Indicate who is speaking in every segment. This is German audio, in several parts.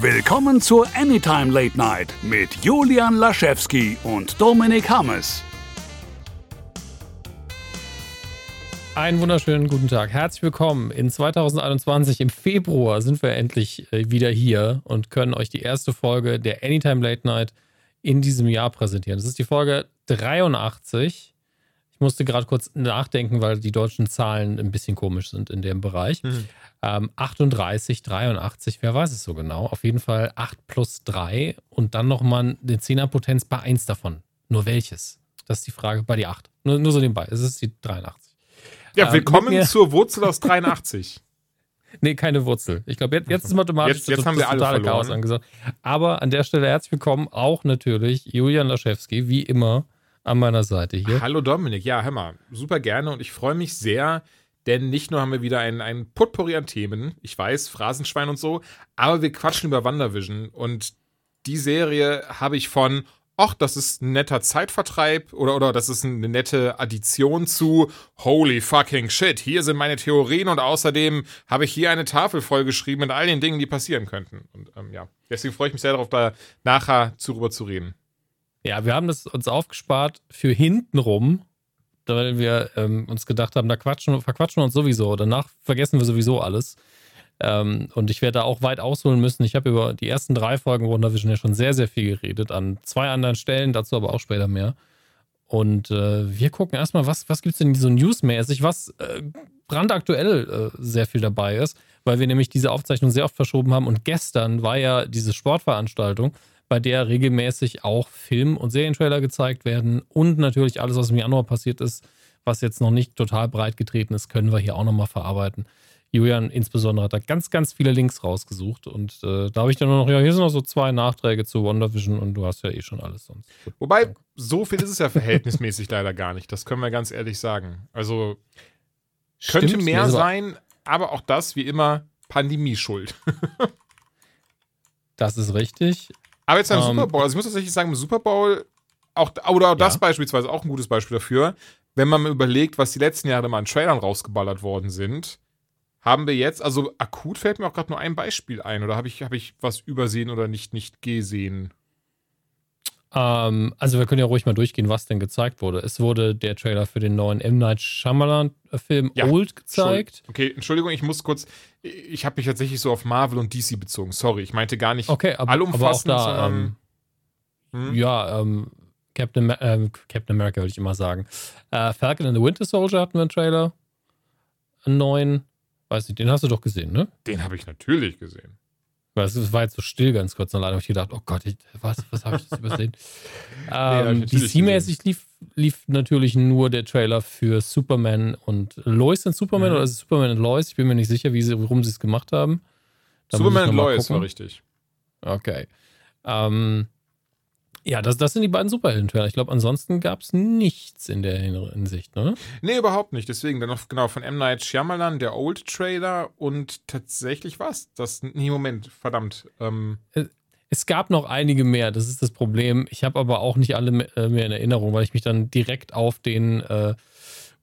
Speaker 1: Willkommen zur Anytime Late Night mit Julian Laschewski und Dominik Hammes.
Speaker 2: Einen wunderschönen guten Tag. Herzlich willkommen. In 2021 im Februar sind wir endlich äh, wieder hier und können euch die erste Folge der Anytime Late Night in diesem Jahr präsentieren. Das ist die Folge 83. Ich musste gerade kurz nachdenken, weil die deutschen Zahlen ein bisschen komisch sind in dem Bereich. Mhm. Ähm, 38, 83, wer weiß es so genau. Auf jeden Fall 8 plus 3 und dann nochmal eine 10er Potenz bei 1 davon. Nur welches? Das ist die Frage bei die 8. Nur, nur so nebenbei. Es ist die 83.
Speaker 3: Ja, ähm, willkommen ähm, zur Wurzel aus 83.
Speaker 2: Nee, keine Wurzel. Ich glaube, jetzt, jetzt ist mathematisch
Speaker 3: jetzt, jetzt haben wir alle totale Chaos angesagt.
Speaker 2: Aber an der Stelle herzlich willkommen auch natürlich Julian Laschewski, wie immer an meiner Seite hier.
Speaker 3: Hallo Dominik, ja, hör mal, super gerne und ich freue mich sehr, denn nicht nur haben wir wieder ein, ein Potpourri an Themen, ich weiß, Phrasenschwein und so, aber wir quatschen über WandaVision und die Serie habe ich von, ach, das ist ein netter Zeitvertreib oder, oder das ist eine nette Addition zu holy fucking shit, hier sind meine Theorien und außerdem habe ich hier eine Tafel vollgeschrieben mit all den Dingen, die passieren könnten. Und ähm, ja, deswegen freue ich mich sehr darauf, da nachher darüber zu reden.
Speaker 2: Ja, wir haben das uns aufgespart für hintenrum, weil wir ähm, uns gedacht haben, da quatschen, verquatschen wir uns sowieso. Danach vergessen wir sowieso alles. Ähm, und ich werde da auch weit ausholen müssen. Ich habe über die ersten drei Folgen WandaVision ja schon sehr, sehr viel geredet, an zwei anderen Stellen, dazu aber auch später mehr. Und äh, wir gucken erstmal, was, was gibt es denn so newsmäßig, was äh, brandaktuell äh, sehr viel dabei ist, weil wir nämlich diese Aufzeichnung sehr oft verschoben haben. Und gestern war ja diese Sportveranstaltung bei der regelmäßig auch Film- und Serientrailer gezeigt werden und natürlich alles, was im Januar passiert ist, was jetzt noch nicht total breit getreten ist, können wir hier auch nochmal verarbeiten. Julian insbesondere hat da ganz, ganz viele Links rausgesucht und äh, da habe ich dann nur noch, ja, hier sind noch so zwei Nachträge zu WandaVision und du hast ja eh schon alles sonst.
Speaker 3: Wobei, Danke. so viel ist es ja verhältnismäßig leider gar nicht, das können wir ganz ehrlich sagen. Also könnte Stimmt, mehr sein, aber auch das, wie immer, Pandemie schuld.
Speaker 2: das ist richtig.
Speaker 3: Aber jetzt beim ähm, Super Bowl, also ich muss tatsächlich sagen, im Super Bowl, auch, oder auch das beispielsweise auch ein gutes Beispiel dafür, wenn man überlegt, was die letzten Jahre mal an Trailern rausgeballert worden sind, haben wir jetzt, also akut fällt mir auch gerade nur ein Beispiel ein, oder habe ich, hab ich was übersehen oder nicht, nicht gesehen?
Speaker 2: Ähm, also wir können ja ruhig mal durchgehen, was denn gezeigt wurde. Es wurde der Trailer für den neuen M. Night Shyamalan-Film ja, Old gezeigt.
Speaker 3: Okay, Entschuldigung, ich muss kurz, ich habe mich tatsächlich so auf Marvel und DC bezogen. Sorry, ich meinte gar nicht
Speaker 2: okay, aber, allumfassend. Aber auch da, ähm, hm? Ja, ähm, Captain, äh, Captain America würde ich immer sagen. Äh, Falcon and the Winter Soldier hatten wir einen Trailer. Einen neuen. Weiß nicht, den hast du doch gesehen, ne?
Speaker 3: Den habe ich natürlich gesehen.
Speaker 2: Weil es war jetzt so still ganz kurz und allein habe ich gedacht, oh Gott, ich, was, was habe ich jetzt übersehen? ähm, nee, DC-mäßig lief, lief natürlich nur der Trailer für Superman und Lois und Superman mhm. oder Superman und Lois? Ich bin mir nicht sicher, wie sie, warum sie es gemacht haben.
Speaker 3: Da Superman und Lois war richtig.
Speaker 2: Okay. Ähm, ja, das, das sind die beiden Superhelden-Trailer. Ich glaube, ansonsten gab es nichts in der Hinsicht, ne?
Speaker 3: Nee, überhaupt nicht. Deswegen dann noch genau von M. Night Shyamalan, der Old-Trailer und tatsächlich was? Das, nee, Moment, verdammt. Ähm.
Speaker 2: Es gab noch einige mehr, das ist das Problem. Ich habe aber auch nicht alle äh, mehr in Erinnerung, weil ich mich dann direkt auf den äh,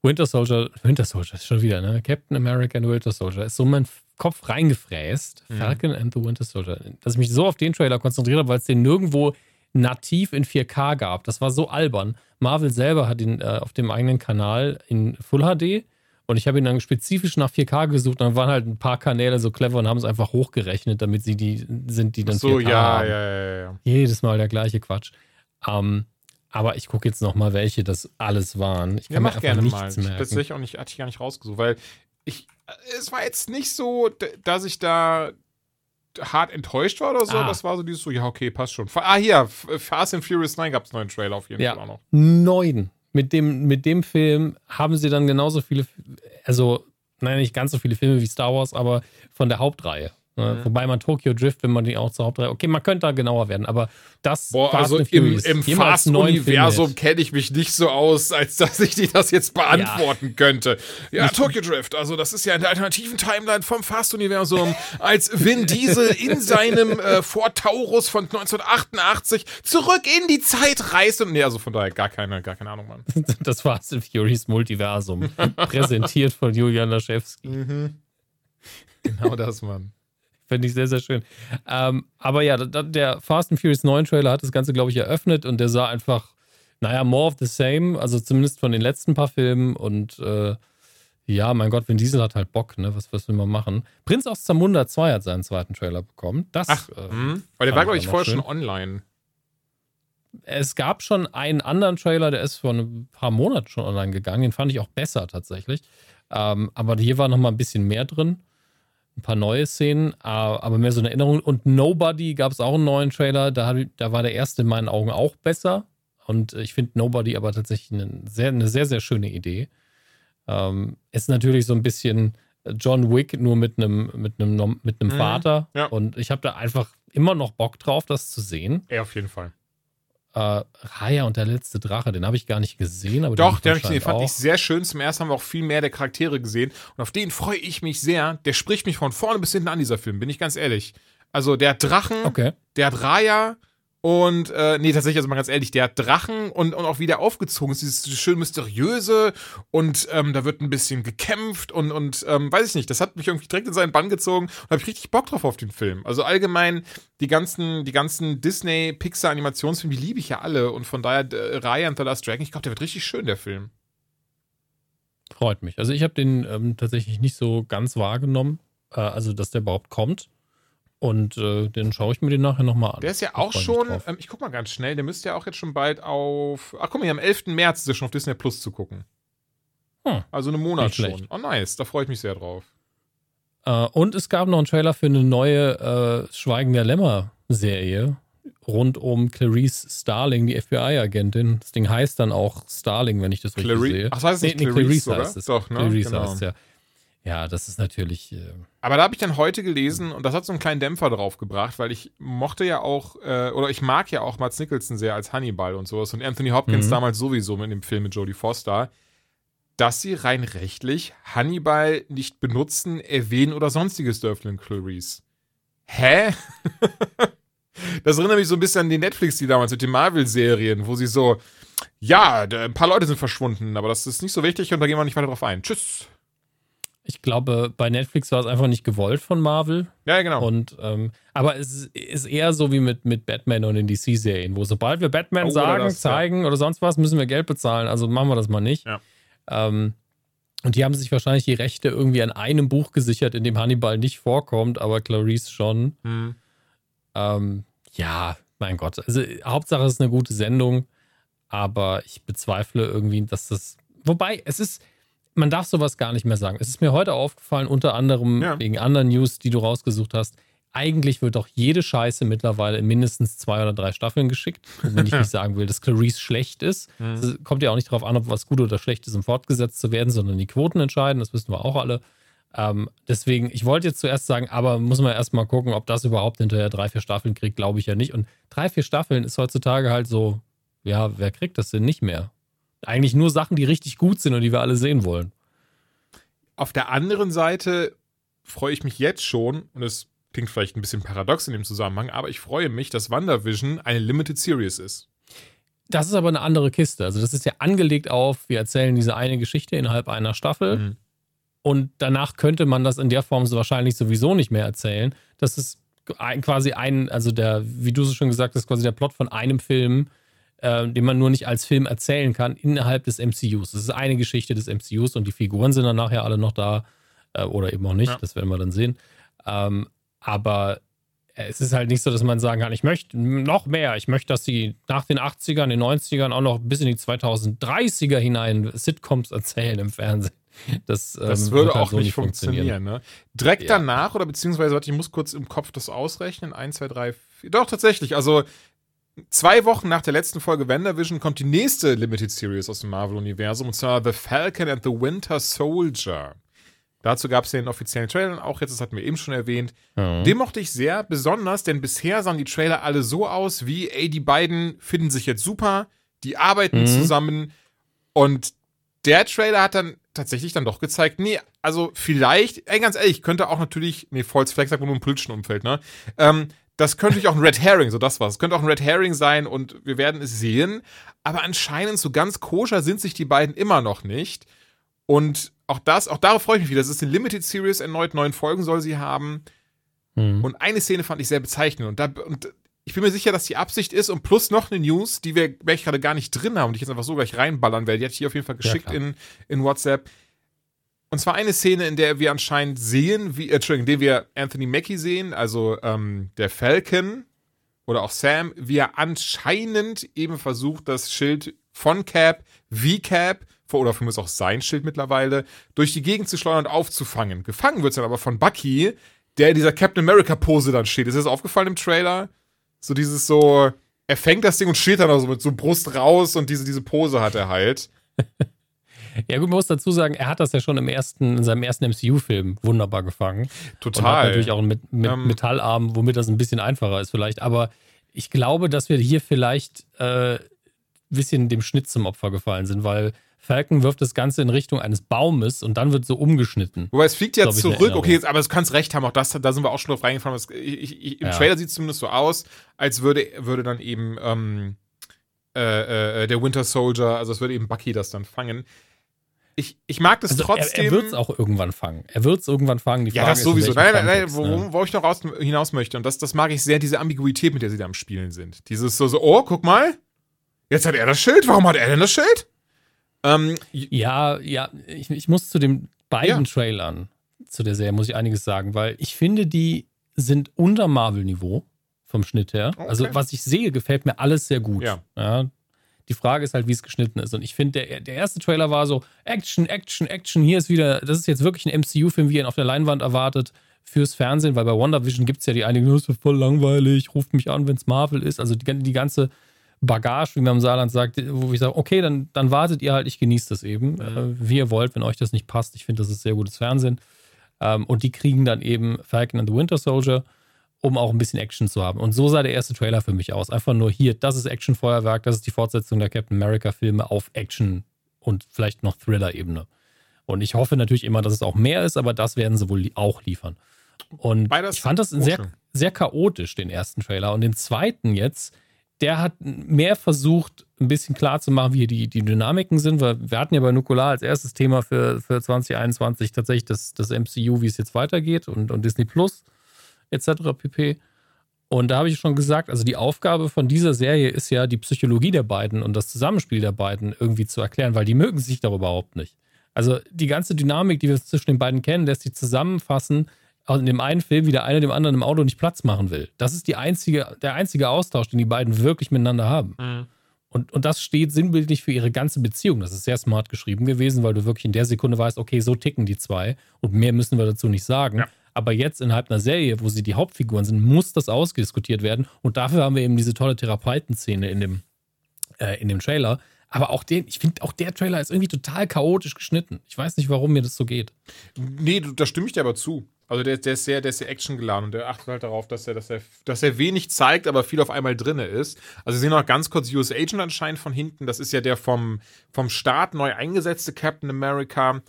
Speaker 2: Winter Soldier, Winter Soldier ist schon wieder, ne? Captain America and Winter Soldier ist so mein Kopf reingefräst. Mhm. Falcon and the Winter Soldier. Dass ich mich so auf den Trailer konzentriert habe, weil es den nirgendwo nativ in 4K gab. Das war so albern. Marvel selber hat ihn äh, auf dem eigenen Kanal in Full HD und ich habe ihn dann spezifisch nach 4K gesucht. Dann waren halt ein paar Kanäle so clever und haben es einfach hochgerechnet, damit sie die sind, die dann
Speaker 3: so, 4K ja, haben. Ja, ja, ja.
Speaker 2: Jedes Mal der gleiche Quatsch. Ähm, aber ich gucke jetzt noch mal, welche das alles waren. Ich kann ja,
Speaker 3: mach mir gerne mal. Merken. Das ich auch nicht, hatte ich gar nicht rausgesucht, weil ich, es war jetzt nicht so, dass ich da hart enttäuscht war oder so. Ah. Das war so dieses so, ja, okay, passt schon. Ah, hier, Fast and Furious 9 gab es einen neuen Trailer auf jeden ja. Fall auch noch.
Speaker 2: Neun. Mit dem, mit dem Film haben sie dann genauso viele, also, nein, nicht ganz so viele Filme wie Star Wars, aber von der Hauptreihe. Ne? Mhm. Wobei man Tokyo Drift, wenn man die auch zur Hauptreihe. Okay, man könnte da genauer werden, aber das.
Speaker 3: Boah, also im, im Fast-Universum kenne ich mich nicht so aus, als dass ich dir das jetzt beantworten ja. könnte. Ja, Tokyo Drift, also das ist ja in der alternativen Timeline vom Fast-Universum, als Vin Diesel in seinem äh, Ford Taurus von 1988 zurück in die Zeit reist. Und nee, also von daher gar keine, gar keine Ahnung, Mann.
Speaker 2: Das Fast and Furious Multiversum. präsentiert von Julian Laschewski.
Speaker 3: Mhm. Genau das, Mann
Speaker 2: Fände ich sehr, sehr schön. Ähm, aber ja, der Fast and Furious 9 Trailer hat das Ganze, glaube ich, eröffnet und der sah einfach, naja, more of the same, also zumindest von den letzten paar Filmen und äh, ja, mein Gott, Vin Diesel hat halt Bock, ne? Was, was will man machen? Prinz aus Zamunda 2 hat seinen zweiten Trailer bekommen. Das,
Speaker 3: Ach, äh, weil der war, glaube ich, vorher schön. schon online.
Speaker 2: Es gab schon einen anderen Trailer, der ist vor ein paar Monaten schon online gegangen. Den fand ich auch besser tatsächlich. Ähm, aber hier war noch mal ein bisschen mehr drin. Ein paar neue Szenen, aber mehr so eine Erinnerung. Und Nobody gab es auch einen neuen Trailer. Da, da war der erste in meinen Augen auch besser. Und ich finde Nobody aber tatsächlich eine sehr, eine sehr, sehr schöne Idee. Ähm, ist natürlich so ein bisschen John Wick nur mit einem mit einem mit einem mhm, Vater ja. und ich habe da einfach immer noch Bock drauf, das zu sehen.
Speaker 3: Ja, auf jeden Fall.
Speaker 2: Äh, Raya und der letzte Drache, den habe ich gar nicht gesehen. Aber
Speaker 3: Doch, den, den fand auch. ich sehr schön. Zum ersten haben wir auch viel mehr der Charaktere gesehen. Und auf den freue ich mich sehr. Der spricht mich von vorne bis hinten an, dieser Film, bin ich ganz ehrlich. Also der hat Drachen,
Speaker 2: okay.
Speaker 3: der hat Raya, und äh, nee, tatsächlich, also mal ganz ehrlich, der hat Drachen und, und auch wieder aufgezogen. Es ist dieses schön mysteriöse und ähm, da wird ein bisschen gekämpft und, und ähm, weiß ich nicht, das hat mich irgendwie direkt in seinen Bann gezogen und habe ich richtig Bock drauf auf den Film. Also allgemein, die ganzen, die ganzen Disney, Pixar Animationsfilme, die liebe ich ja alle und von daher äh, Raya and the Last Dragon, ich glaube, der wird richtig schön, der Film.
Speaker 2: Freut mich. Also ich habe den ähm, tatsächlich nicht so ganz wahrgenommen, äh, also dass der überhaupt kommt. Und äh, den schaue ich mir den nachher nochmal an.
Speaker 3: Der ist ja auch schon, ähm, ich guck mal ganz schnell, der müsste ja auch jetzt schon bald auf, ach guck mal, hier am 11. März ist er schon auf Disney Plus zu gucken. Hm. Also einen Monat schon. Oh nice, da freue ich mich sehr drauf.
Speaker 2: Äh, und es gab noch einen Trailer für eine neue äh, Schweigen der Lämmer-Serie rund um Clarice Starling, die FBI-Agentin. Das Ding heißt dann auch Starling, wenn ich das
Speaker 3: Clarice?
Speaker 2: richtig sehe.
Speaker 3: Ach, das heißt nicht nee, nee, Clarice, Clarice heißt es.
Speaker 2: Doch, ne? Clarice genau. heißt ja. Ja, das ist natürlich. Äh
Speaker 3: aber da habe ich dann heute gelesen und das hat so einen kleinen Dämpfer drauf gebracht, weil ich mochte ja auch, äh, oder ich mag ja auch Mats Nicholson sehr als Hannibal und sowas und Anthony Hopkins mhm. damals sowieso mit dem Film mit Jodie Foster, dass sie rein rechtlich Hannibal nicht benutzen, erwähnen oder sonstiges dürfen in Clarice. Hä? das erinnert mich so ein bisschen an die Netflix, die damals mit den Marvel-Serien, wo sie so, ja, ein paar Leute sind verschwunden, aber das ist nicht so wichtig und da gehen wir nicht weiter drauf ein. Tschüss.
Speaker 2: Ich glaube, bei Netflix war es einfach nicht gewollt von Marvel.
Speaker 3: Ja, genau.
Speaker 2: Und, ähm, aber es ist eher so wie mit, mit Batman und den DC-Serien, wo sobald wir Batman oh, sagen, das, zeigen ja. oder sonst was, müssen wir Geld bezahlen. Also machen wir das mal nicht.
Speaker 3: Ja.
Speaker 2: Ähm, und die haben sich wahrscheinlich die Rechte irgendwie an einem Buch gesichert, in dem Hannibal nicht vorkommt, aber Clarice schon.
Speaker 3: Mhm.
Speaker 2: Ähm, ja, mein Gott. Also Hauptsache es ist eine gute Sendung, aber ich bezweifle irgendwie, dass das. Wobei, es ist man darf sowas gar nicht mehr sagen. Es ist mir heute aufgefallen, unter anderem ja. wegen anderen News, die du rausgesucht hast. Eigentlich wird doch jede Scheiße mittlerweile in mindestens zwei oder drei Staffeln geschickt. wenn ich nicht sagen will, dass Clarice schlecht ist. Es mhm. kommt ja auch nicht darauf an, ob was gut oder schlecht ist, um fortgesetzt zu werden, sondern die Quoten entscheiden. Das wissen wir auch alle. Ähm, deswegen, ich wollte jetzt zuerst sagen, aber muss man erst mal gucken, ob das überhaupt hinterher drei, vier Staffeln kriegt, glaube ich ja nicht. Und drei, vier Staffeln ist heutzutage halt so, ja, wer kriegt das denn nicht mehr? Eigentlich nur Sachen, die richtig gut sind und die wir alle sehen wollen.
Speaker 3: Auf der anderen Seite freue ich mich jetzt schon, und es klingt vielleicht ein bisschen paradox in dem Zusammenhang, aber ich freue mich, dass WandaVision eine Limited Series ist.
Speaker 2: Das ist aber eine andere Kiste. Also, das ist ja angelegt auf, wir erzählen diese eine Geschichte innerhalb einer Staffel. Mhm. Und danach könnte man das in der Form so wahrscheinlich sowieso nicht mehr erzählen. Das ist quasi ein, also der, wie du so schon gesagt hast, quasi der Plot von einem Film äh, den man nur nicht als Film erzählen kann innerhalb des MCUs. Das ist eine Geschichte des MCUs und die Figuren sind dann nachher alle noch da äh, oder eben auch nicht. Ja. Das werden wir dann sehen. Ähm, aber es ist halt nicht so, dass man sagen kann, ich möchte noch mehr. Ich möchte, dass sie nach den 80ern, den 90ern auch noch bis in die 2030er hinein Sitcoms erzählen im Fernsehen.
Speaker 3: Das, ähm, das würde halt auch so nicht funktionieren. funktionieren ne? Direkt ja. danach, oder beziehungsweise, warte, ich muss kurz im Kopf das ausrechnen. 1, 2, 3, 4. Doch, tatsächlich. Also zwei Wochen nach der letzten Folge WandaVision kommt die nächste Limited Series aus dem Marvel-Universum, und zwar The Falcon and the Winter Soldier. Dazu gab es ja den offiziellen Trailer, auch jetzt, das hatten wir eben schon erwähnt. Mhm. Den mochte ich sehr, besonders, denn bisher sahen die Trailer alle so aus, wie, ey, die beiden finden sich jetzt super, die arbeiten mhm. zusammen und der Trailer hat dann tatsächlich dann doch gezeigt, nee, also vielleicht, ey, ganz ehrlich, könnte auch natürlich, nee, False Flag sagt man nur im politischen Umfeld, ne? Ähm, das könnte auch ein Red Herring, so das war's. Es könnte auch ein Red Herring sein und wir werden es sehen. Aber anscheinend so ganz koscher sind sich die beiden immer noch nicht. Und auch das, auch darauf freue ich mich wieder. Das ist eine Limited Series, erneut neun Folgen soll sie haben. Mhm. Und eine Szene fand ich sehr bezeichnend. Und, da, und ich bin mir sicher, dass die Absicht ist und plus noch eine News, die wir ich gerade gar nicht drin haben und ich jetzt einfach so gleich reinballern werde. Die hatte ich hier auf jeden Fall geschickt ja, in, in WhatsApp. Und zwar eine Szene, in der wir anscheinend sehen, wie, äh, Entschuldigung, in der wir Anthony Mackie sehen, also ähm, der Falcon oder auch Sam, wie er anscheinend eben versucht, das Schild von Cap, wie Cap, oder für mich ist auch sein Schild mittlerweile, durch die Gegend zu schleudern und aufzufangen. Gefangen wird es dann aber von Bucky, der in dieser Captain America-Pose dann steht. Ist das aufgefallen im Trailer? So dieses so, er fängt das Ding und steht dann auch so mit so Brust raus und diese, diese Pose hat er halt.
Speaker 2: Ja, gut, man muss dazu sagen, er hat das ja schon im ersten, in seinem ersten MCU-Film wunderbar gefangen.
Speaker 3: Total.
Speaker 2: Und hat natürlich auch einen mit, mit ähm, Metallarm, womit das ein bisschen einfacher ist, vielleicht. Aber ich glaube, dass wir hier vielleicht äh, ein bisschen dem Schnitt zum Opfer gefallen sind, weil Falcon wirft das Ganze in Richtung eines Baumes und dann wird so umgeschnitten.
Speaker 3: Wobei es fliegt ja zurück, okay, jetzt, aber du kannst recht haben, auch das, da sind wir auch schon drauf reingefallen. Ich, ich, Im ja. Trailer sieht es zumindest so aus, als würde, würde dann eben ähm, äh, äh, der Winter Soldier, also es würde eben Bucky das dann fangen. Ich, ich mag das also trotzdem.
Speaker 2: Er, er wird es auch irgendwann fangen. Er wird es irgendwann fangen.
Speaker 3: Die Frage ja, das sowieso. Nein, nein, nein, wo, ne? wo ich noch raus, hinaus möchte, und das, das mag ich sehr, diese Ambiguität, mit der sie da am Spielen sind. Dieses so, so, oh, guck mal, jetzt hat er das Schild, warum hat er denn das Schild?
Speaker 2: Ähm, ja, ja, ich, ich muss zu den beiden ja. Trailern zu der Serie, muss ich einiges sagen, weil ich finde, die sind unter Marvel-Niveau vom Schnitt her. Okay. Also, was ich sehe, gefällt mir alles sehr gut. Ja. ja. Die Frage ist halt, wie es geschnitten ist. Und ich finde, der, der erste Trailer war so: Action, Action, Action. Hier ist wieder, das ist jetzt wirklich ein MCU-Film, wie ihr ihn auf der Leinwand erwartet, fürs Fernsehen, weil bei WandaVision gibt es ja die einigen, das ist voll langweilig, ruft mich an, wenn es Marvel ist. Also die, die ganze Bagage, wie man im Saarland sagt, wo ich sage, okay, dann, dann wartet ihr halt, ich genieße das eben, äh, wie ihr wollt, wenn euch das nicht passt. Ich finde, das ist sehr gutes Fernsehen. Ähm, und die kriegen dann eben Falcon and the Winter Soldier, um auch ein bisschen Action zu haben. Und so sah der erste Trailer für mich aus. Einfach nur hier, das ist Action-Feuerwerk, das ist die Fortsetzung der Captain America-Filme auf Action und vielleicht noch Thriller-Ebene. Und ich hoffe natürlich immer, dass es auch mehr ist, aber das werden sie wohl auch liefern. Und Beides ich fand das sehr, sehr chaotisch, den ersten Trailer. Und den zweiten jetzt, der hat mehr versucht, ein bisschen klar zu machen, wie die, die Dynamiken sind, weil wir hatten ja bei Nukular als erstes Thema für, für 2021 tatsächlich das, das MCU, wie es jetzt weitergeht und, und Disney Plus etc. pp. Und da habe ich schon gesagt, also die Aufgabe von dieser Serie ist ja, die Psychologie der beiden und das Zusammenspiel der beiden irgendwie zu erklären, weil die mögen sich darüber überhaupt nicht. Also die ganze Dynamik, die wir zwischen den beiden kennen, lässt sie zusammenfassen, in dem einen Film, wie der eine dem anderen im Auto nicht Platz machen will. Das ist die einzige, der einzige Austausch, den die beiden wirklich miteinander haben. Mhm. Und, und das steht sinnbildlich für ihre ganze Beziehung. Das ist sehr smart geschrieben gewesen, weil du wirklich in der Sekunde weißt, okay, so ticken die zwei und mehr müssen wir dazu nicht sagen. Ja. Aber jetzt innerhalb einer Serie, wo sie die Hauptfiguren sind, muss das ausdiskutiert werden. Und dafür haben wir eben diese tolle Therapeutenszene in dem, äh, in dem Trailer. Aber auch den, ich finde, auch der Trailer ist irgendwie total chaotisch geschnitten. Ich weiß nicht, warum mir das so geht.
Speaker 3: Nee, da stimme ich dir aber zu. Also der, der, ist sehr, der ist sehr actiongeladen und der achtet halt darauf, dass er, dass er, dass er wenig zeigt, aber viel auf einmal drin ist. Also wir sehen noch ganz kurz US Agent anscheinend von hinten. Das ist ja der vom, vom Staat neu eingesetzte Captain America.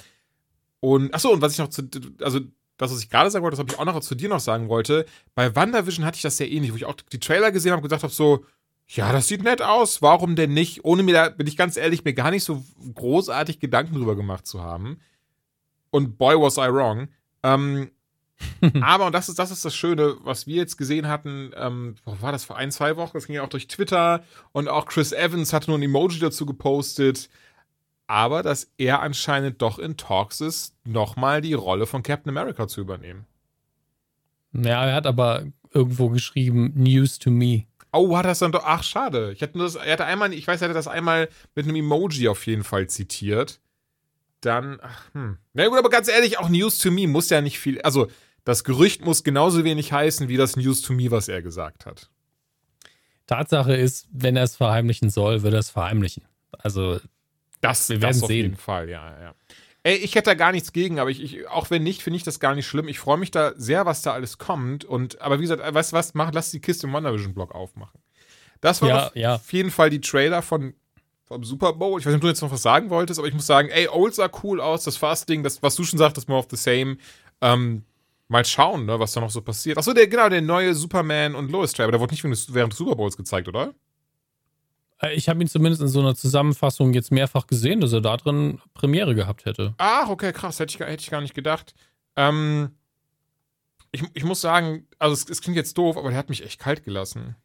Speaker 3: Und achso, und was ich noch zu, also das, was ich gerade sagen wollte, das habe ich auch noch zu dir noch sagen wollte. Bei WandaVision hatte ich das sehr ähnlich, wo ich auch die Trailer gesehen habe und gesagt habe, so, ja, das sieht nett aus, warum denn nicht? Ohne mir da, bin ich ganz ehrlich, mir gar nicht so großartig Gedanken drüber gemacht zu haben. Und boy was I wrong. Ähm, Aber, und das ist, das ist das Schöne, was wir jetzt gesehen hatten, ähm, war das vor ein, zwei Wochen? Das ging ja auch durch Twitter und auch Chris Evans hatte nur ein Emoji dazu gepostet. Aber dass er anscheinend doch in Talks ist, nochmal die Rolle von Captain America zu übernehmen.
Speaker 2: Ja, er hat aber irgendwo geschrieben, News to me.
Speaker 3: Oh, hat das dann doch. Ach, schade. Ich hatte nur das, er hatte einmal, ich weiß, er hatte das einmal mit einem Emoji auf jeden Fall zitiert. Dann, ach, hm. Na gut, aber ganz ehrlich, auch News to me muss ja nicht viel. Also, das Gerücht muss genauso wenig heißen wie das News to me, was er gesagt hat.
Speaker 2: Tatsache ist, wenn er es verheimlichen soll, wird er es verheimlichen. Also,
Speaker 3: das, wir werden das auf sehen. jeden Fall, ja, ja. Ey, ich hätte da gar nichts gegen, aber ich, ich auch wenn nicht, finde ich das gar nicht schlimm. Ich freue mich da sehr, was da alles kommt. Und, aber wie gesagt, weißt du was, mach, lass die Kiste im WandaVision-Blog aufmachen. Das war ja, auf ja. jeden Fall die Trailer von, vom Super Bowl. Ich weiß nicht, ob du jetzt noch was sagen wolltest, aber ich muss sagen, ey, Old sah cool aus, das Fast-Ding, das, was du schon sagtest, More of the Same. Ähm, mal schauen, ne, was da noch so passiert. Achso, der, genau, der neue Superman und Lois Trailer, der wurde nicht während des Super Bowls gezeigt, oder?
Speaker 2: Äh, ich habe ihn zumindest in so einer Zusammenfassung jetzt mehrfach gesehen, dass er da drin Premiere gehabt hätte.
Speaker 3: Ach, okay, krass, hätte ich, hätte ich gar nicht gedacht. Ähm, ich, ich muss sagen, also es, es klingt jetzt doof, aber der hat mich echt kalt gelassen.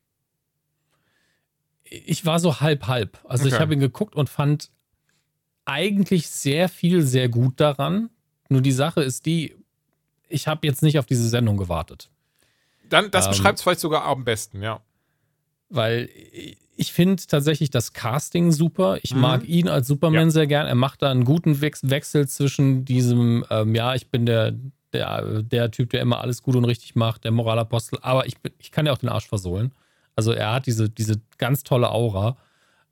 Speaker 2: Ich war so halb halb. Also ich
Speaker 3: Okay.
Speaker 2: habe ihn geguckt und fand eigentlich sehr viel sehr gut daran. Nur die Sache ist die, ich habe jetzt nicht auf diese Sendung gewartet.
Speaker 3: Dann, das
Speaker 2: Ähm.
Speaker 3: beschreibt es vielleicht sogar am besten, ja.
Speaker 2: Weil ich finde tatsächlich das Casting super. Ich
Speaker 3: Mhm.
Speaker 2: mag ihn als Superman
Speaker 3: Ja.
Speaker 2: sehr gern. Er macht da einen guten Wex Wechsel zwischen diesem, ähm, ja, ich bin der, der, der Typ, der immer alles gut und richtig macht, der Moralapostel, aber ich, bin, ich kann ja auch den Arsch versohlen. Also er hat diese, diese ganz tolle Aura.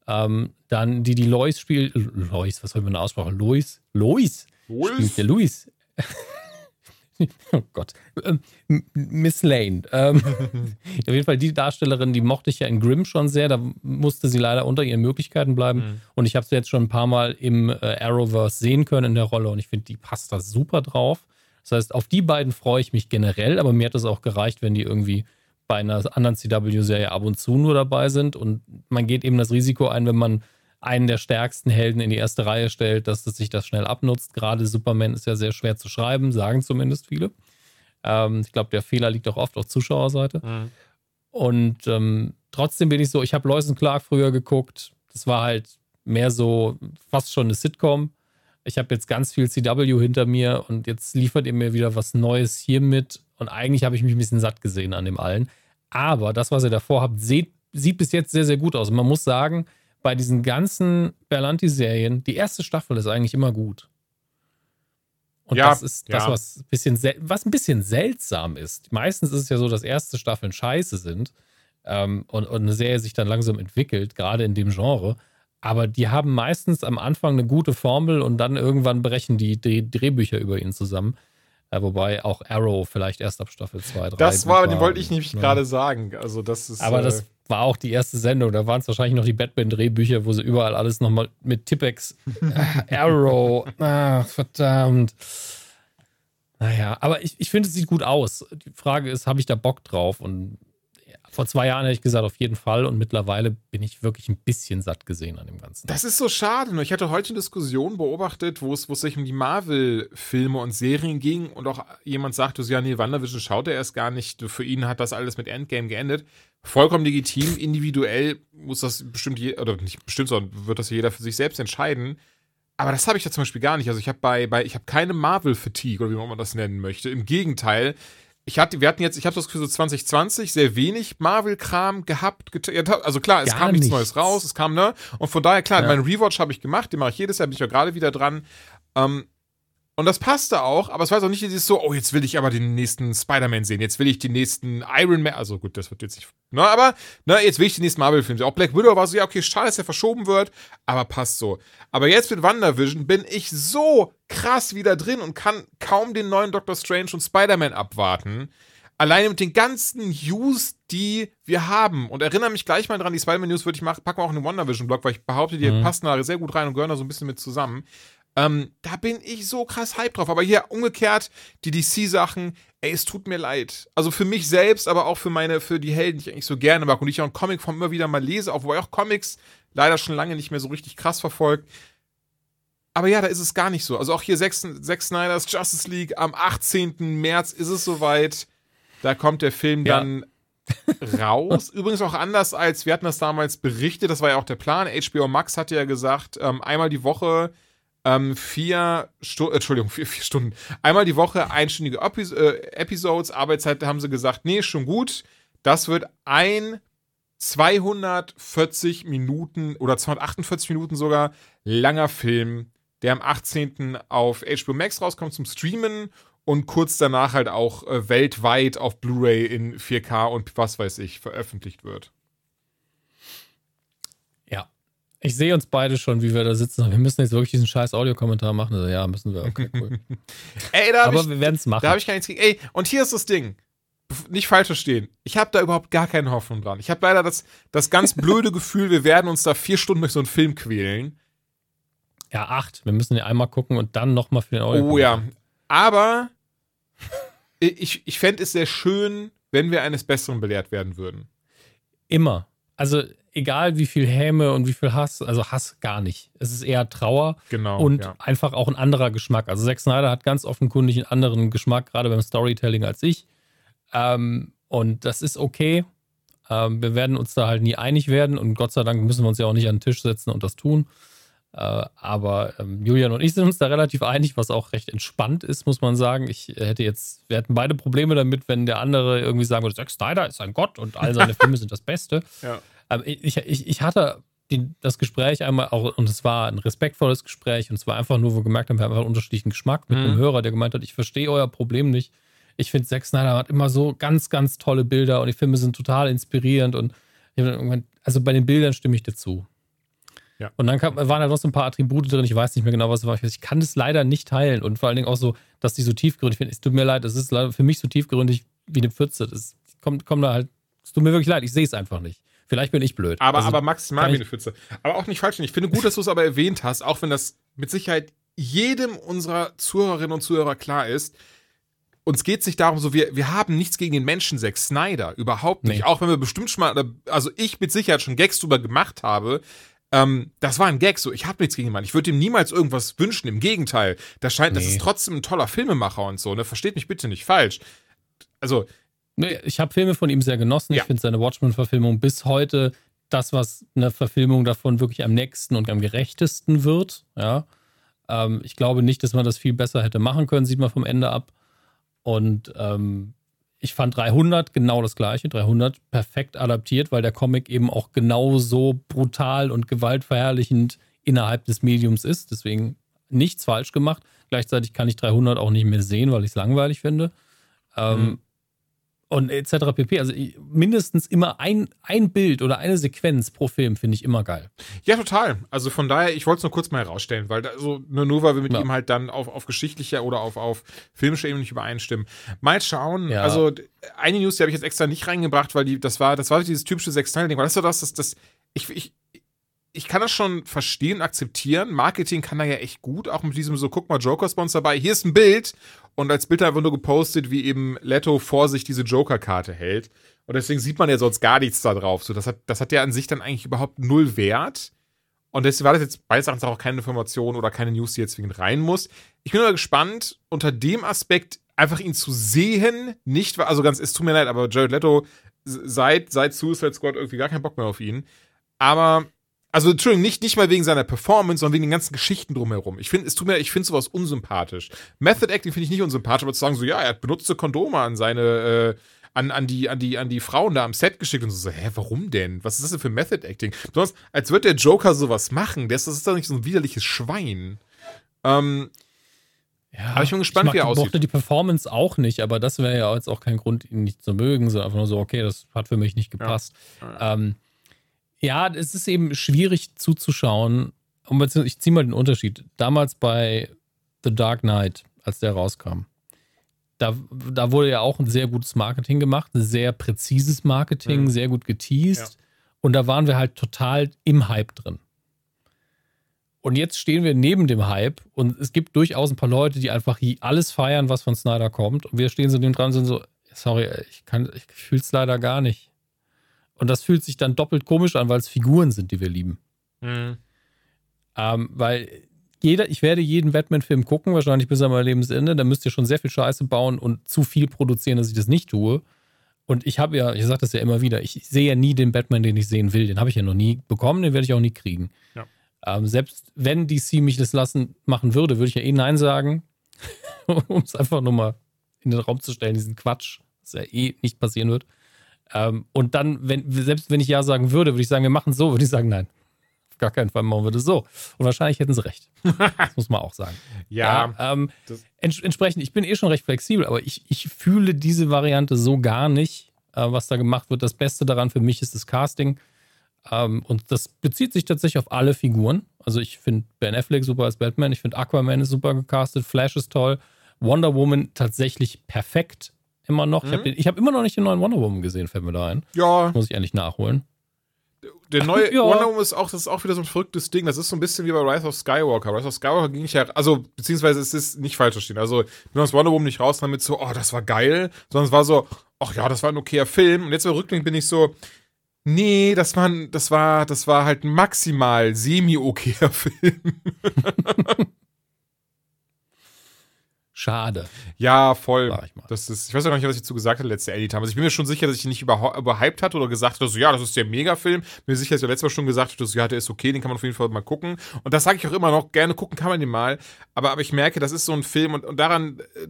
Speaker 2: Ähm, dann die, die Lois spielt, Lois, was soll man eine Aussprache? Lois? Lois? Spielt der Luis. oh Gott. Ähm, Miss Lane. Ähm, auf jeden Fall die Darstellerin, die mochte ich ja in Grimm schon sehr. Da musste sie leider unter ihren Möglichkeiten bleiben.
Speaker 3: Mhm.
Speaker 2: Und ich habe sie jetzt schon ein paar Mal im äh, Arrowverse sehen können in der Rolle. Und ich finde, die passt da super drauf. Das heißt, auf die beiden freue ich mich generell. Aber mir hat es auch gereicht, wenn die irgendwie bei einer anderen CW-Serie ab und zu nur dabei sind. Und man geht eben das Risiko ein, wenn man einen der stärksten Helden in die erste Reihe stellt, dass das sich das schnell abnutzt. Gerade Superman ist ja sehr schwer zu schreiben, sagen zumindest viele. Ähm, ich glaube, der Fehler liegt auch oft auf Zuschauerseite.
Speaker 3: Mhm.
Speaker 2: Und ähm, trotzdem bin ich so, ich habe Lois Clark früher geguckt. Das war halt mehr so fast schon eine Sitcom. Ich habe jetzt ganz viel CW hinter mir und jetzt liefert ihr mir wieder was Neues hier mit. Und eigentlich habe ich mich ein bisschen satt gesehen an dem allen. Aber das, was ihr davor habt, sieht, sieht bis jetzt sehr, sehr gut aus. Und man muss sagen, bei diesen ganzen Berlanti-Serien, die erste Staffel ist eigentlich immer gut. Und
Speaker 3: Ja,
Speaker 2: das ist das,
Speaker 3: ja.
Speaker 2: was, ein bisschen was ein bisschen seltsam ist. Meistens ist es ja so, dass erste Staffeln scheiße sind ähm, und, und eine Serie sich dann langsam entwickelt, gerade in dem Genre. Aber die haben meistens am Anfang eine gute Formel und dann irgendwann brechen die, die Drehbücher über ihn zusammen. Äh, wobei auch Arrow vielleicht erst ab Staffel 2, 3.
Speaker 3: Das war, den wollte ich nämlich
Speaker 2: Ja.
Speaker 3: gerade sagen. Also, das ist.
Speaker 2: Aber
Speaker 3: äh,
Speaker 2: das war auch die erste Sendung. Da waren es wahrscheinlich noch die Batman-Drehbücher, wo sie überall alles nochmal mit Tippex, äh, Arrow, ach, verdammt. Naja, aber ich, ich finde, es sieht gut aus. Die Frage ist, habe ich da Bock drauf? Und vor zwei Jahren hätte ich gesagt, auf jeden Fall. Und mittlerweile bin ich wirklich ein bisschen satt gesehen an dem Ganzen.
Speaker 3: Das ist so schade. nur Ich hatte heute eine Diskussion beobachtet, wo es, wo es sich um die Marvel-Filme und Serien ging und auch jemand sagte, so, ja, nee, WandaVision schaut er erst gar nicht. Für ihn hat das alles mit Endgame geendet. Vollkommen legitim. Individuell muss das bestimmt, je, oder nicht bestimmt, sondern wird das jeder für sich selbst entscheiden. Aber das habe ich da zum Beispiel gar nicht. Also ich habe bei, bei, ich habe keine Marvel-Fatigue oder wie man das nennen möchte. Im Gegenteil. Ich hatte, wir hatten jetzt, ich habe das Gefühl, so 2020 sehr wenig Marvel-Kram gehabt. Also klar, es
Speaker 2: Gar
Speaker 3: kam nichts
Speaker 2: nichts.
Speaker 3: Neues raus, es kam, ne? Und von daher, klar,
Speaker 2: Ja.
Speaker 3: meinen Rewatch habe ich gemacht, den mache ich jedes Jahr, bin ich ja gerade wieder dran. Ähm, und das passte auch, aber es war so nicht dieses so, oh, jetzt will ich aber den nächsten Spider-Man sehen, jetzt will ich den nächsten Iron Man, also gut, das wird jetzt nicht, ne, aber, ne, jetzt will ich den nächsten Marvel-Film sehen. Auch Black Widow war so, ja, okay, schade, dass er verschoben wird, aber passt so. Aber jetzt mit WandaVision bin ich so krass wieder drin und kann kaum den neuen Doctor Strange und Spider-Man abwarten. Alleine mit den ganzen News, die wir haben. Und erinnere mich gleich mal dran, die Spider-Man-News würde ich machen, packen wir auch in den WandaVision-Blog, weil ich behaupte, die
Speaker 2: Mhm.
Speaker 3: passen da sehr gut rein und gehören da so ein bisschen mit zusammen. Ähm, da bin ich so krass hype drauf. Aber hier umgekehrt, die DC-Sachen, ey, es tut mir leid. Also für mich selbst, aber auch für meine, für die Helden, die ich eigentlich so gerne mag und die ich auch in Comicform immer wieder mal lese, auch wobei auch Comics leider schon lange nicht mehr so richtig krass verfolgt. Aber ja, da ist es gar nicht so. Also auch hier Zack, Zack Snyder's Justice League am 18. März ist es soweit. Da kommt der Film
Speaker 2: Ja.
Speaker 3: dann raus. Übrigens auch anders als wir hatten das damals berichtet. Das war ja auch der Plan. HBO Max hatte ja gesagt, ähm, einmal die Woche ähm, vier Stunden, Entschuldigung, vier, vier Stunden. Einmal die Woche einstündige Epis äh, Episodes. Arbeitszeit haben sie gesagt, nee, schon gut. Das wird ein 240 Minuten oder 248 Minuten sogar langer Film, der am 18. auf HBO Max rauskommt zum Streamen und kurz danach halt auch äh, weltweit auf Blu-ray in 4K und was weiß ich veröffentlicht wird.
Speaker 2: Ja. Ich sehe uns beide schon, wie wir da sitzen. Wir müssen jetzt wirklich diesen scheiß Audiokommentar machen. Also, ja, müssen wir. Okay, cool.
Speaker 3: Ey, da habe
Speaker 2: Aber
Speaker 3: ich,
Speaker 2: wir werden es machen.
Speaker 3: da hab ich gar nichts gegen. Ey, und hier ist das Ding. Nicht falsch verstehen. Ich habe da überhaupt gar keine Hoffnung dran. Ich habe leider das, das ganz blöde Gefühl, wir werden uns da vier Stunden durch so einen Film quälen.
Speaker 2: ja, acht. Wir müssen den einmal gucken und dann nochmal für den Audio.
Speaker 3: Oh ja. Aber ich, ich fände es sehr schön, wenn wir eines Besseren belehrt werden würden.
Speaker 2: Immer. Also, egal wie viel Häme und wie viel Hass, also Hass gar nicht. Es ist eher Trauer
Speaker 3: Genau.
Speaker 2: und
Speaker 3: ja.
Speaker 2: einfach auch ein anderer Geschmack. Also, Zack Snyder hat ganz offenkundig einen anderen Geschmack, gerade beim Storytelling als ich. Ähm, und das ist okay. Ähm, wir werden uns da halt nie einig werden und Gott sei Dank müssen wir uns ja auch nicht an den Tisch setzen und das tun. Äh, aber ähm, Julian und ich sind uns da relativ einig, was auch recht entspannt ist, muss man sagen. Ich hätte jetzt, wir hätten beide Probleme damit, wenn der andere irgendwie sagen würde, Zack Snyder ist ein Gott und all seine Filme sind das Beste.
Speaker 3: Ja.
Speaker 2: Aber ich, ich, ich hatte die, das Gespräch einmal auch, und es war ein respektvolles Gespräch und es war einfach nur, wo wir gemerkt haben, wir haben einfach einen unterschiedlichen Geschmack mit
Speaker 3: Mhm.
Speaker 2: einem Hörer, der gemeint hat, ich verstehe euer Problem nicht. Ich finde, Zack Snyder hat immer so ganz, ganz tolle Bilder und die Filme sind total inspirierend und also bei den Bildern stimme ich dazu.
Speaker 3: Ja.
Speaker 2: Und dann kam, waren da noch so ein paar Attribute drin, ich weiß nicht mehr genau, was es war. Ich kann das leider nicht teilen und vor allen Dingen auch so, dass die so tiefgründig finden. Es tut mir leid, das ist für mich so tiefgründig wie eine Pfütze. Das kommt, kommt da halt, es tut mir wirklich leid, ich sehe es einfach nicht. Vielleicht bin ich blöd.
Speaker 3: Aber,
Speaker 2: Also,
Speaker 3: aber maximal wie eine Pfütze. Aber auch nicht falsch. Ich finde gut, dass du es aber erwähnt hast, auch wenn das mit Sicherheit jedem unserer Zuhörerinnen und Zuhörer klar ist. Uns geht es nicht darum, so wir, wir haben nichts gegen den Menschen Zack Snyder, überhaupt nicht.
Speaker 2: Nee.
Speaker 3: Auch wenn wir bestimmt schon mal, also ich mit Sicherheit schon Gags drüber gemacht habe. Ähm, das war ein Gag, so ich habe nichts gegen den Mann. Ich würde ihm niemals irgendwas wünschen. Im Gegenteil, das scheint, das
Speaker 2: Nee.
Speaker 3: ist trotzdem ein toller Filmemacher und so. Ne, versteht mich bitte nicht falsch. Also
Speaker 2: Nee, ich habe Filme von ihm sehr genossen.
Speaker 3: Ja.
Speaker 2: Ich finde seine Watchmen-Verfilmung bis heute das, was eine Verfilmung davon wirklich am nächsten und am gerechtesten wird. Ja. Ähm, ich glaube nicht, dass man das viel besser hätte machen können, sieht man vom Ende ab. Und ähm, ich fand 300 genau das gleiche. 300 perfekt adaptiert, weil der Comic eben auch genauso brutal und gewaltverherrlichend innerhalb des Mediums ist. Deswegen nichts falsch gemacht. Gleichzeitig kann ich 300 auch nicht mehr sehen, weil ich es langweilig finde. Ähm,
Speaker 3: Mhm.
Speaker 2: Und etc. pp. Also mindestens immer ein, ein Bild oder eine Sequenz pro Film finde ich immer geil.
Speaker 3: Ja, total. Also von daher, ich wollte es nur kurz mal herausstellen, weil da, so, nur, nur weil wir mit
Speaker 2: Ja.
Speaker 3: ihm halt dann auf, auf geschichtlicher oder auf, auf filmischer Ebene nicht übereinstimmen. Mal schauen.
Speaker 2: Ja.
Speaker 3: Also eine News, die habe ich jetzt extra nicht reingebracht, weil die, das war, das war dieses typische Sechs-Teil-Ding. Das war das, das, das, ich, ich, ich kann das schon verstehen, akzeptieren. Marketing kann da ja echt gut, auch mit diesem so, guck mal, Joker-Spons dabei, hier ist ein Bild. Und als Bild einfach nur gepostet, wie eben Leto vor sich diese Joker-Karte hält. Und deswegen sieht man ja sonst gar nichts da drauf. So, das hat, das hat ja an sich dann eigentlich überhaupt null Wert. Und deswegen war das jetzt beides auch keine Information oder keine News, die jetzt zwingend rein muss. Ich bin aber gespannt, unter dem Aspekt einfach ihn zu sehen. Nicht, also ganz, es tut mir leid, aber Jared Leto seit, seit Suicide Squad irgendwie gar keinen Bock mehr auf ihn. Aber, also, Entschuldigung, nicht, nicht mal wegen seiner Performance, sondern wegen den ganzen Geschichten drumherum. Ich finde, es tut mir, ich finde sowas unsympathisch. Method Acting finde ich nicht unsympathisch, aber zu sagen so, ja, er hat benutzte Kondome an seine, äh, an, an, die, an, die, an die Frauen da am Set geschickt und so, so, hä, warum denn? Was ist das denn für Method Acting? Besonders, als wird der Joker sowas machen. Das, das ist doch nicht so ein widerliches Schwein. Ähm,
Speaker 2: Ja,
Speaker 3: Aber ich bin gespannt,
Speaker 2: mag,
Speaker 3: wie er
Speaker 2: Ich
Speaker 3: aussieht.
Speaker 2: mochte die Performance auch nicht, aber das wäre ja jetzt auch kein Grund, ihn nicht zu mögen, sondern einfach nur so, okay, das hat für mich nicht gepasst. Ja, ähm, ja es ist eben schwierig zuzuschauen. Ich ziehe mal den Unterschied. Damals bei The Dark Knight, als der rauskam, da, da wurde ja auch ein sehr gutes Marketing gemacht, ein sehr präzises Marketing,
Speaker 3: Mhm.
Speaker 2: sehr gut geteased. Und da waren wir halt total im Hype drin. Und jetzt stehen wir neben dem Hype und es gibt durchaus ein paar Leute, die einfach hier alles feiern, was von Snyder kommt. Und wir stehen so neben dran und sind so, sorry, ich kann, ich fühle es leider gar nicht. Und das fühlt sich dann doppelt komisch an, weil es Figuren sind, die wir lieben.
Speaker 3: Mhm.
Speaker 2: Ähm, weil jeder, ich werde jeden Batman-Film gucken, wahrscheinlich bis an mein Lebensende. Da müsst ihr schon sehr viel Scheiße bauen und zu viel produzieren, dass ich das nicht tue. Und ich habe ja, ich sage das ja immer wieder, ich sehe ja nie den Batman, den ich sehen will. Den habe ich ja noch nie bekommen, den werde ich auch nie kriegen.
Speaker 3: Ja.
Speaker 2: Ähm, selbst wenn DC mich das lassen machen würde, würde ich ja eh Nein sagen, um es einfach nur mal in den Raum zu stellen, diesen Quatsch, das ja eh nicht passieren wird. Ähm, und dann, wenn, selbst wenn ich Ja sagen würde, würde ich sagen, wir machen es so, würde ich sagen, nein. Auf gar keinen Fall machen wir das so. Und wahrscheinlich hätten sie recht. Das muss man auch sagen.
Speaker 3: Ja,
Speaker 2: ähm,
Speaker 3: das-
Speaker 2: ents entsprechend, ich bin eh schon recht flexibel, aber ich, ich fühle diese Variante so gar nicht, äh, was da gemacht wird. Das Beste daran für mich ist das Casting. Ähm, und das bezieht sich tatsächlich auf alle Figuren. Also ich finde Ben Affleck super als Batman, ich finde Aquaman ist super gecastet, Flash ist toll, Wonder Woman tatsächlich perfekt immer noch. Ich habe hab immer noch nicht den neuen Wonder Woman gesehen, fällt mir da ein.
Speaker 3: ja,
Speaker 2: Muss ich endlich nachholen.
Speaker 3: der neue
Speaker 2: Ja.
Speaker 3: Wonder Woman ist auch, das ist auch wieder so ein verrücktes Ding. Das ist so ein bisschen wie bei Rise of Skywalker. Rise of Skywalker ging ich ja, also, beziehungsweise es ist nicht falsch verstehen. Also, du hast Wonder Woman nicht raus damit so, oh, das war geil, sondern es war so, ach ja, das war ein okayer Film. Und jetzt im Rückblick bin ich so, nee, das war, das war, das war halt ein maximal semi-okayer Film.
Speaker 2: Schade.
Speaker 3: Ja, voll.
Speaker 2: Ich.
Speaker 3: Das ist, ich weiß auch gar nicht, was ich dazu gesagt hatte letzte Edit haben. Also ich bin mir schon sicher, dass ich ihn nicht über, überhyped hatte oder gesagt hatte, so, ja, das ist der Megafilm. Mir sicher, dass ich letztes Mal schon gesagt hatte, so, ja, der ist okay, den kann man auf jeden Fall mal gucken. Und das sage ich auch immer noch, gerne gucken kann man den mal. Aber, aber ich merke, das ist so ein Film und, und daran äh,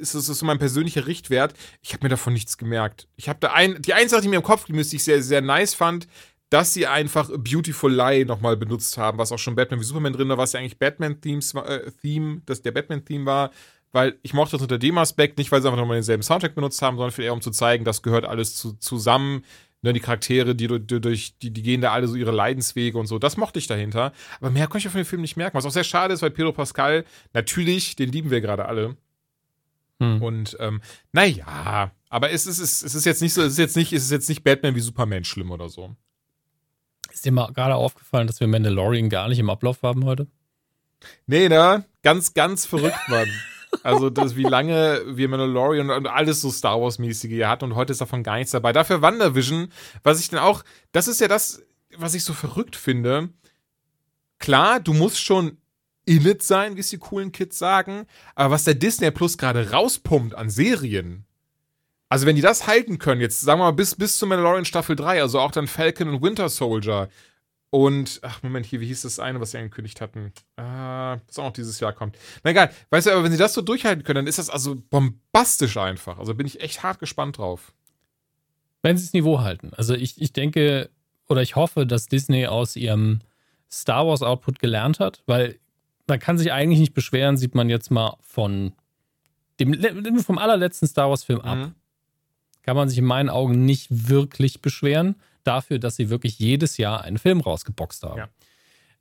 Speaker 3: ist es so mein persönlicher Richtwert. Ich habe mir davon nichts gemerkt. Ich habe da ein, die einzige Sache, die mir im Kopf ist, die ich sehr, sehr nice fand, dass sie einfach Beautiful Lie nochmal benutzt haben, was auch schon Batman wie Superman drin war, was ja eigentlich Batman-Themes äh, Theme, das der Batman-Theme war, weil ich mochte das unter dem Aspekt, nicht weil sie einfach nochmal denselben Soundtrack benutzt haben, sondern eher um zu zeigen, das gehört alles zu, zusammen. Ne, die Charaktere, die, die, durch, die, die gehen da alle so ihre Leidenswege und so. Das mochte ich dahinter. Aber mehr konnte ich von dem Film nicht merken. Was auch sehr schade ist, weil Pedro Pascal, natürlich, den lieben wir gerade alle.
Speaker 2: Hm.
Speaker 3: Und ähm, naja, aber es ist, es ist jetzt nicht so, es ist jetzt nicht, es ist jetzt nicht Batman wie Superman schlimm oder so.
Speaker 2: Ist dir mal gerade aufgefallen, dass wir Mandalorian gar nicht im Ablauf haben heute?
Speaker 3: Nee, ne? Ganz, ganz verrückt, Mann. Also, das, wie lange wir Mandalorian und alles so Star Wars-mäßige hier hatten und heute ist davon gar nichts dabei. Dafür WandaVision, was ich dann auch, das ist ja das, was ich so verrückt finde. Klar, du musst schon in it sein, wie es die coolen Kids sagen, aber was der Disney Plus gerade rauspumpt an Serien, also wenn die das halten können, jetzt sagen wir mal bis, bis zu Mandalorian Staffel 3, also auch dann Falcon und Winter Soldier und, ach Moment, hier, wie hieß das eine, was sie angekündigt hatten? Äh, was auch noch dieses Jahr kommt. Na egal, weißt du, aber wenn sie das so durchhalten können, dann ist das also bombastisch einfach. Also bin ich echt hart gespannt drauf.
Speaker 2: Wenn sie das Niveau halten. Also ich, ich denke oder ich hoffe, dass Disney aus ihrem Star Wars Output gelernt hat, weil man kann sich eigentlich nicht beschweren, sieht man jetzt mal von dem vom allerletzten Star Wars Film ab.
Speaker 3: Mhm.
Speaker 2: Kann man sich in meinen Augen nicht wirklich beschweren dafür, dass sie wirklich jedes Jahr einen Film rausgeboxt haben.
Speaker 3: Ja.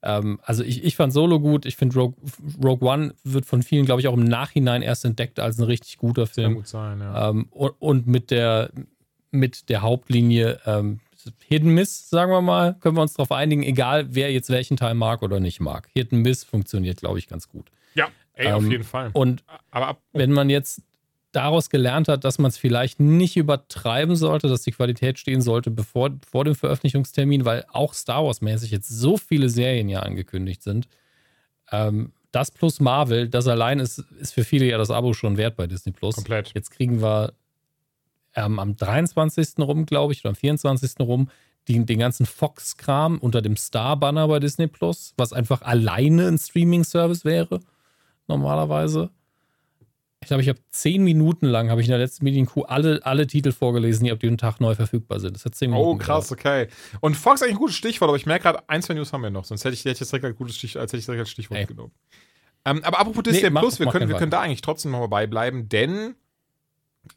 Speaker 2: Ähm, also ich, ich fand Solo gut, ich finde Rogue, Rogue One wird von vielen, glaube ich, auch im Nachhinein erst entdeckt als ein richtig guter
Speaker 3: Kann
Speaker 2: Film.
Speaker 3: gut sein, ja.
Speaker 2: Ähm, und, und mit der mit der Hauptlinie ähm, Hidden Miss, sagen wir mal, können wir uns darauf einigen, egal wer jetzt welchen Teil mag oder nicht mag. Hidden Miss funktioniert, glaube ich, ganz gut.
Speaker 3: ja, ey, auf
Speaker 2: ähm,
Speaker 3: jeden Fall.
Speaker 2: Und
Speaker 3: Aber ab,
Speaker 2: wenn man jetzt daraus gelernt hat, dass man es vielleicht nicht übertreiben sollte, dass die Qualität stehen sollte bevor, vor dem Veröffentlichungstermin, weil auch Star Wars-mäßig jetzt so viele Serien ja angekündigt sind. Ähm, das plus Marvel, das allein ist, ist für viele ja das Abo schon wert bei Disney Plus.
Speaker 3: Komplett.
Speaker 2: Jetzt kriegen wir ähm, am 23. rum, glaube ich, oder am 24. rum, die, den ganzen Fox-Kram unter dem Star-Banner bei Disney Plus, was einfach alleine ein Streaming-Service wäre, normalerweise. Ich glaube, ich habe zehn Minuten lang, habe ich in der letzten Medienkuh alle, alle Titel vorgelesen, die ab diesem Tag neu verfügbar sind. Das hat zehn Minuten
Speaker 3: Oh, krass, okay. Und Fox ist eigentlich ein gutes Stichwort, aber ich merke gerade, ein, zwei News haben wir noch, sonst hätte ich, hätte ich jetzt direkt ein gutes Stich, als hätte ich direkt als Stichwort
Speaker 2: Ey.
Speaker 3: genommen. Ähm, aber apropos Disney
Speaker 2: mach-
Speaker 3: Plus, wir,
Speaker 2: mach
Speaker 3: können, wir können da eigentlich trotzdem noch dabei bleiben, denn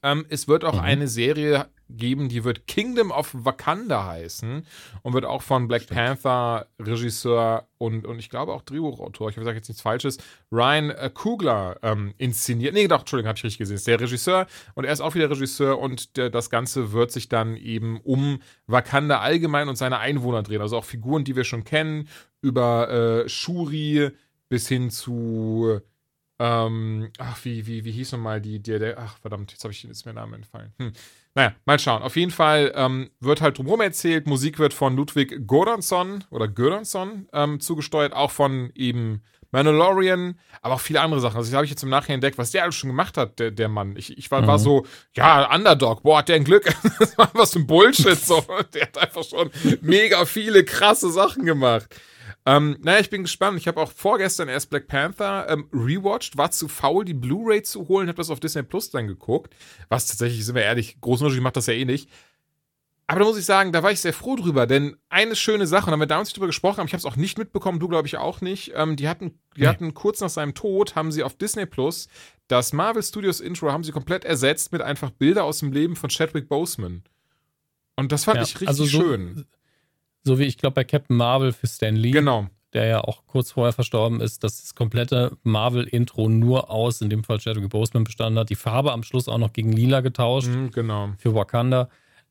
Speaker 3: ähm, es wird auch
Speaker 2: Mhm.
Speaker 3: eine Serie geben, die wird Kingdom of Wakanda heißen und wird auch von Black Panther Regisseur und, und ich glaube auch Drehbuchautor, ich sage jetzt nichts Falsches, Ryan äh, Kugler ähm, inszeniert. Nee, doch, Entschuldigung, habe ich richtig gesehen. Ist der Regisseur und er ist auch wieder Regisseur und der, das Ganze wird sich dann eben um Wakanda allgemein und seine Einwohner drehen. Also auch Figuren, die wir schon kennen, über äh, Shuri bis hin zu ähm, ach, wie, wie, wie hieß nochmal die, der, der, ach, verdammt, jetzt habe ich, ist mir der Name entfallen. Hm. Naja, mal schauen. Auf jeden Fall ähm, wird halt drumherum erzählt. Musik wird von Ludwig Göransson oder Göransson ähm, zugesteuert, auch von eben Mandalorian, aber auch viele andere Sachen. Also, das habe ich jetzt im Nachhinein entdeckt, was der alles schon gemacht hat, der, der Mann. Ich, ich war,
Speaker 2: Mhm.
Speaker 3: war so, ja, Underdog, boah, hat der ein Glück. das war was für ein Bullshit. So. Der hat einfach schon mega viele krasse Sachen gemacht. Ähm, naja, ich bin gespannt. Ich habe auch vorgestern erst Black Panther ähm, rewatcht, war zu faul, die Blu-ray zu holen, habe das auf Disney Plus dann geguckt. Was tatsächlich, sind wir ehrlich, großen Unterschied macht das ja eh nicht. Aber da muss ich sagen, da war ich sehr froh drüber, denn eine schöne Sache, und da haben wir damals nicht drüber gesprochen, aber ich habe es auch nicht mitbekommen, du glaube ich auch nicht. Ähm, die hatten, die
Speaker 2: Nee.
Speaker 3: hatten kurz nach seinem Tod, haben sie auf Disney Plus das Marvel Studios Intro haben sie komplett ersetzt mit einfach Bilder aus dem Leben von Chadwick Boseman. Und das fand
Speaker 2: Ja,
Speaker 3: ich richtig
Speaker 2: also so,
Speaker 3: schön.
Speaker 2: So wie ich glaube bei Captain Marvel für Stan Lee,
Speaker 3: Genau.
Speaker 2: der ja auch kurz vorher verstorben ist, dass das komplette Marvel-Intro nur aus, in dem Fall Chadwick Boseman bestanden hat. Die Farbe am Schluss auch noch gegen lila getauscht
Speaker 3: Mhm, genau.
Speaker 2: für Wakanda.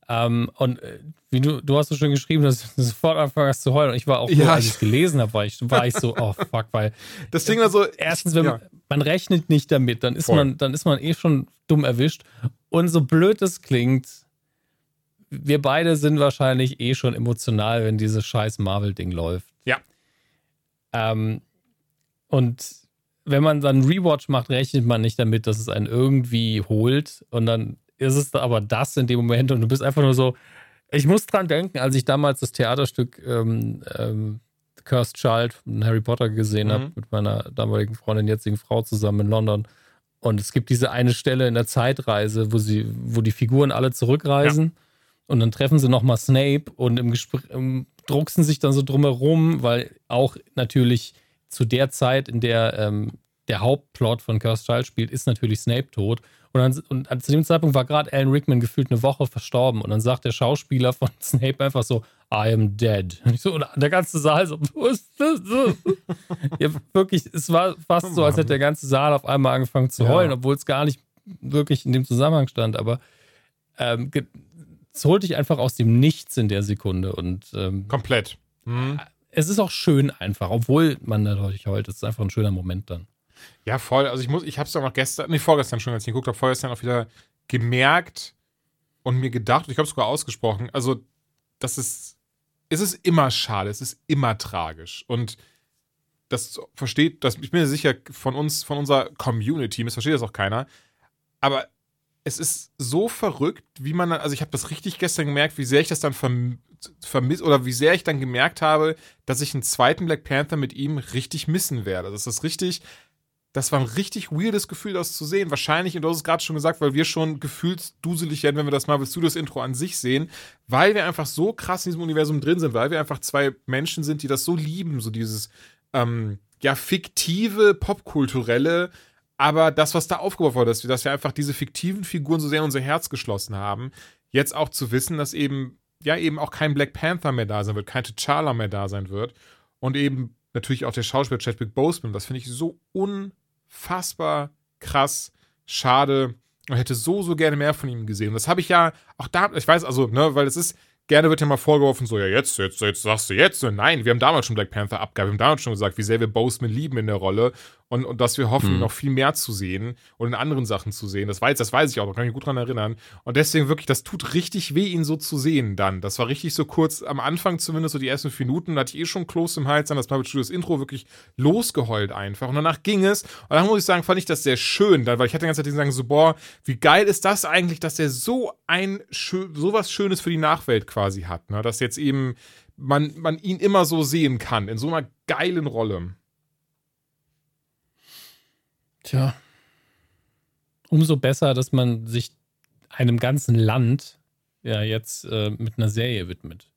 Speaker 2: Ähm, und äh, wie du, du hast so schön geschrieben, dass du sofort angefangen hast zu heulen. Und ich war auch,
Speaker 3: Ja,
Speaker 2: nur, als
Speaker 3: ich-
Speaker 2: ich es gelesen habe, war ich, war ich so, oh fuck, weil
Speaker 3: Das Ding war so.
Speaker 2: erstens, wenn
Speaker 3: ja.
Speaker 2: man, man rechnet nicht damit, dann ist
Speaker 3: Voll.
Speaker 2: man, dann ist man eh schon dumm erwischt. Und so blöd es klingt, wir beide sind wahrscheinlich eh schon emotional, wenn dieses scheiß Marvel-Ding läuft.
Speaker 3: Ja.
Speaker 2: Ähm, und wenn man dann Rewatch macht, rechnet man nicht damit, dass es einen irgendwie holt. Und dann ist es aber das in dem Moment und du bist einfach nur so. Ich muss dran denken, als ich damals das Theaterstück ähm, ähm, Cursed Child von Harry Potter gesehen mhm. habe, mit meiner damaligen Freundin, jetzigen Frau zusammen in London. Und es gibt diese eine Stelle in der Zeitreise, wo sie, wo die Figuren alle zurückreisen. Ja. Und dann treffen sie nochmal Snape und im Gespräch im, drucksen sich dann so drumherum, weil auch natürlich zu der Zeit, in der ähm, der Hauptplot von Cursed Child spielt, ist natürlich Snape tot. Und, dann, und zu dem Zeitpunkt war gerade Alan Rickman gefühlt eine Woche verstorben. Und dann sagt der Schauspieler von Snape einfach so, I am dead. Und, ich so, und der ganze Saal so, was ist das? ja, wirklich, es war fast so, als hätte der ganze Saal auf einmal angefangen zu heulen, ja. obwohl es gar nicht wirklich in dem Zusammenhang stand. Aber ähm, es holt dich einfach aus dem Nichts in der Sekunde. Und ähm,
Speaker 3: komplett.
Speaker 2: Mhm. Es ist auch schön einfach, obwohl man natürlich heult. Es ist einfach ein schöner Moment dann.
Speaker 3: Ja, voll. Also ich muss, ich habe es auch noch gestern, nee, vorgestern schon, als ich geguckt habe, vorgestern auch wieder gemerkt und mir gedacht, ich glaube sogar ausgesprochen, also das ist, es ist immer schade, es ist immer tragisch. Und das versteht, das, ich bin mir sicher, von uns, von unserer Community, das versteht das auch keiner. Aber es ist so verrückt, wie man dann, also ich habe das richtig gestern gemerkt, wie sehr ich das dann verm vermisst oder wie sehr ich dann gemerkt habe, dass ich einen zweiten Black Panther mit ihm richtig missen werde. Das ist richtig, das war ein richtig weirdes Gefühl, das zu sehen. Wahrscheinlich, und du hast es gerade schon gesagt, weil wir schon gefühlt duselig werden, wenn wir das Marvel Studios Intro an sich sehen, weil wir einfach so krass in diesem Universum drin sind, weil wir einfach zwei Menschen sind, die das so lieben, so dieses, ähm, ja, fiktive, popkulturelle, aber das, was da aufgebaut wurde, dass wir, dass wir einfach diese fiktiven Figuren so sehr in unser Herz geschlossen haben, jetzt auch zu wissen, dass eben, ja, eben auch kein Black Panther mehr da sein wird, kein T'Challa mehr da sein wird und eben natürlich auch der Schauspieler Chadwick Boseman, das finde ich so unfassbar unfassbar krass. Schade. Ich hätte so, so gerne mehr von ihm gesehen. Das habe ich ja auch da, ich weiß also, ne, weil es ist, gerne wird ja mal vorgeworfen, so, ja, jetzt, jetzt, jetzt sagst du jetzt. Nein, wir haben damals schon Black Panther abgehabt. Wir haben damals schon gesagt, wie sehr wir Boseman lieben in der Rolle und, und dass wir hoffen, mhm. noch viel mehr zu sehen und in anderen Sachen zu sehen. Das weiß, das weiß ich auch, da kann ich mich gut dran erinnern. Und deswegen wirklich, das tut richtig weh, ihn so zu sehen dann. Das war richtig so kurz am Anfang zumindest, so die ersten fünf Minuten, da hatte ich eh schon Kloß im Hals, dann das Marvel Studios Intro wirklich losgeheult einfach. Und danach ging es. Und dann muss ich sagen, fand ich das sehr schön, weil ich hatte die ganze Zeit gesagt, so, boah, wie geil ist das eigentlich, dass er so ein, so was Schönes für die Nachwelt quasi hat, ne? Dass jetzt eben man, man ihn immer so sehen kann, in so einer geilen Rolle.
Speaker 2: Tja. Umso besser, dass man sich einem ganzen Land ja jetzt äh, mit einer Serie widmet.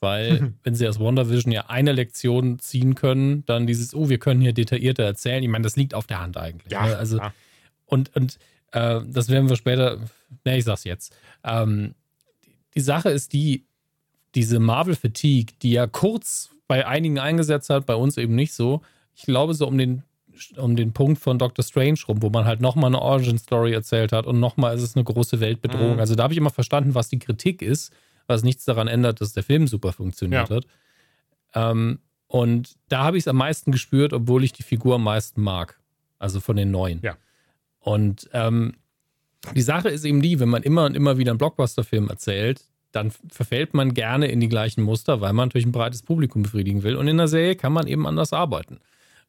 Speaker 2: Weil, wenn sie aus WandaVision ja eine Lektion ziehen können, dann dieses, oh, wir können hier detaillierter erzählen. Ich meine, das liegt auf der Hand eigentlich. Ja, ne? also, ja. Und, und äh, das werden wir später, ne, ich sag's jetzt. Ähm, die Sache ist die, diese Marvel-Fatigue, die ja kurz bei einigen eingesetzt hat, bei uns eben nicht so. Ich glaube, so um den um den Punkt von Doctor Strange rum, wo man halt nochmal eine Origin-Story erzählt hat und nochmal ist es eine große Weltbedrohung. Mhm. Also da habe ich immer verstanden, was die Kritik ist, was nichts daran ändert, dass der Film super funktioniert ja. hat. Ähm, und da habe ich es am meisten gespürt, obwohl ich die Figur am meisten mag. Also von den neuen.
Speaker 3: Ja.
Speaker 2: Und ähm, die Sache ist eben die, wenn man immer und immer wieder einen Blockbuster-Film erzählt, dann verfällt man gerne in die gleichen Muster, weil man natürlich ein breites Publikum befriedigen will. Und in der Serie kann man eben anders arbeiten.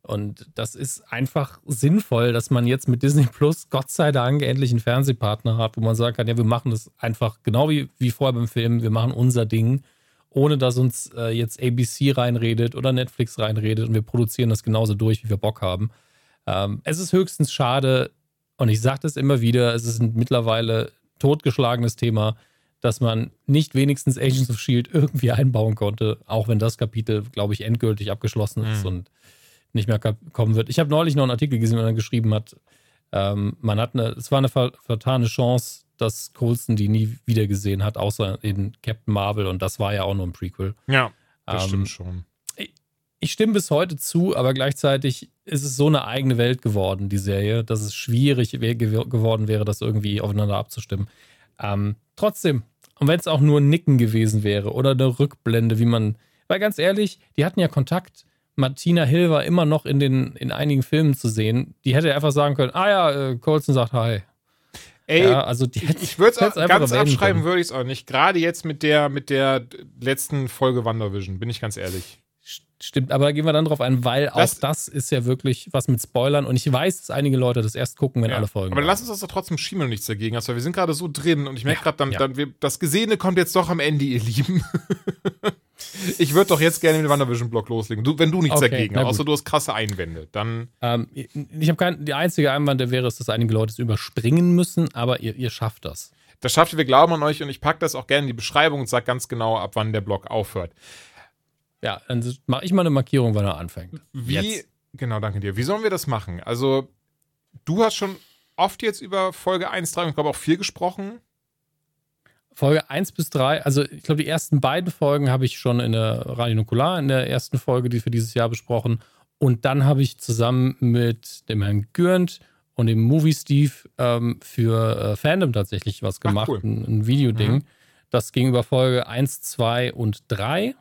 Speaker 2: Und das ist einfach sinnvoll, dass man jetzt mit Disney Plus Gott sei Dank endlich einen Fernsehpartner hat, wo man sagen kann, ja, wir machen das einfach genau wie, wie vorher beim Film, wir machen unser Ding, ohne dass uns äh, jetzt ABC reinredet oder Netflix reinredet und wir produzieren das genauso durch, wie wir Bock haben. Ähm, es ist höchstens schade, und ich sage das immer wieder, es ist ein mittlerweile totgeschlagenes Thema, dass man nicht wenigstens Agents of Shield irgendwie einbauen konnte, auch wenn das Kapitel, glaube ich, endgültig abgeschlossen ist mhm. und nicht mehr kommen wird. Ich habe neulich noch einen Artikel gesehen, der geschrieben hat, ähm, man hat eine, es war eine vertane Chance, dass Colson die nie wieder gesehen hat, außer in Captain Marvel und das war ja auch nur ein Prequel.
Speaker 3: Ja, das ähm, stimmt schon.
Speaker 2: Ich, ich stimme bis heute zu, aber gleichzeitig ist es so eine eigene Welt geworden, die Serie, dass es schwierig geworden wäre, das irgendwie aufeinander abzustimmen. Ähm, trotzdem, und wenn es auch nur ein Nicken gewesen wäre oder eine Rückblende, wie man, weil ganz ehrlich, die hatten ja Kontakt Martina Hill war immer noch in, den, in einigen Filmen zu sehen. Die hätte einfach sagen können: Ah ja, äh, Colson sagt Hi.
Speaker 3: Ey, ja, also die hätte, ich würde es ganz abschreiben, würde ich es auch nicht. Gerade jetzt mit der, mit der letzten Folge WandaVision, bin ich ganz ehrlich.
Speaker 2: Stimmt, aber da gehen wir dann drauf ein, weil
Speaker 3: Das-
Speaker 2: auch das ist ja wirklich was mit Spoilern und ich weiß, dass einige Leute das erst gucken, wenn
Speaker 3: Ja.
Speaker 2: alle Folgen
Speaker 3: Aber
Speaker 2: da
Speaker 3: lass uns das doch trotzdem schieben und nichts dagegen weil wir sind gerade so drin und ich merke
Speaker 2: Ja,
Speaker 3: gerade, dann, dann wir, das Gesehene kommt jetzt doch am Ende, ihr Lieben. ich würde doch jetzt gerne mit dem WandaVision-Blog loslegen. Du, wenn du nichts
Speaker 2: Okay,
Speaker 3: dagegen hast, außer du hast krasse Einwände, dann.
Speaker 2: Ähm, ich habe keinen, die einzige Einwand, der wäre, ist, dass einige Leute es überspringen müssen, aber ihr, ihr schafft das.
Speaker 3: Das schafft ihr, wir glauben an euch und ich packe das auch gerne in die Beschreibung und sage ganz genau, ab wann der Blog aufhört.
Speaker 2: Ja, dann mache ich mal eine Markierung, wann er anfängt.
Speaker 3: Wie,
Speaker 2: Jetzt.
Speaker 3: genau, danke dir. Wie sollen wir das machen? Also, du hast schon oft jetzt über Folge 1, 3 und ich glaube auch 4 gesprochen.
Speaker 2: Folge 1 bis 3, also ich glaube, die ersten beiden Folgen habe ich schon in der Radio Nukular, in der ersten Folge, die für dieses Jahr besprochen. Und dann habe ich zusammen mit dem Herrn Gürnt und dem Movie Steve ähm, für äh, Fandom tatsächlich was
Speaker 3: Ach,
Speaker 2: gemacht,
Speaker 3: cool.
Speaker 2: ein, ein Videoding.
Speaker 3: Mhm.
Speaker 2: Das ging über Folge 1, 2 und 3.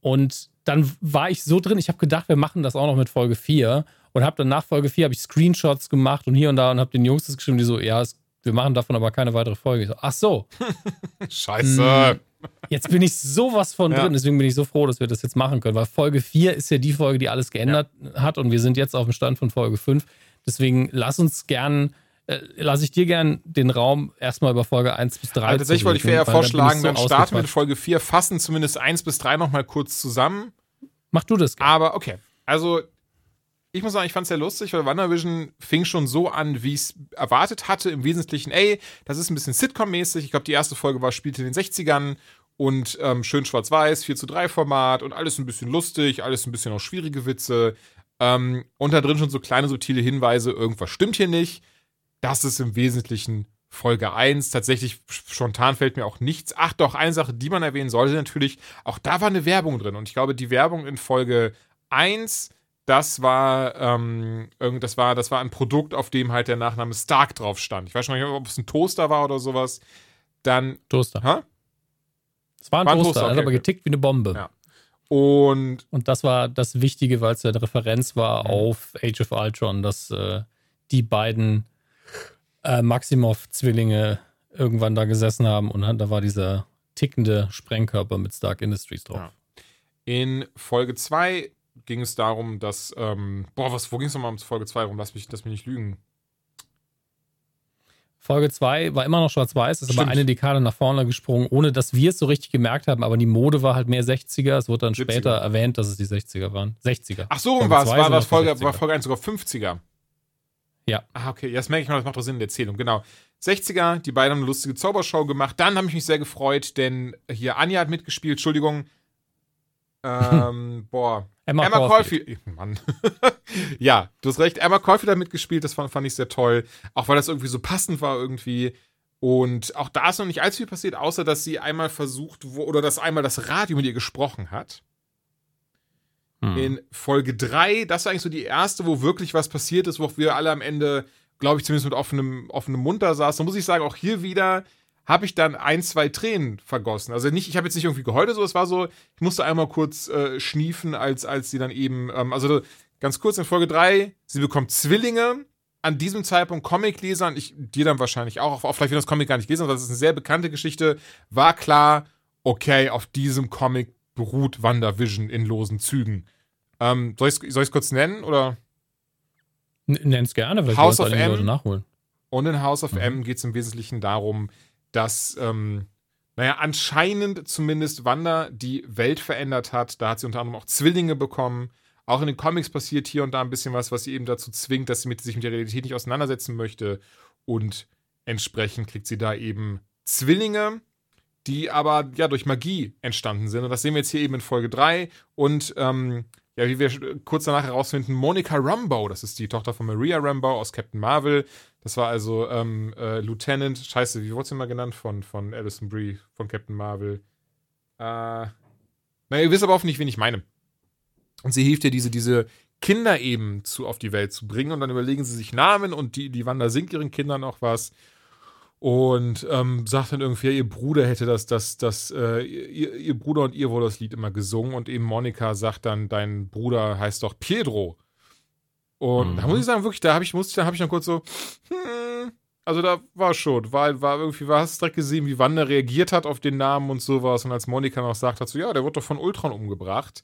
Speaker 2: Und dann war ich so drin, ich habe gedacht, wir machen das auch noch mit Folge 4 und habe dann nach Folge 4 habe ich Screenshots gemacht und hier und da und habe den Jungs das geschrieben, die so, ja, es, wir machen davon aber keine weitere Folge. So, ach so,
Speaker 3: Scheiße.
Speaker 2: Jetzt bin ich sowas von
Speaker 3: Ja.
Speaker 2: drin, deswegen bin ich so froh, dass wir das jetzt machen können, weil Folge 4 ist ja die Folge, die alles geändert hat und wir sind jetzt auf dem Stand von Folge 5. Deswegen lass uns gern, äh, lasse ich dir gern den Raum, erstmal über Folge 1 bis 3
Speaker 3: Also tatsächlich wollte ich eher
Speaker 2: dann
Speaker 3: vorschlagen,
Speaker 2: ich so
Speaker 3: dann starten wir mit. Folge 4, fassen zumindest 1 bis 3 nochmal kurz zusammen.
Speaker 2: Mach du das gerne.
Speaker 3: Aber okay, also ich muss sagen, ich fand es sehr lustig, weil WandaVision fing schon so an, wie ich es erwartet hatte. Im Wesentlichen, ey, das ist ein bisschen Sitcom-mäßig. Ich glaube, die erste Folge war, spielte in den 60ern und ähm, schön schwarz-weiß, 4 zu 3 Format und alles ein bisschen lustig, alles ein bisschen auch schwierige Witze. Ähm, und da drin schon so kleine subtile Hinweise, irgendwas stimmt hier nicht. Das ist im Wesentlichen Folge 1. Tatsächlich spontan fällt mir auch nichts. Ach doch, eine Sache, die man erwähnen sollte natürlich, auch da war eine Werbung drin. Und ich glaube, die Werbung in Folge 1, das war, ähm, irgend- das war, das war ein Produkt, auf dem halt der Nachname Stark drauf stand. Ich weiß schon nicht, ob es ein Toaster war oder sowas. Dann,
Speaker 2: Toaster.
Speaker 3: hä?
Speaker 2: Es war ein
Speaker 3: War ein
Speaker 2: Toaster,
Speaker 3: Toaster,
Speaker 2: hat
Speaker 3: okay,
Speaker 2: aber
Speaker 3: okay.
Speaker 2: getickt wie eine Bombe.
Speaker 3: Ja. Und
Speaker 2: Und das war das Wichtige, weil es ja eine Referenz war auf Age of Ultron, dass äh, die beiden äh, Maximoff-Zwillinge irgendwann da gesessen haben und da war dieser tickende Sprengkörper mit Stark Industries drauf.
Speaker 3: Ja. In Folge 2 ging es darum, dass, ähm, boah, was, wo ging es nochmal um Folge 2 rum? Lass mich, lass mich nicht lügen.
Speaker 2: Folge 2 war immer noch schwarz-weiß, ist aber
Speaker 3: Stimmt.
Speaker 2: eine Dekade nach vorne gesprungen, ohne dass wir es so richtig gemerkt haben, aber die Mode war halt mehr 60er. Es wurde dann
Speaker 3: 70er.
Speaker 2: später erwähnt, dass es die 60er waren. 60er.
Speaker 3: Ach so,
Speaker 2: Folge
Speaker 3: war es. War,
Speaker 2: die
Speaker 3: Folge,
Speaker 2: 60er.
Speaker 3: war Folge 1 sogar 50er?
Speaker 2: Ja.
Speaker 3: Ah, okay. Ja, das merke ich mal, das macht doch Sinn in der Erzählung. Genau. 60er, die beiden haben eine lustige Zaubershow gemacht. Dann habe ich mich sehr gefreut, denn hier Anja hat mitgespielt. Entschuldigung. Ähm, boah.
Speaker 2: Emma,
Speaker 3: Emma
Speaker 2: Caulfield.
Speaker 3: Caulfield. Mann. ja, du hast recht. Emma Caulfield hat mitgespielt. Das fand, fand ich sehr toll. Auch weil das irgendwie so passend war irgendwie. Und auch da ist noch nicht allzu viel passiert, außer dass sie einmal versucht, wo, oder dass einmal das Radio mit ihr gesprochen hat.
Speaker 2: Hm.
Speaker 3: In Folge 3, das war eigentlich so die erste, wo wirklich was passiert ist, wo wir alle am Ende, glaube ich, zumindest mit offenem, offenem Mund da saßen. Da muss ich sagen, auch hier wieder habe ich dann ein, zwei Tränen vergossen. Also nicht, ich habe jetzt nicht irgendwie geheult oder so, es war so, ich musste einmal kurz äh, schniefen, als, als sie dann eben, ähm, also ganz kurz in Folge 3, sie bekommt Zwillinge. An diesem Zeitpunkt Comiclesern, ich dir dann wahrscheinlich auch, auch vielleicht wenn das Comic gar nicht gelesen, aber das ist eine sehr bekannte Geschichte, war klar, okay, auf diesem Comic beruht WandaVision in losen Zügen. Ähm, soll ich es kurz nennen oder?
Speaker 2: Nenn's gerne, weil
Speaker 3: House of M.
Speaker 2: Nachholen.
Speaker 3: Und in House of
Speaker 2: Mhm.
Speaker 3: M geht es im Wesentlichen darum, dass, ähm, naja, anscheinend zumindest Wanda die Welt verändert hat. Da hat sie unter anderem auch Zwillinge bekommen. Auch in den Comics passiert hier und da ein bisschen was, was sie eben dazu zwingt, dass sie mit, sich mit der Realität nicht auseinandersetzen möchte. Und entsprechend kriegt sie da eben Zwillinge, die aber ja durch Magie entstanden sind. Und das sehen wir jetzt hier eben in Folge 3. Und ähm, ja, wie wir kurz danach herausfinden, Monica Rambeau, das ist die Tochter von Maria Rambeau aus Captain Marvel. Das war also ähm, äh, Lieutenant, scheiße, wie wurde sie mal genannt von, von Alison Brie, von Captain Marvel? Äh, naja, ihr wisst aber hoffentlich, wen ich meine. Und sie hilft ihr, diese, diese Kinder eben zu, auf die Welt zu bringen. Und dann überlegen sie sich Namen und die, die Wanda singt ihren Kindern auch was. Und ähm, sagt dann irgendwie, ja, ihr Bruder hätte das, das, das, äh, ihr, ihr Bruder und ihr wurde das Lied immer gesungen. Und eben Monika sagt dann, dein Bruder heißt doch Pedro. Und
Speaker 2: Mhm.
Speaker 3: da muss ich sagen, wirklich, da habe ich, musste, da habe ich dann kurz so, hm, also da war schon, war, war irgendwie, war, hast du direkt gesehen, wie Wanda reagiert hat auf den Namen und sowas. Und als Monika noch sagt, hat so, ja, der wird doch von Ultron umgebracht.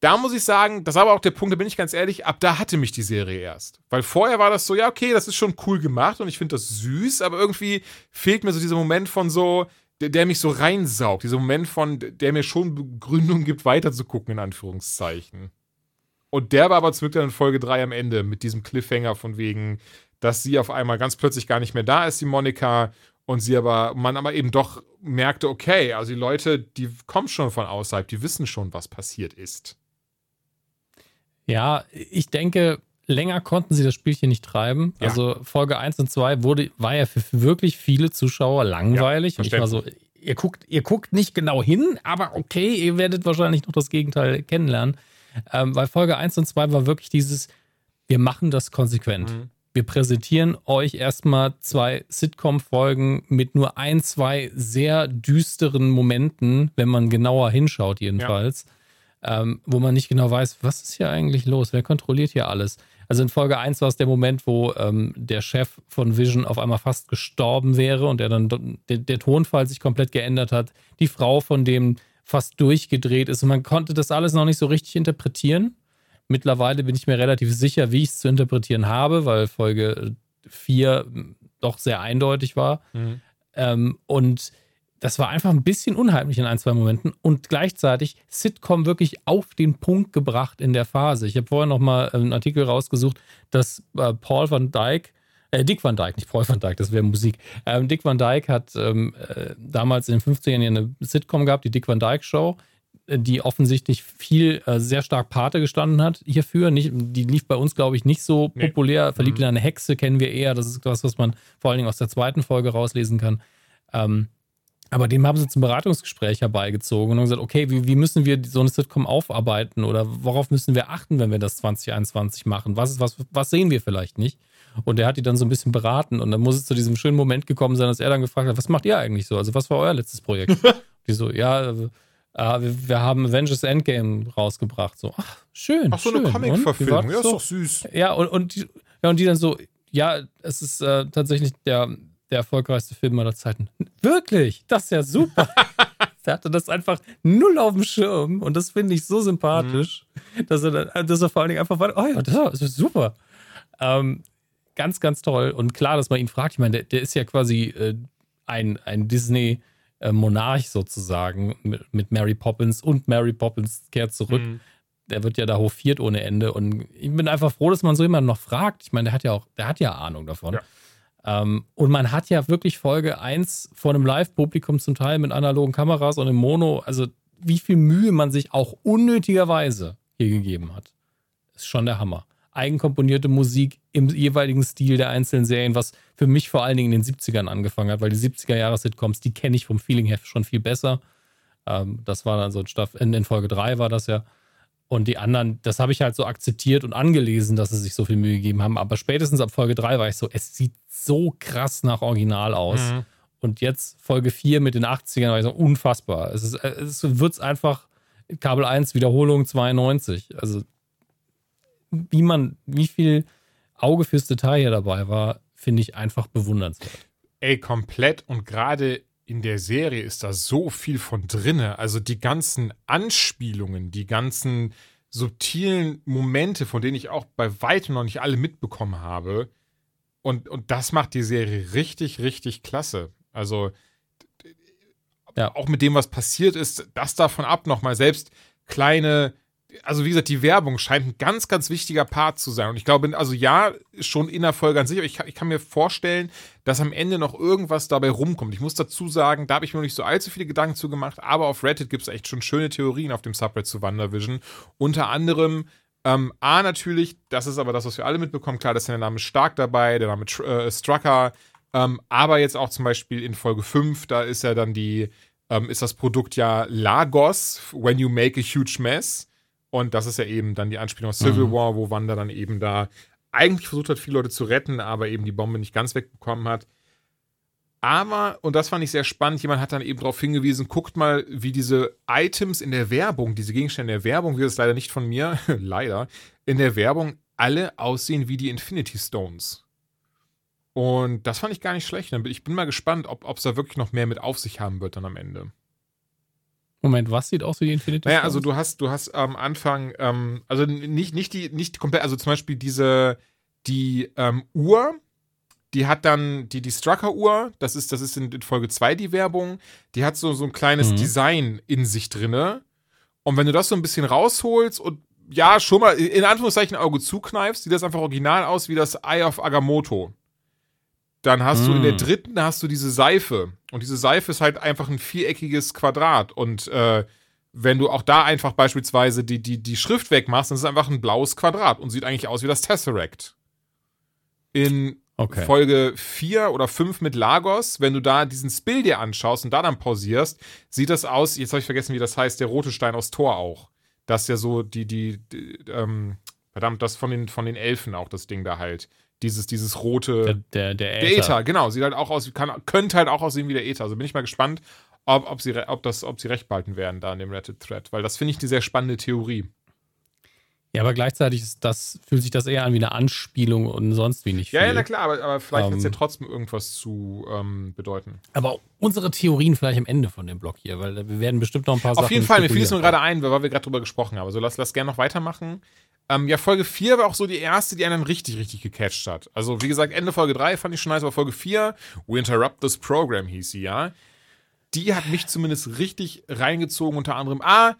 Speaker 3: Da muss ich sagen, das ist aber auch der Punkt, da bin ich ganz ehrlich, ab da hatte mich die Serie erst. Weil vorher war das so, ja, okay, das ist schon cool gemacht und ich finde das süß, aber irgendwie fehlt mir so dieser Moment von so, der, der, mich so reinsaugt, dieser Moment von, der mir schon Begründung gibt, weiter zu gucken, in Anführungszeichen. Und der war aber zurück dann in Folge 3 am Ende mit diesem Cliffhanger von wegen, dass sie auf einmal ganz plötzlich gar nicht mehr da ist, die Monika, und sie aber, man aber eben doch merkte, okay, also die Leute, die kommen schon von außerhalb, die wissen schon, was passiert ist.
Speaker 2: Ja, ich denke, länger konnten sie das Spielchen nicht treiben. Ja. Also Folge 1 und 2 wurde, war ja für wirklich viele Zuschauer langweilig. Ja, und ich war so, ihr guckt, ihr guckt nicht genau hin, aber okay, ihr werdet wahrscheinlich noch das Gegenteil kennenlernen. Ähm, weil Folge 1 und 2 war wirklich dieses, wir machen das konsequent. Mhm. Wir präsentieren euch erstmal zwei Sitcom-Folgen mit nur ein, zwei sehr düsteren Momenten, wenn man genauer hinschaut, jedenfalls. Ja ähm, wo man nicht genau weiß, was ist hier eigentlich los? Wer kontrolliert hier alles? Also in Folge 1 war es der Moment, wo ähm, der Chef von Vision auf einmal fast gestorben wäre und der dann der, der, Tonfall sich komplett geändert hat. Die Frau von dem fast durchgedreht ist und man konnte das alles noch nicht so richtig interpretieren. Mittlerweile bin ich mir relativ sicher, wie ich es zu interpretieren habe, weil Folge 4 doch sehr eindeutig war. Mhm. Ähm, und das war einfach ein bisschen unheimlich in ein, zwei Momenten und gleichzeitig Sitcom wirklich auf den Punkt gebracht in der Phase. Ich habe vorher nochmal einen Artikel rausgesucht, dass äh, Paul van Dyke, äh, Dick van Dyke, nicht Paul van Dyke, das wäre Musik. Ähm, Dick van Dyke hat ähm, äh, damals in den 50ern eine Sitcom gehabt, die Dick van Dyke Show, äh, die offensichtlich viel, äh, sehr stark Pate gestanden hat hierfür. Nicht, die lief bei uns, glaube ich, nicht so nee. populär. Verliebt mhm. in eine Hexe kennen wir eher. Das ist das, was man vor allen Dingen aus der zweiten Folge rauslesen kann. Ähm, aber dem haben sie zum Beratungsgespräch herbeigezogen und haben gesagt, okay, wie, wie müssen wir so eine Sitcom aufarbeiten oder worauf müssen wir achten, wenn wir das 2021 machen? Was, was, was sehen wir vielleicht nicht? Und er hat die dann so ein bisschen beraten und dann muss es zu diesem schönen Moment gekommen sein, dass er dann gefragt hat, was macht ihr eigentlich so? Also was war euer letztes Projekt? die so, ja, äh, wir, wir, haben Avengers Endgame rausgebracht. So, ach, schön.
Speaker 3: Ach, so
Speaker 2: schön.
Speaker 3: eine Comic-Verfilmung, ja, ist doch süß.
Speaker 2: Ja, und, und, die, ja, und die dann so, ja, es ist äh, tatsächlich der der erfolgreichste Film aller Zeiten. Wirklich? Das ist ja super. der hatte das einfach null auf dem Schirm und das finde ich so sympathisch, mhm. dass, er, dass er vor allen Dingen einfach war, oh ja, das ist super. Ähm, ganz, ganz toll. Und klar, dass man ihn fragt, ich meine, der, der ist ja quasi äh, ein, ein Disney-Monarch sozusagen mit, mit, Mary Poppins und Mary Poppins kehrt zurück. Mhm. Der wird ja da hofiert ohne Ende. Und ich bin einfach froh, dass man so jemanden noch fragt. Ich meine, der hat ja auch, der hat ja Ahnung davon. Ja. Ähm, und man hat ja wirklich Folge 1 vor einem Live-Publikum zum Teil mit analogen Kameras und im Mono, also wie viel Mühe man sich auch unnötigerweise hier gegeben hat. Ist schon der Hammer. Eigenkomponierte Musik im jeweiligen Stil der einzelnen Serien, was für mich vor allen Dingen in den 70ern angefangen hat, weil die 70er-Jahres-Sitcoms, die kenne ich vom Feeling her schon viel besser. Ähm, das war dann so ein Staff, in, in Folge 3 war das ja. Und die anderen, das habe ich halt so akzeptiert und angelesen, dass sie sich so viel Mühe gegeben haben. Aber spätestens ab Folge 3 war ich so, es sieht so krass nach Original aus. Mhm. Und jetzt Folge 4 mit den 80ern war ich so unfassbar. Es, ist, es wird einfach Kabel 1 Wiederholung 92. Also wie man, wie viel Auge fürs Detail hier dabei war, finde ich einfach bewundernswert.
Speaker 3: Ey, komplett und gerade in der Serie ist da so viel von drinne. Also die ganzen Anspielungen, die ganzen subtilen Momente, von denen ich auch bei weitem noch nicht alle mitbekommen habe. Und, und das macht die Serie richtig, richtig klasse. Also ja. auch mit dem, was passiert ist, das davon ab nochmal selbst kleine also wie gesagt, die Werbung scheint ein ganz, ganz wichtiger Part zu sein. Und ich glaube, also ja, schon in der Folge an sich, aber ich kann, ich kann mir vorstellen, dass am Ende noch irgendwas dabei rumkommt. Ich muss dazu sagen, da habe ich mir noch nicht so allzu viele Gedanken zu gemacht, aber auf Reddit gibt es echt schon schöne Theorien auf dem Subreddit zu WandaVision. Unter anderem, ähm, A, natürlich, das ist aber das, was wir alle mitbekommen, klar, dass der Name Stark dabei, der Name äh, Strucker, ähm, aber jetzt auch zum Beispiel in Folge 5, da ist ja dann die, ähm, ist das Produkt ja Lagos, when you make a huge mess. Und das ist ja eben dann die Anspielung auf Civil mhm. War, wo Wanda dann eben da eigentlich versucht hat, viele Leute zu retten, aber eben die Bombe nicht ganz wegbekommen hat. Aber, und das fand ich sehr spannend, jemand hat dann eben darauf hingewiesen, guckt mal, wie diese Items in der Werbung, diese Gegenstände in der Werbung, wie das leider nicht von mir, leider, in der Werbung alle aussehen wie die Infinity Stones. Und das fand ich gar nicht schlecht. Ich bin mal gespannt, ob es da wirklich noch mehr mit auf sich haben wird dann am Ende.
Speaker 2: Moment, was sieht aus wie die Infinity
Speaker 3: Naja, also du hast, du hast am Anfang, ähm, also nicht, nicht die, nicht komplett, also zum Beispiel diese, die ähm, Uhr, die hat dann die, die Strucker-Uhr, das ist, das ist in, Folge 2 die Werbung, die hat so, so ein kleines mhm. Design in sich drinne. Und wenn du das so ein bisschen rausholst und ja, schon mal in Anführungszeichen Auge zukneifst, sieht das einfach original aus wie das Eye of Agamotto. Dann hast mm. du in der hm. dritten hast du diese Seife. Und diese Seife ist halt einfach ein viereckiges Quadrat. Und äh, wenn du auch da einfach beispielsweise die, die, die Schrift wegmachst, dann ist es einfach ein blaues Quadrat und sieht eigentlich aus wie das Tesseract. In okay. Folge 4 oder 5 mit Lagos, wenn du da diesen Spill dir anschaust und da dann pausierst, sieht das aus, jetzt habe ich vergessen, wie das heißt, der rote Stein aus Tor auch. Das ist ja so die, die, die ähm, verdammt, das von den, von den Elfen auch, das Ding da halt. Dieses, dieses rote.
Speaker 2: Der, der, der
Speaker 3: Äther. Der Äther, genau. Sieht halt auch aus, kann, könnte halt auch aussehen wie der Äther. Also bin ich mal gespannt, ob, ob, sie, ob, das, ob sie recht behalten werden da in dem Reddit Thread, weil das finde ich eine sehr spannende Theorie.
Speaker 2: Ja, aber gleichzeitig ist das, fühlt sich das eher an wie eine Anspielung und sonst wie nicht viel.
Speaker 3: Ja, ja, na klar, aber, aber vielleicht ähm, hat es ja trotzdem irgendwas zu ähm, bedeuten.
Speaker 2: Aber unsere Theorien vielleicht am Ende von dem Blog hier, weil wir werden bestimmt noch ein paar
Speaker 3: Auf
Speaker 2: Sachen.
Speaker 3: Auf jeden Fall, mir fiel es nur gerade ein, weil wir gerade drüber gesprochen haben. Also lass, lass gerne noch weitermachen. Ähm, ja, Folge 4 war auch so die erste, die einen richtig, richtig gecatcht hat. Also, wie gesagt, Ende Folge 3 fand ich schon nice, aber Folge 4, We Interrupt This Program hieß sie, ja. Die hat mich zumindest richtig reingezogen, unter anderem, ah,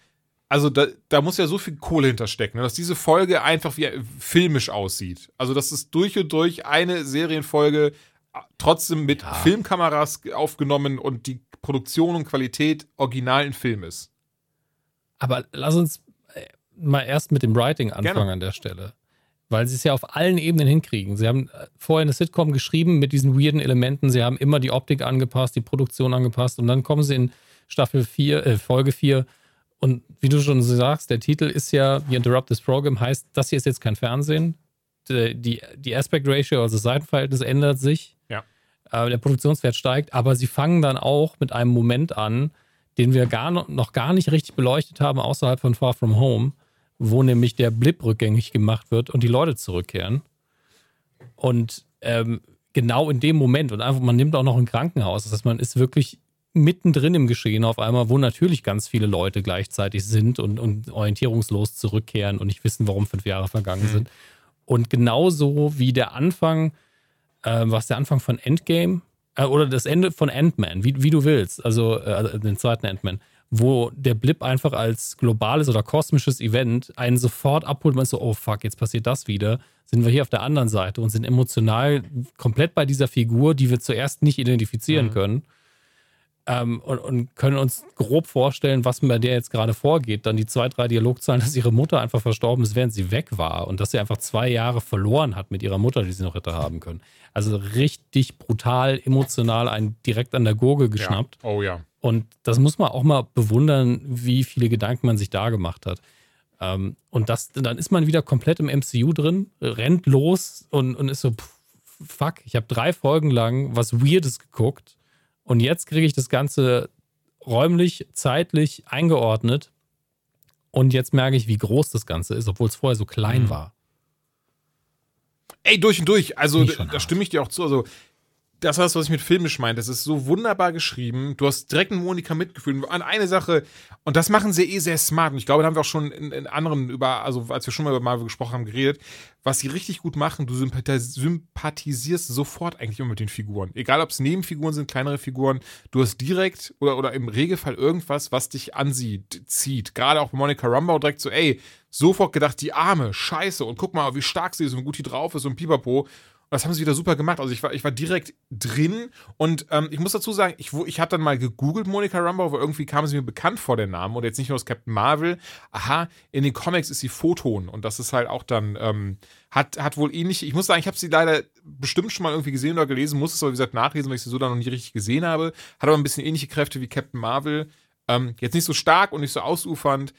Speaker 3: also da, da muss ja so viel Kohle hinterstecken, ne, dass diese Folge einfach wie filmisch aussieht. Also das ist durch und durch eine Serienfolge trotzdem mit ja. Filmkameras aufgenommen und die Produktion und Qualität original in Film ist.
Speaker 2: Aber lass uns äh, mal erst mit dem Writing anfangen Gerne. an der Stelle. Weil sie es ja auf allen Ebenen hinkriegen. Sie haben äh, vorher eine Sitcom geschrieben mit diesen weirden Elementen. Sie haben immer die Optik angepasst, die Produktion angepasst. Und dann kommen sie in Staffel 4, äh, Folge 4 und wie du schon sagst, der Titel ist ja The Interrupt This Program, heißt, das hier ist jetzt kein Fernsehen. Die, die, die Aspect Ratio, also das Seitenverhältnis ändert sich.
Speaker 3: Ja.
Speaker 2: Äh, der Produktionswert steigt, aber sie fangen dann auch mit einem Moment an, den wir gar noch, noch gar nicht richtig beleuchtet haben, außerhalb von Far From Home, wo nämlich der Blip rückgängig gemacht wird und die Leute zurückkehren. Und ähm, genau in dem Moment und einfach, man nimmt auch noch ein Krankenhaus. Das heißt, man ist wirklich mittendrin im Geschehen auf einmal, wo natürlich ganz viele Leute gleichzeitig sind und, und orientierungslos zurückkehren und nicht wissen, warum fünf Jahre vergangen mhm. sind. Und genauso wie der Anfang, äh, was der Anfang von Endgame äh, oder das Ende von Ant-Man, wie, wie du willst, also äh, den zweiten Ant-Man, wo der Blip einfach als globales oder kosmisches Event einen sofort abholt, man ist so, oh fuck, jetzt passiert das wieder, sind wir hier auf der anderen Seite und sind emotional komplett bei dieser Figur, die wir zuerst nicht identifizieren mhm. können ähm, und, und, können uns grob vorstellen, was bei der jetzt gerade vorgeht. Dann die zwei, drei Dialogzahlen, dass ihre Mutter einfach verstorben ist, während sie weg war und dass sie einfach zwei Jahre verloren hat mit ihrer Mutter, die sie noch hätte haben können. Also richtig brutal, emotional, einen direkt an der Gurgel geschnappt.
Speaker 3: Ja. Oh ja.
Speaker 2: Und das muss man auch mal bewundern, wie viele Gedanken man sich da gemacht hat. Ähm, und das, dann ist man wieder komplett im MCU drin, rennt los und, und ist so, pff, fuck, ich habe drei Folgen lang was Weirdes geguckt und jetzt kriege ich das Ganze räumlich, zeitlich eingeordnet. Und jetzt merke ich, wie groß das Ganze ist, obwohl es vorher so klein mhm. war.
Speaker 3: Ey, durch und durch. Also, da stimme ich dir auch zu. Also, das ist das, was ich mit filmisch meine. Das ist so wunderbar geschrieben. Du hast direkt einen Monika mitgefühlt an eine Sache. Und das machen sie eh sehr smart. Und ich glaube, da haben wir auch schon in, in anderen über, also als wir schon mal über Marvel gesprochen haben, geredet. Was sie richtig gut machen, du sympathisierst sofort eigentlich immer mit den Figuren. Egal, ob es Nebenfiguren sind, kleinere Figuren. Du hast direkt oder, oder im Regelfall irgendwas, was dich an sie zieht. Gerade auch bei Monica Rambeau direkt so, ey, sofort gedacht, die Arme, scheiße. Und guck mal, wie stark sie ist und wie gut die drauf ist und pipapo das haben sie wieder super gemacht. Also ich war, ich war direkt drin und ähm, ich muss dazu sagen, ich, ich hatte dann mal gegoogelt Monica Rambeau, weil irgendwie kam sie mir bekannt vor den Namen und jetzt nicht nur aus Captain Marvel. Aha, in den Comics ist sie Photon und das ist halt auch dann, ähm, hat, hat wohl ähnliche, ich muss sagen, ich habe sie leider bestimmt schon mal irgendwie gesehen oder gelesen, muss es aber wie gesagt nachlesen, weil ich sie so dann noch nie richtig gesehen habe. Hat aber ein bisschen ähnliche Kräfte wie Captain Marvel. Ähm, jetzt nicht so stark und nicht so ausufernd,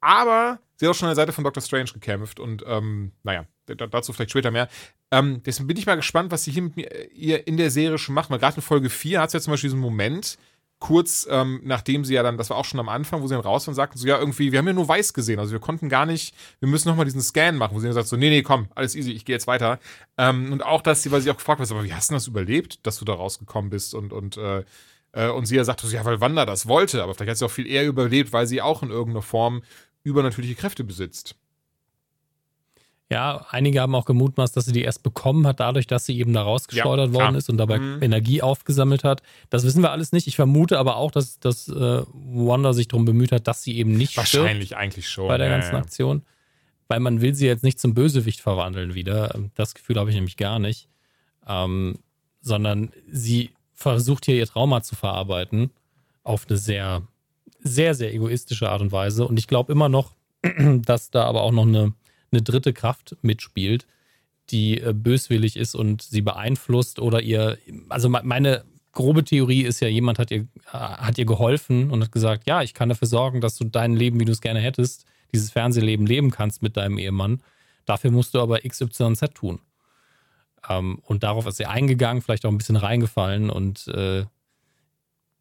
Speaker 3: aber sie hat auch schon an der Seite von Doctor Strange gekämpft und ähm, naja, dazu vielleicht später mehr. Ähm, deswegen bin ich mal gespannt, was sie hier mit mir, äh, ihr in der Serie schon macht. Weil gerade in Folge 4 hat sie ja zum Beispiel diesen Moment, kurz ähm, nachdem sie ja dann, das war auch schon am Anfang, wo sie dann raus und sagten so, ja, irgendwie, wir haben ja nur weiß gesehen, also wir konnten gar nicht, wir müssen nochmal diesen Scan machen, wo sie dann sagt so, nee, nee, komm, alles easy, ich gehe jetzt weiter. Ähm, und auch, dass sie, weil sie auch gefragt hat, aber wie hast du das überlebt, dass du da rausgekommen bist und, und äh, Äh, und sie ja sagt, ja, weil Wanda das wollte, aber vielleicht hat sie auch viel eher überlebt, weil sie auch in irgendeiner Form übernatürliche Kräfte besitzt.
Speaker 2: Ja, einige haben auch gemutmaßt, dass sie die erst bekommen hat, dadurch, dass sie eben da rausgeschleudert ja, worden ist und dabei mhm. Energie aufgesammelt hat. Das wissen wir alles nicht. Ich vermute aber auch, dass, dass äh, Wanda sich darum bemüht hat, dass sie eben nicht
Speaker 3: Wahrscheinlich eigentlich schon.
Speaker 2: Bei der ja, ganzen ja. Aktion. Weil man will sie jetzt nicht zum Bösewicht verwandeln wieder. Das Gefühl habe ich nämlich gar nicht. Ähm, sondern sie versucht hier ihr Trauma zu verarbeiten auf eine sehr, sehr, sehr egoistische Art und Weise. Und ich glaube immer noch, dass da aber auch noch eine eine dritte Kraft mitspielt, die äh, böswillig ist und sie beeinflusst oder ihr, also meine grobe Theorie ist ja, jemand hat ihr, äh, hat ihr geholfen und hat gesagt, ja, ich kann dafür sorgen, dass du dein Leben, wie du es gerne hättest, dieses Fernsehleben leben kannst mit deinem Ehemann. Dafür musst du aber XYZ tun. Ähm, und darauf ist sie eingegangen, vielleicht auch ein bisschen reingefallen und äh,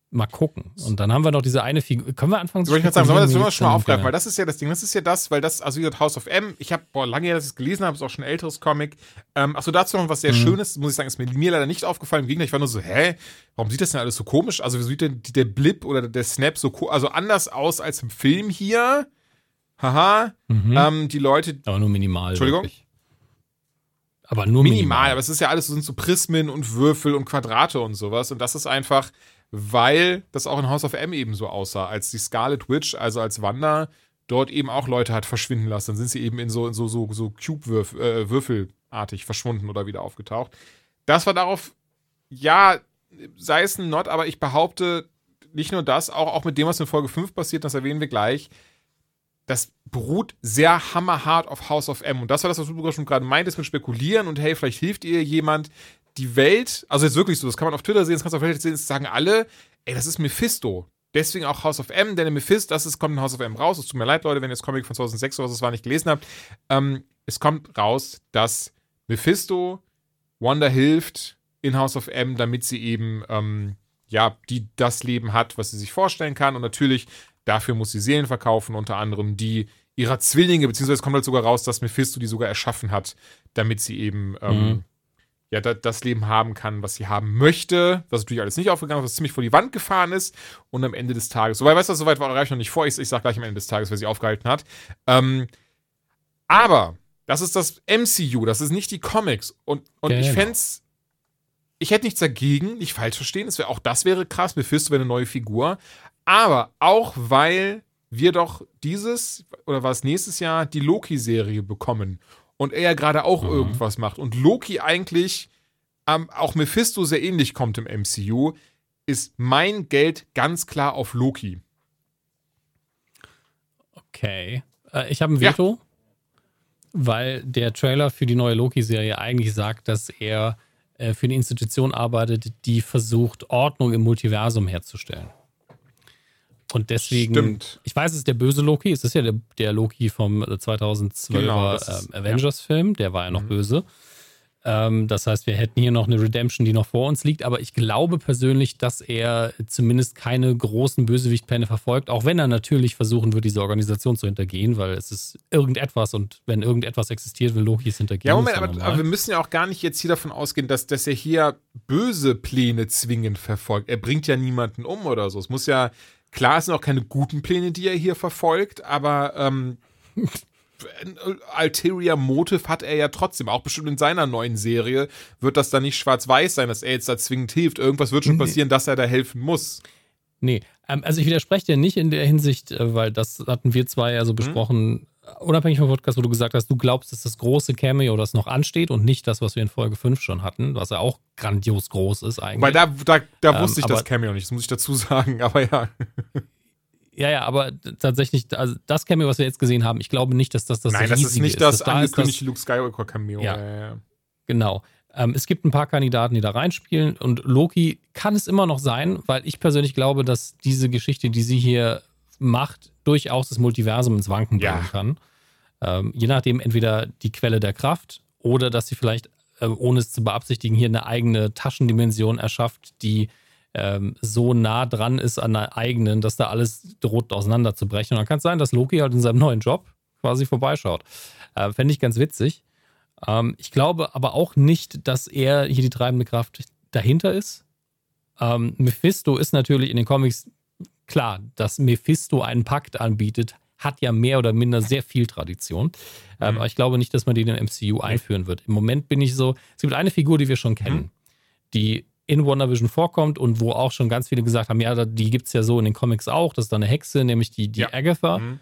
Speaker 2: mal gucken. Und dann haben wir noch diese eine Figur. Können wir anfangen
Speaker 3: zu ich sagen, sollen wir das schon mal aufgreifen? Weil das ist ja das Ding. Das ist ja das, weil das, also wie gesagt, House of M, ich habe, lange her, dass ich es gelesen habe, ist auch schon ein älteres Comic. Ähm, achso, dazu noch was sehr mhm. Schönes, muss ich sagen, ist mir, mir leider nicht aufgefallen. Im Gegenteil, ich war nur so, hä, warum sieht das denn alles so komisch? Also, wie sieht denn der Blip oder der Snap so, also anders aus als im Film hier? Haha. Mhm. Ähm, die Leute.
Speaker 2: Aber nur minimal.
Speaker 3: Entschuldigung. Wirklich.
Speaker 2: Aber nur minimal. minimal.
Speaker 3: Aber es ist ja alles, so sind so Prismen und Würfel und Quadrate und sowas. Und das ist einfach weil das auch in House of M eben so aussah, als die Scarlet Witch, also als Wanda, dort eben auch Leute hat verschwinden lassen. Dann sind sie eben in so, in so, so, so Cube-Würfelartig äh, verschwunden oder wieder aufgetaucht. Das war darauf, ja, sei es ein Not, aber ich behaupte, nicht nur das, auch, auch mit dem, was in Folge 5 passiert, das erwähnen wir gleich, das beruht sehr hammerhart auf House of M. Und das war das, was du schon gerade meintest mit Spekulieren und hey, vielleicht hilft ihr jemand, die Welt, also jetzt wirklich so, das kann man auf Twitter sehen, das kannst du auf Reddit sehen, das sagen alle, ey, das ist Mephisto. Deswegen auch House of M, denn Mephisto, das ist, kommt in House of M raus. Es tut mir leid, Leute, wenn ihr das Comic von 2006 oder was das war nicht gelesen habt. Ähm, es kommt raus, dass Mephisto Wanda hilft in House of M, damit sie eben, ähm, ja, die das Leben hat, was sie sich vorstellen kann. Und natürlich, dafür muss sie Seelen verkaufen, unter anderem die ihrer Zwillinge, beziehungsweise es kommt halt sogar raus, dass Mephisto die sogar erschaffen hat, damit sie eben ähm, mhm ja, da, das Leben haben kann, was sie haben möchte, was natürlich alles nicht aufgegangen ist, was ziemlich vor die Wand gefahren ist und am Ende des Tages, soweit weißt du, soweit war ich noch nicht vor, ich, ich sag gleich am Ende des Tages, wer sie aufgehalten hat. Ähm, aber das ist das MCU, das ist nicht die Comics und, und genau. ich fände ich hätte nichts dagegen, nicht falsch verstehen, wär, auch das wäre krass, Mephisto wäre eine neue Figur, aber auch weil wir doch dieses, oder war es nächstes Jahr, die Loki-Serie bekommen und er ja gerade auch mhm. irgendwas macht und Loki eigentlich ähm, auch Mephisto sehr ähnlich kommt im MCU, ist mein Geld ganz klar auf Loki.
Speaker 2: Okay. Äh, ich habe ein Veto, ja. weil der Trailer für die neue Loki-Serie eigentlich sagt, dass er äh, für eine Institution arbeitet, die versucht, Ordnung im Multiversum herzustellen. Und deswegen, Stimmt. ich weiß, es ist der böse Loki, es ist ja der, der Loki vom 2012er äh, genau, ähm, Avengers-Film, der war ja noch mhm. böse. Ähm, das heißt, wir hätten hier noch eine Redemption, die noch vor uns liegt, aber ich glaube persönlich, dass er zumindest keine großen Bösewichtpläne verfolgt, auch wenn er natürlich versuchen wird, diese Organisation zu hintergehen, weil es ist irgendetwas und wenn irgendetwas existiert, will Loki es hintergehen.
Speaker 3: Ja, Moment, aber, aber, wir müssen ja auch gar nicht jetzt hier davon ausgehen, dass, dass er hier böse Pläne zwingend verfolgt. Er bringt ja niemanden um oder so. Es muss ja Klar, es sind auch keine guten Pläne, die er hier verfolgt, aber ähm, Ulterior Motive hat er ja trotzdem. Auch bestimmt in seiner neuen Serie wird das dann nicht schwarz-weiß sein, dass er jetzt da zwingend hilft. Irgendwas wird schon passieren, dass er da helfen muss.
Speaker 2: Nee, ähm, also ich widerspreche dir nicht in der Hinsicht, äh, weil das hatten wir zwei ja so mhm. besprochen, unabhängig vom Podcast, wo du gesagt hast, du glaubst, dass das große Cameo, das noch ansteht und nicht das, was wir in Folge 5 schon hatten, was ja auch grandios groß ist eigentlich.
Speaker 3: Weil da, da, da ähm, wusste ich das Cameo nicht, das muss ich dazu sagen, aber ja.
Speaker 2: Ja, ja, aber tatsächlich, also das Cameo, was wir jetzt gesehen haben, ich glaube nicht, dass das das
Speaker 3: Nein, das ist nicht das, das angekündigte Luke Skywalker Cameo.
Speaker 2: Ja, ja, ja. genau. Ähm, es gibt ein paar Kandidaten, die da reinspielen und Loki kann es immer noch sein, weil ich persönlich glaube, dass diese Geschichte, die sie hier macht, durchaus das Multiversum ins Wanken bringen ja. kann. Ähm, je nachdem, entweder die Quelle der Kraft oder dass sie vielleicht, äh, ohne es zu beabsichtigen, hier eine eigene Taschendimension erschafft, die ähm, so nah dran ist an der eigenen, dass da alles droht auseinanderzubrechen. Und dann kann es sein, dass Loki halt in seinem neuen Job quasi vorbeischaut. Äh, Fände ich ganz witzig. Ähm, ich glaube aber auch nicht, dass er hier die treibende Kraft dahinter ist. Ähm, Mephisto ist natürlich in den Comics klar, dass Mephisto einen Pakt anbietet, hat ja mehr oder minder sehr viel Tradition. Ähm, mhm. aber ich glaube nicht, dass man den in MCU einführen wird. Im Moment bin ich so, es gibt eine Figur, die wir schon kennen, mhm. die in WandaVision vorkommt und wo auch schon ganz viele gesagt haben, ja, die gibt es ja so in den Comics auch, das ist da eine Hexe, nämlich die, die ja. Agatha, mhm.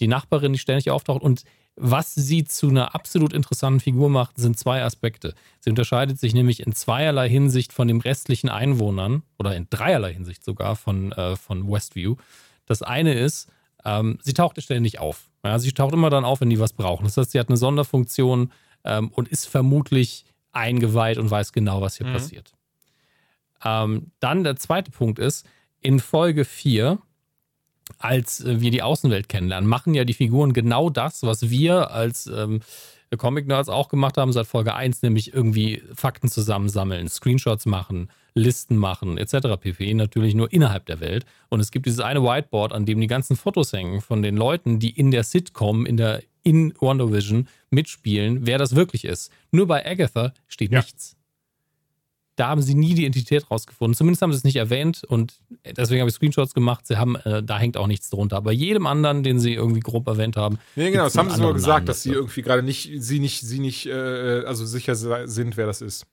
Speaker 2: die Nachbarin, die ständig auftaucht. Und was sie zu einer absolut interessanten Figur macht, sind zwei Aspekte. Sie unterscheidet sich nämlich in zweierlei Hinsicht von den restlichen Einwohnern oder in dreierlei Hinsicht sogar von, äh, von Westview. Das eine ist, ähm, sie taucht ständig auf. Ja, sie taucht immer dann auf, wenn die was brauchen. Das heißt, sie hat eine Sonderfunktion ähm, und ist vermutlich eingeweiht und weiß genau, was hier mhm. passiert. Ähm, dann der zweite Punkt ist, in Folge 4 als äh, wir die Außenwelt kennenlernen, machen ja die Figuren genau das, was wir als ähm, Comic-Nerds auch gemacht haben seit Folge 1, nämlich irgendwie Fakten zusammensammeln, Screenshots machen, Listen machen, etc. pp. Natürlich nur innerhalb der Welt. Und es gibt dieses eine Whiteboard, an dem die ganzen Fotos hängen von den Leuten, die in der Sitcom, in der in Wonder Vision mitspielen, wer das wirklich ist. Nur bei Agatha steht ja. nichts da haben sie nie die Identität rausgefunden. Zumindest haben sie es nicht erwähnt und deswegen habe ich Screenshots gemacht. Sie haben, äh, da hängt auch nichts drunter. Bei jedem anderen, den sie irgendwie grob erwähnt haben.
Speaker 3: Nee, genau, das haben sie nur gesagt, dass sie irgendwie gerade nicht, sie nicht, sie nicht, äh, also sicher sind, wer das ist.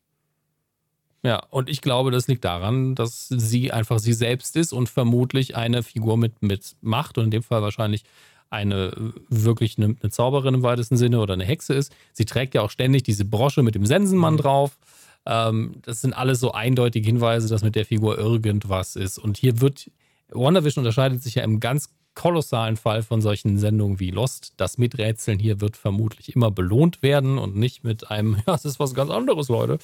Speaker 2: Ja, und ich glaube, das liegt daran, dass sie einfach sie selbst ist und vermutlich eine Figur mit, mit Macht und in dem Fall wahrscheinlich eine wirklich eine, eine Zauberin im weitesten Sinne oder eine Hexe ist. Sie trägt ja auch ständig diese Brosche mit dem Sensenmann mhm. drauf. Ähm, das sind alles so eindeutige Hinweise, dass mit der Figur irgendwas ist. Und hier wird, WandaVision unterscheidet sich ja im ganz kolossalen Fall von solchen Sendungen wie Lost. Das Miträtseln hier wird vermutlich immer belohnt werden und nicht mit einem, ja, das ist was ganz anderes, Leute,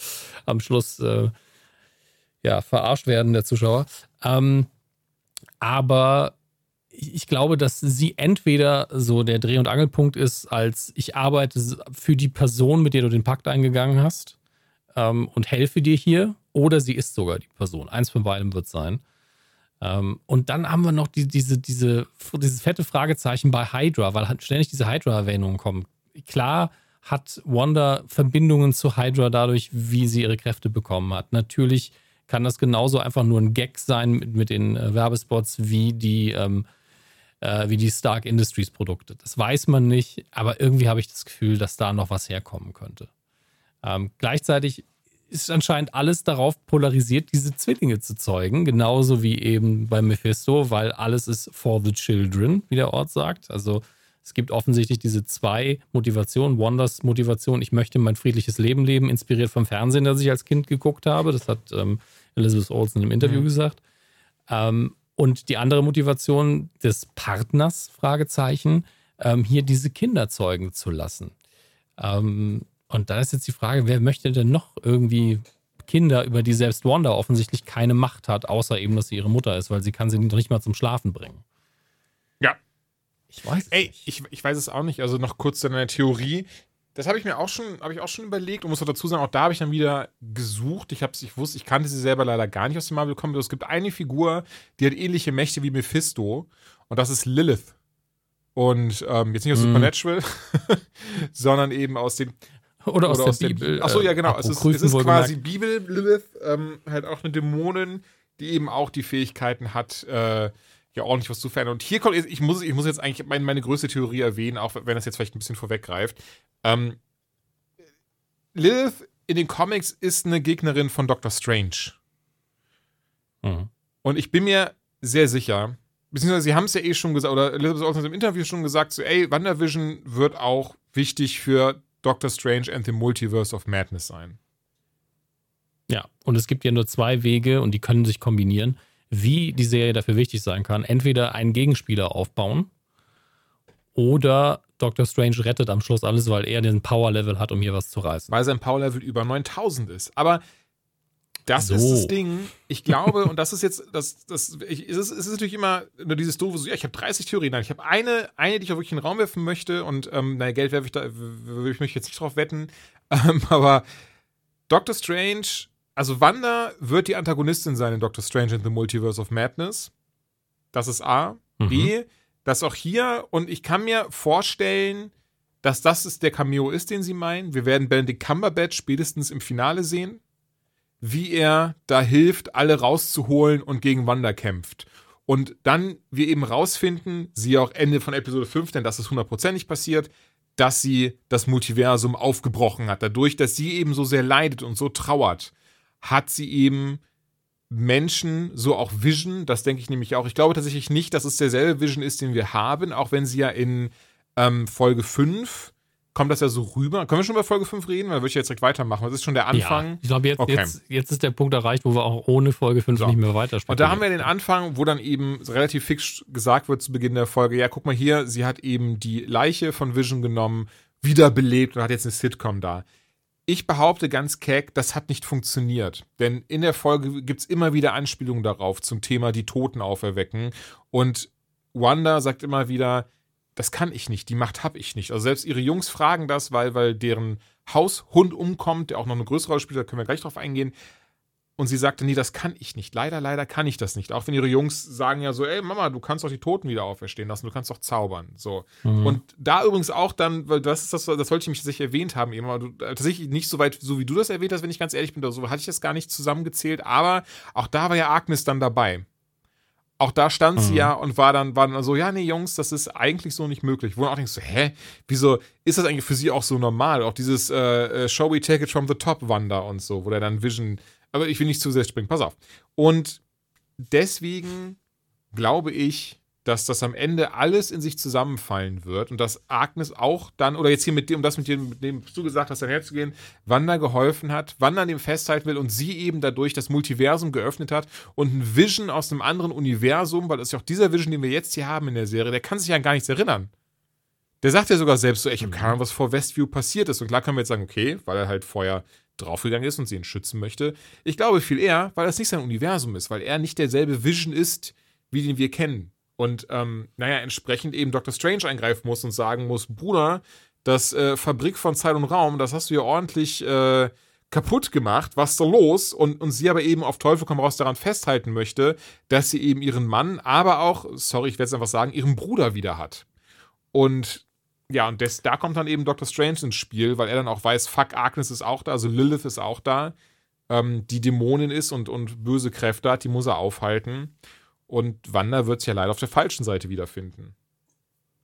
Speaker 2: am Schluss äh, ja, verarscht werden der Zuschauer. Ähm, aber ich glaube, dass sie entweder so der Dreh- und Angelpunkt ist, als ich arbeite für die Person, mit der du den Pakt eingegangen hast ähm, und helfe dir hier oder sie ist sogar die Person. Eins von beidem wird sein. Ähm, und dann haben wir noch die, diese, diese, dieses fette Fragezeichen bei Hydra, weil halt ständig diese Hydra-Erwähnungen kommen. Klar hat Wanda Verbindungen zu Hydra dadurch, wie sie ihre Kräfte bekommen hat. Natürlich kann das genauso einfach nur ein Gag sein mit, mit den äh, Werbespots wie die, ähm, äh, wie die Stark Industries Produkte. Das weiß man nicht, aber irgendwie habe ich das Gefühl, dass da noch was herkommen könnte. Ähm, gleichzeitig ist anscheinend alles darauf polarisiert, diese Zwillinge zu zeugen, genauso wie eben bei Mephisto, weil alles ist for the children, wie der Ort sagt. Also es gibt offensichtlich diese zwei Motivationen. Wonders Motivation, ich möchte mein friedliches Leben leben, inspiriert vom Fernsehen, das ich als Kind geguckt habe. Das hat ähm, Elizabeth Olsen im Interview mhm. gesagt. Ähm, und die andere Motivation des Partners, Fragezeichen, ähm, hier diese Kinder zeugen zu lassen. Ähm, und da ist jetzt die Frage, wer möchte denn noch irgendwie Kinder, über die selbst Wanda offensichtlich keine Macht hat, außer eben, dass sie ihre Mutter ist, weil sie kann sie nicht mal zum Schlafen bringen.
Speaker 3: Ja. Ich weiß es Ey, nicht. Ich, ich weiß es auch nicht. Also noch kurz zu deiner Theorie. Das habe ich mir auch schon, habe ich auch schon überlegt und muss auch dazu sagen, auch da habe ich dann wieder gesucht. Ich habe ich wusste, ich kannte sie selber leider gar nicht aus dem Marvel Comics. Es gibt eine Figur, die hat ähnliche Mächte wie Mephisto und das ist Lilith. Und ähm, jetzt nicht aus mm. Supernatural, sondern eben aus den
Speaker 2: oder aus, Oder aus der, Bibel.
Speaker 3: Achso, ja, genau. Es ist, es ist quasi Bibel, Lilith, ähm, halt auch eine Dämonin, die eben auch die Fähigkeiten hat, äh, ja ordentlich was zu verändern. Und hier kommt, ich muss, ich muss jetzt eigentlich meine, meine größte Theorie erwähnen, auch wenn das jetzt vielleicht ein bisschen vorweggreift. Ähm, Lilith in den Comics ist eine Gegnerin von Doctor Strange. Mhm. Und ich bin mir sehr sicher, beziehungsweise sie haben es ja eh schon gesagt, oder Elizabeth Olsen hat im Interview schon gesagt, so, ey, WandaVision wird auch wichtig für Doctor Strange and the Multiverse of Madness sein.
Speaker 2: Ja, und es gibt ja nur zwei Wege und die können sich kombinieren, wie die Serie dafür wichtig sein kann. Entweder einen Gegenspieler aufbauen oder Doctor Strange rettet am Schluss alles, weil er den Power-Level hat, um hier was zu reißen.
Speaker 3: Weil sein Power-Level über 9000 ist. Aber das so. ist das Ding. Ich glaube, und das ist jetzt, das, das, ich, es, ist, es ist natürlich immer nur dieses doofe, so, ja, ich habe 30 Theorien. Nein, ich habe eine, eine, die ich auch wirklich in den Raum werfen möchte und, ähm, naja, Geld werfe ich da, würde ich mich jetzt nicht drauf wetten. Ähm, aber Doctor Strange, also Wanda wird die Antagonistin sein in Doctor Strange in the Multiverse of Madness. Das ist A. Mhm. B, das auch hier, und ich kann mir vorstellen, dass das ist der Cameo ist, den sie meinen. Wir werden Benedict Cumberbatch spätestens im Finale sehen wie er da hilft, alle rauszuholen und gegen Wanda kämpft. Und dann wir eben rausfinden, sie auch Ende von Episode 5, denn das ist hundertprozentig passiert, dass sie das Multiversum aufgebrochen hat. Dadurch, dass sie eben so sehr leidet und so trauert, hat sie eben Menschen, so auch Vision, das denke ich nämlich auch. Ich glaube tatsächlich nicht, dass es derselbe Vision ist, den wir haben, auch wenn sie ja in ähm, Folge 5 kommt das ja so rüber. Können wir schon über Folge 5 reden? Weil würde ich jetzt direkt weitermachen. Das ist schon der Anfang. Ja,
Speaker 2: ich glaube, jetzt, okay. jetzt, jetzt, ist der Punkt erreicht, wo wir auch ohne Folge 5 so. nicht mehr weitersprechen.
Speaker 3: Und da haben wir den Anfang, wo dann eben relativ fix gesagt wird zu Beginn der Folge, ja, guck mal hier, sie hat eben die Leiche von Vision genommen, wiederbelebt und hat jetzt eine Sitcom da. Ich behaupte ganz keck, das hat nicht funktioniert. Denn in der Folge gibt es immer wieder Anspielungen darauf zum Thema die Toten auferwecken. Und Wanda sagt immer wieder, das kann ich nicht, die Macht habe ich nicht. Also selbst ihre Jungs fragen das, weil, weil deren Haushund umkommt, der auch noch eine größere Rolle spielt, da können wir gleich drauf eingehen. Und sie sagte, nee, das kann ich nicht. Leider, leider kann ich das nicht. Auch wenn ihre Jungs sagen ja so, ey Mama, du kannst doch die Toten wieder auferstehen lassen, du kannst doch zaubern. So. Mhm. Und da übrigens auch dann, weil das ist das, das wollte ich mich tatsächlich erwähnt haben, eben, aber du, tatsächlich nicht so weit, so wie du das erwähnt hast, wenn ich ganz ehrlich bin, so hatte ich das gar nicht zusammengezählt, aber auch da war ja Agnes dann dabei auch da stand mhm. sie ja und war dann, war dann so, ja, nee, Jungs, das ist eigentlich so nicht möglich. Wo du auch denkst, so, hä, wieso ist das eigentlich für sie auch so normal? Auch dieses äh, äh, Show We Take It From The Top Wander und so, wo der dann Vision, aber ich will nicht zu sehr springen, pass auf. Und deswegen glaube ich, dass das am Ende alles in sich zusammenfallen wird und dass Agnes auch dann, oder jetzt hier mit dem, um das mit dem, mit dem du gesagt hast, dann herzugehen, Wanda geholfen hat, Wanda an dem festhalten will und sie eben dadurch das Multiversum geöffnet hat und ein Vision aus einem anderen Universum, weil das ist ja auch dieser Vision, den wir jetzt hier haben in der Serie, der kann sich ja gar nichts erinnern. Der sagt ja sogar selbst so, ich habe keine Ahnung, was vor Westview passiert ist. Und klar können wir jetzt sagen, okay, weil er halt vorher draufgegangen ist und sie ihn schützen möchte. Ich glaube viel eher, weil das nicht sein Universum ist, weil er nicht derselbe Vision ist, wie den wir kennen. Und ähm, naja, entsprechend eben Dr. Strange eingreifen muss und sagen muss, Bruder, das äh, Fabrik von Zeit und Raum, das hast du ja ordentlich äh, kaputt gemacht, was ist da los? Und, und sie aber eben auf Teufel komm raus daran festhalten möchte, dass sie eben ihren Mann, aber auch, sorry, ich werde es einfach sagen, ihren Bruder wieder hat. Und ja, und das, da kommt dann eben Dr. Strange ins Spiel, weil er dann auch weiß, fuck, Agnes ist auch da, also Lilith ist auch da, ähm, die Dämonin ist und, und böse Kräfte hat, die muss er aufhalten. Und Wanda wird es ja leider auf der falschen Seite wiederfinden.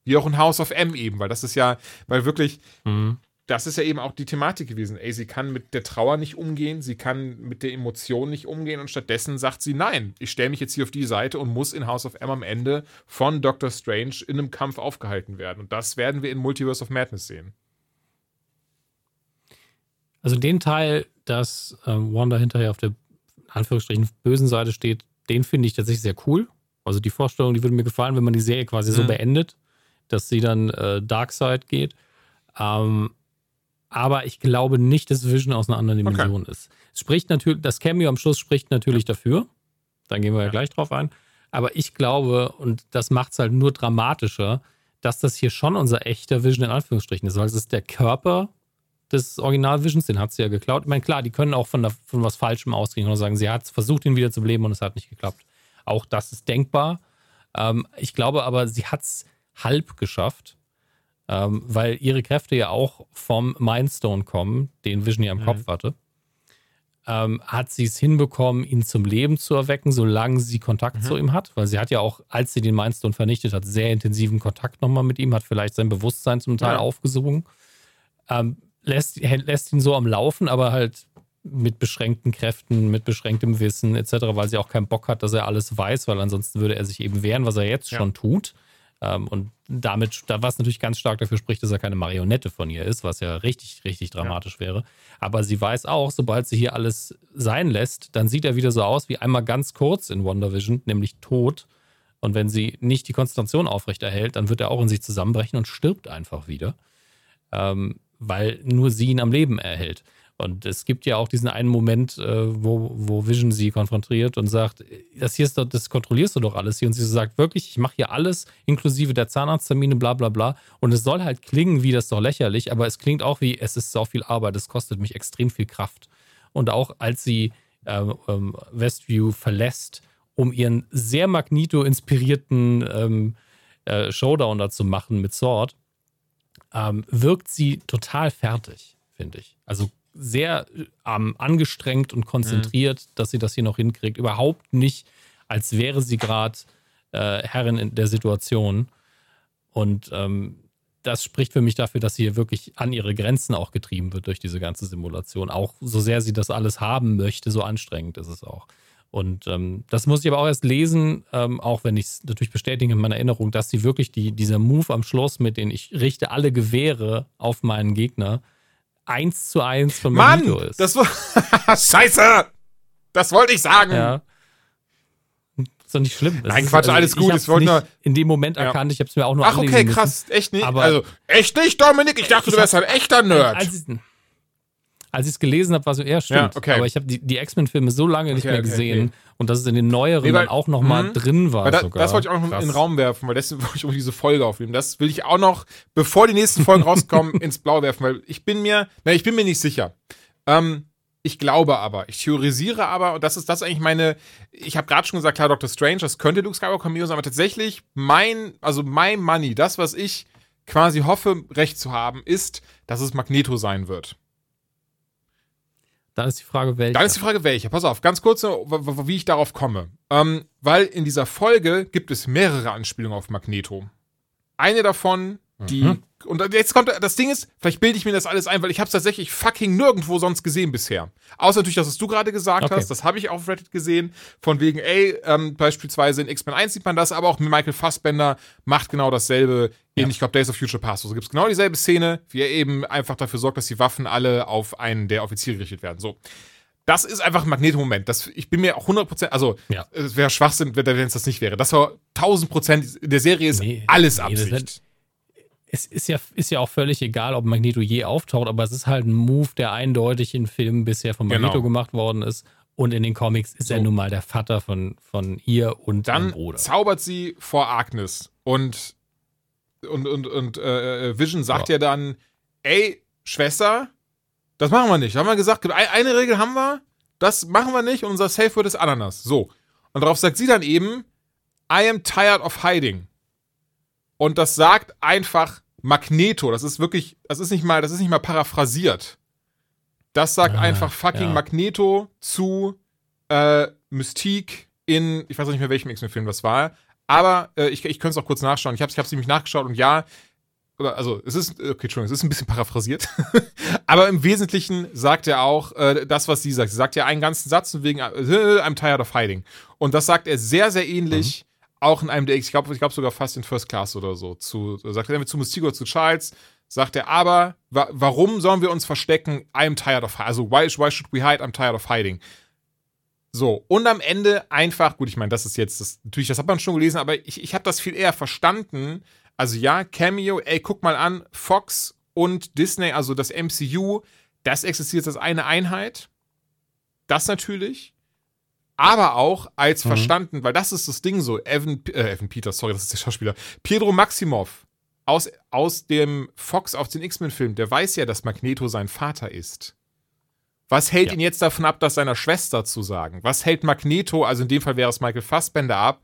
Speaker 3: Wie auch in House of M eben, weil das ist ja, weil wirklich, mhm. das ist ja eben auch die Thematik gewesen. Ey, sie kann mit der Trauer nicht umgehen, sie kann mit der Emotion nicht umgehen und stattdessen sagt sie, nein, ich stelle mich jetzt hier auf die Seite und muss in House of M am Ende von Doctor Strange in einem Kampf aufgehalten werden. Und das werden wir in Multiverse of Madness sehen.
Speaker 2: Also den Teil, dass ähm, Wanda hinterher auf der Anführungsstrichen bösen Seite steht, den finde ich tatsächlich sehr cool. Also die Vorstellung, die würde mir gefallen, wenn man die Serie quasi mhm. so beendet, dass sie dann äh, Darkseid geht. Ähm, aber ich glaube nicht, dass Vision aus einer anderen Dimension okay. ist. Es spricht natürlich, das Cameo am Schluss spricht natürlich ja. dafür. Da gehen wir ja. ja gleich drauf ein. Aber ich glaube, und das macht es halt nur dramatischer, dass das hier schon unser echter Vision in Anführungsstrichen ist. Weil es ist der Körper des Original Visions, den hat sie ja geklaut. Ich meine, klar, die können auch von, der, von was Falschem ausgehen und sagen, sie hat versucht, ihn wieder zu beleben und es hat nicht geklappt. Auch das ist denkbar. Ähm, ich glaube aber, sie hat es halb geschafft, ähm, weil ihre Kräfte ja auch vom Mindstone kommen, den Vision ja im mhm. Kopf hatte. Ähm, hat sie es hinbekommen, ihn zum Leben zu erwecken, solange sie Kontakt mhm. zu ihm hat. Weil sie hat ja auch, als sie den Mindstone vernichtet hat, sehr intensiven Kontakt nochmal mit ihm, hat vielleicht sein Bewusstsein zum Teil ja. aufgesogen. Ähm, lässt, lässt ihn so am Laufen, aber halt mit beschränkten Kräften, mit beschränktem Wissen etc., weil sie auch keinen Bock hat, dass er alles weiß, weil ansonsten würde er sich eben wehren, was er jetzt ja. schon tut. Ähm, und damit, da was natürlich ganz stark dafür spricht, dass er keine Marionette von ihr ist, was ja richtig, richtig dramatisch ja. wäre. Aber sie weiß auch, sobald sie hier alles sein lässt, dann sieht er wieder so aus wie einmal ganz kurz in Wonder Vision, nämlich tot. Und wenn sie nicht die Konzentration aufrechterhält, dann wird er auch in sich zusammenbrechen und stirbt einfach wieder. Ähm, weil nur sie ihn am Leben erhält. Und es gibt ja auch diesen einen Moment, äh, wo, wo Vision sie konfrontiert und sagt, das hier ist doch, das kontrollierst du doch alles hier. Und sie sagt, wirklich, ich mache hier alles, inklusive der Zahnarzttermine, bla bla bla. Und es soll halt klingen wie das doch lächerlich, aber es klingt auch wie, es ist so viel Arbeit, es kostet mich extrem viel Kraft. Und auch als sie ähm, ähm, Westview verlässt, um ihren sehr Magneto-inspirierten ähm, äh, Showdown da zu machen mit Sword, ähm, wirkt sie total fertig, finde ich. Also sehr ähm, angestrengt und konzentriert, mhm. dass sie das hier noch hinkriegt. Überhaupt nicht, als wäre sie gerade äh, Herrin in der Situation. Und ähm, das spricht für mich dafür, dass sie hier wirklich an ihre Grenzen auch getrieben wird durch diese ganze Simulation. Auch so sehr sie das alles haben möchte, so anstrengend ist es auch. Und ähm, das muss ich aber auch erst lesen, ähm, auch wenn ich es natürlich bestätige in meiner Erinnerung, dass sie wirklich die, dieser Move am Schluss, mit dem ich richte alle Gewehre auf meinen Gegner, eins zu eins von Magneto
Speaker 3: ist. Das war Scheiße! Das wollte ich sagen.
Speaker 2: Ja. Ist doch nicht schlimm. Das
Speaker 3: Nein, Quatsch, also, alles gut. Ich
Speaker 2: wollte nur in dem Moment ja. erkannt. Ich habe es mir auch nur
Speaker 3: Ach, okay, krass. Echt nicht? Aber also, echt nicht, Dominik? Ich dachte, ich du wärst ein echter Nerd.
Speaker 2: Als, als ich es gelesen habe, war so, eher stimmt. Ja, okay. Aber ich habe die, die X-Men-Filme so lange okay, nicht mehr okay, gesehen okay. und dass es in den neueren nee, weil, dann auch noch mal mh, drin war.
Speaker 3: Da, das wollte ich auch noch Krass. in den Raum werfen, weil deswegen wollte ich um diese Folge aufnehmen. Das will ich auch noch, bevor die nächsten Folgen rauskommen, ins Blau werfen, weil ich bin mir, na, ich bin mir nicht sicher. Ähm, ich glaube aber, ich theorisiere aber, und das ist das eigentlich meine, ich habe gerade schon gesagt, klar, Doctor Strange, das könnte Luke Skywalker Cameo sein, aber tatsächlich mein, also mein Money, das, was ich quasi hoffe, recht zu haben, ist, dass es Magneto sein wird.
Speaker 2: Dann ist die Frage, welche.
Speaker 3: Dann ist die Frage, welche. Pass auf, ganz kurz, wie ich darauf komme. Ähm, weil in dieser Folge gibt es mehrere Anspielungen auf Magneto. Eine davon, die mhm und jetzt kommt, das Ding ist, vielleicht bilde ich mir das alles ein, weil ich habe es tatsächlich fucking nirgendwo sonst gesehen bisher. Außer natürlich, dass was du gerade gesagt okay. hast, das habe ich auf Reddit gesehen, von wegen, ey, ähm, beispielsweise in X-Men 1 sieht man das, aber auch Michael Fassbender macht genau dasselbe in, ja. ich glaube, Days of Future Past. Also gibt es genau dieselbe Szene, wie er eben einfach dafür sorgt, dass die Waffen alle auf einen der Offiziere gerichtet werden. So. Das ist einfach ein Magneto-Moment. ich bin mir auch 100%, also ja. es wäre Schwachsinn, wenn es das nicht wäre. Das war 1000%, in der Serie ist nee, alles nee, Absicht
Speaker 2: es ist ja, ist ja auch völlig egal, ob Magneto je auftaucht, aber es ist halt ein Move, der eindeutig in Filmen bisher von Magneto genau. gemacht worden ist. Und in den Comics ist so. er nun mal der Vater von, von ihr und
Speaker 3: Dann Bruder. zaubert sie vor Agnes und, und, und, und äh, äh Vision sagt ja. ja dann, ey, Schwester, das machen wir nicht. Haben wir gesagt, eine Regel haben wir, das machen wir nicht und unser Safe Word ist Ananas. So. Und darauf sagt sie dann eben, I am tired of hiding. Und das sagt einfach Magneto, das ist wirklich, das ist nicht mal, das ist nicht mal paraphrasiert. Das sagt ah, einfach fucking ja. Magneto zu äh, Mystique in, ich weiß nicht mehr welchem X-Men-Film das war, aber äh, ich, ich könnte es auch kurz nachschauen. Ich habe es nämlich nachgeschaut und ja, also es ist, okay, Entschuldigung, es ist ein bisschen paraphrasiert, aber im Wesentlichen sagt er auch äh, das, was sie sagt. Sie sagt ja einen ganzen Satz und wegen äh, I'm tired of hiding. Und das sagt er sehr, sehr ähnlich mhm auch in einem der, ich glaube ich glaub sogar fast in First Class oder so, zu, sagt er zu Mystico, zu Charles, sagt er, aber wa warum sollen wir uns verstecken? I'm tired of. Also, why, why should we hide? I'm tired of hiding. So, und am Ende einfach, gut, ich meine, das ist jetzt, das, natürlich, das hat man schon gelesen, aber ich, ich habe das viel eher verstanden. Also ja, Cameo, ey, guck mal an, Fox und Disney, also das MCU, das existiert als eine Einheit. Das natürlich aber auch als mhm. verstanden, weil das ist das Ding so, Evan, äh, Evan Peters, sorry, das ist der Schauspieler, Pedro Maximov aus, aus dem Fox auf den X-Men-Film, der weiß ja, dass Magneto sein Vater ist. Was hält ja. ihn jetzt davon ab, das seiner Schwester zu sagen? Was hält Magneto, also in dem Fall wäre es Michael Fassbender, ab,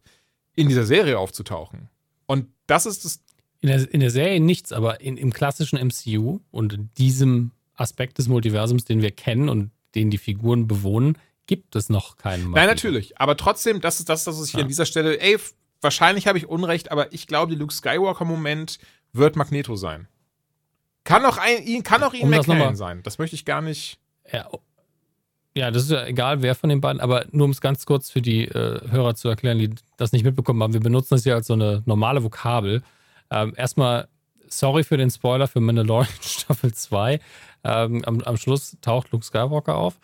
Speaker 3: in dieser Serie aufzutauchen? Und das ist das.
Speaker 2: In der, in der Serie nichts, aber in, im klassischen MCU und in diesem Aspekt des Multiversums, den wir kennen und den die Figuren bewohnen, gibt es noch keinen
Speaker 3: Magneto. Nein, natürlich. Aber trotzdem, das ist das, was ich ja. an dieser Stelle, ey, wahrscheinlich habe ich Unrecht, aber ich glaube, der Luke Skywalker-Moment wird Magneto sein. Kann auch, ein, kann auch Ian um McKellen sein. Das möchte ich gar nicht.
Speaker 2: Ja, ja, das ist ja egal, wer von den beiden, aber nur um es ganz kurz für die äh, Hörer zu erklären, die das nicht mitbekommen haben, wir benutzen das ja als so eine normale Vokabel. Ähm, erstmal, sorry für den Spoiler für Mandalorian Staffel 2. Ähm, am, am Schluss taucht Luke Skywalker auf.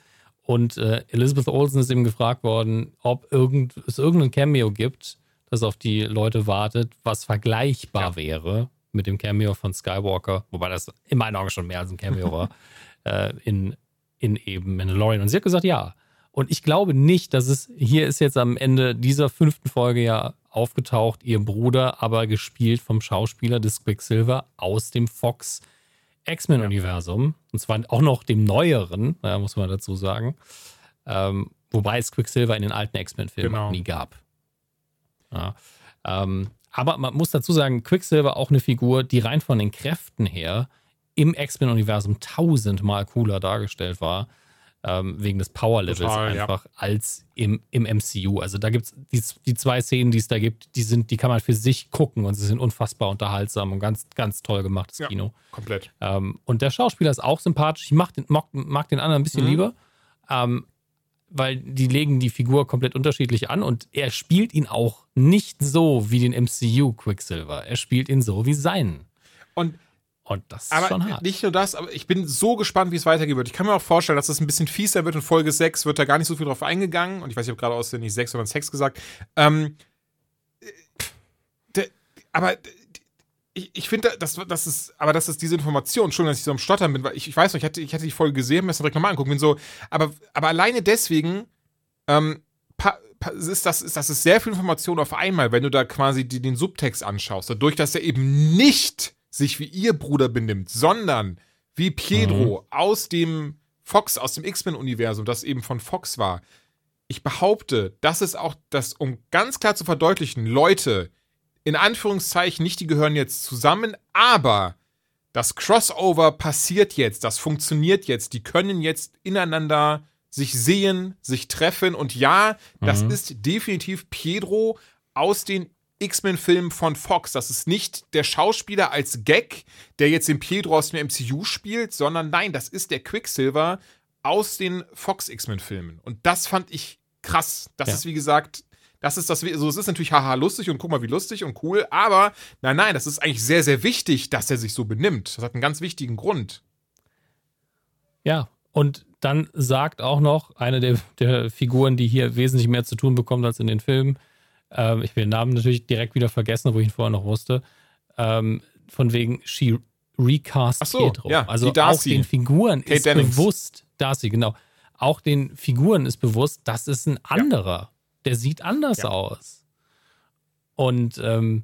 Speaker 2: Und äh, Elizabeth Olsen ist eben gefragt worden, ob irgend, es irgendein Cameo gibt, das auf die Leute wartet, was vergleichbar ja. wäre mit dem Cameo von Skywalker, wobei das in meinen Augen schon mehr als ein Cameo war, äh, in, in eben Mandalorian. Und sie hat gesagt, ja. Und ich glaube nicht, dass es, hier ist jetzt am Ende dieser fünften Folge ja aufgetaucht, ihr Bruder, aber gespielt vom Schauspieler des Quicksilver aus dem Fox X-Men-Universum. Und zwar auch noch dem neueren, ja, muss man dazu sagen. Ähm, wobei es Quicksilver in den alten X-Men-Filmen genau. nie gab. Ja. Ähm, aber man muss dazu sagen, Quicksilver auch eine Figur, die rein von den Kräften her im X-Men-Universum tausendmal cooler dargestellt war ähm, wegen des Power-Levels
Speaker 3: Total, ja.
Speaker 2: einfach als im, im MCU. Also da gibt es die, die zwei Szenen, die es da gibt, die sind, die kann man für sich gucken und sie sind unfassbar unterhaltsam und ganz, ganz toll gemachtes
Speaker 3: Ja.
Speaker 2: Kino.
Speaker 3: Komplett.
Speaker 2: Ähm, und der Schauspieler ist auch sympathisch. Ich mag den, mag, mag den anderen ein bisschen
Speaker 3: Mhm.
Speaker 2: lieber, ähm, weil die legen die Figur komplett unterschiedlich an und er spielt ihn auch nicht so wie den MCU Quicksilver. Er spielt ihn so wie seinen.
Speaker 3: Und
Speaker 2: Und das ist
Speaker 3: aber
Speaker 2: schon hart.
Speaker 3: nicht nur das, aber ich bin so gespannt, wie es weitergehen wird. Ich kann mir auch vorstellen, dass es ein bisschen fieser wird. In Folge 6 wird da gar nicht so viel drauf eingegangen. Und ich weiß, ich habe gerade aus nicht 6, sondern 6 gesagt. Ähm, äh, der, aber ich, ich finde, das, das ist, aber das ist diese Information, Entschuldigung, dass ich so am Stottern bin, weil ich, ich weiß noch, ich hatte, ich hatte die Folge gesehen, mir das direkt nochmal angucken, bin so, aber, aber alleine deswegen, ähm, pa, pa, ist das, ist das ist sehr viel Information auf einmal, wenn du da quasi die, den Subtext anschaust. Dadurch, dass er eben nicht sich wie ihr Bruder benimmt, sondern wie Pietro aus dem Fox, aus dem X-Men-Universum, das eben von Fox war. Ich behaupte, das ist auch das, um ganz klar zu verdeutlichen, Leute, in Anführungszeichen nicht, die gehören jetzt zusammen, aber das Crossover passiert jetzt, das funktioniert jetzt, die können jetzt ineinander sich sehen, sich treffen und ja, das
Speaker 2: Mhm.
Speaker 3: ist definitiv Pedro aus den X-Men-Filmen von Fox. Das ist nicht der Schauspieler als Gag, der jetzt den Pedro aus dem MCU spielt, sondern nein, das ist der Quicksilver aus den Fox X-Men-Filmen. Und das fand ich krass. Das
Speaker 2: Ja.
Speaker 3: ist, wie gesagt, das ist das, also es ist natürlich haha lustig und guck mal, wie lustig und cool, aber nein, nein, das ist eigentlich sehr, sehr wichtig, dass er sich so benimmt. Das hat einen ganz wichtigen Grund.
Speaker 2: Ja, und dann sagt auch noch eine der, der Figuren, die hier wesentlich mehr zu tun bekommt als in den Filmen, ähm, ich will den Namen natürlich direkt wieder vergessen, wo ich ihn vorher noch wusste, ähm, von wegen she recast
Speaker 3: Ach so,
Speaker 2: Pietro.
Speaker 3: ja,
Speaker 2: also auch den Figuren
Speaker 3: Kate
Speaker 2: ist
Speaker 3: Dennings.
Speaker 2: bewusst, Darcy, genau, auch den Figuren ist bewusst, das ist ein anderer. Der sieht anders
Speaker 3: Ja.
Speaker 2: aus. Und ähm,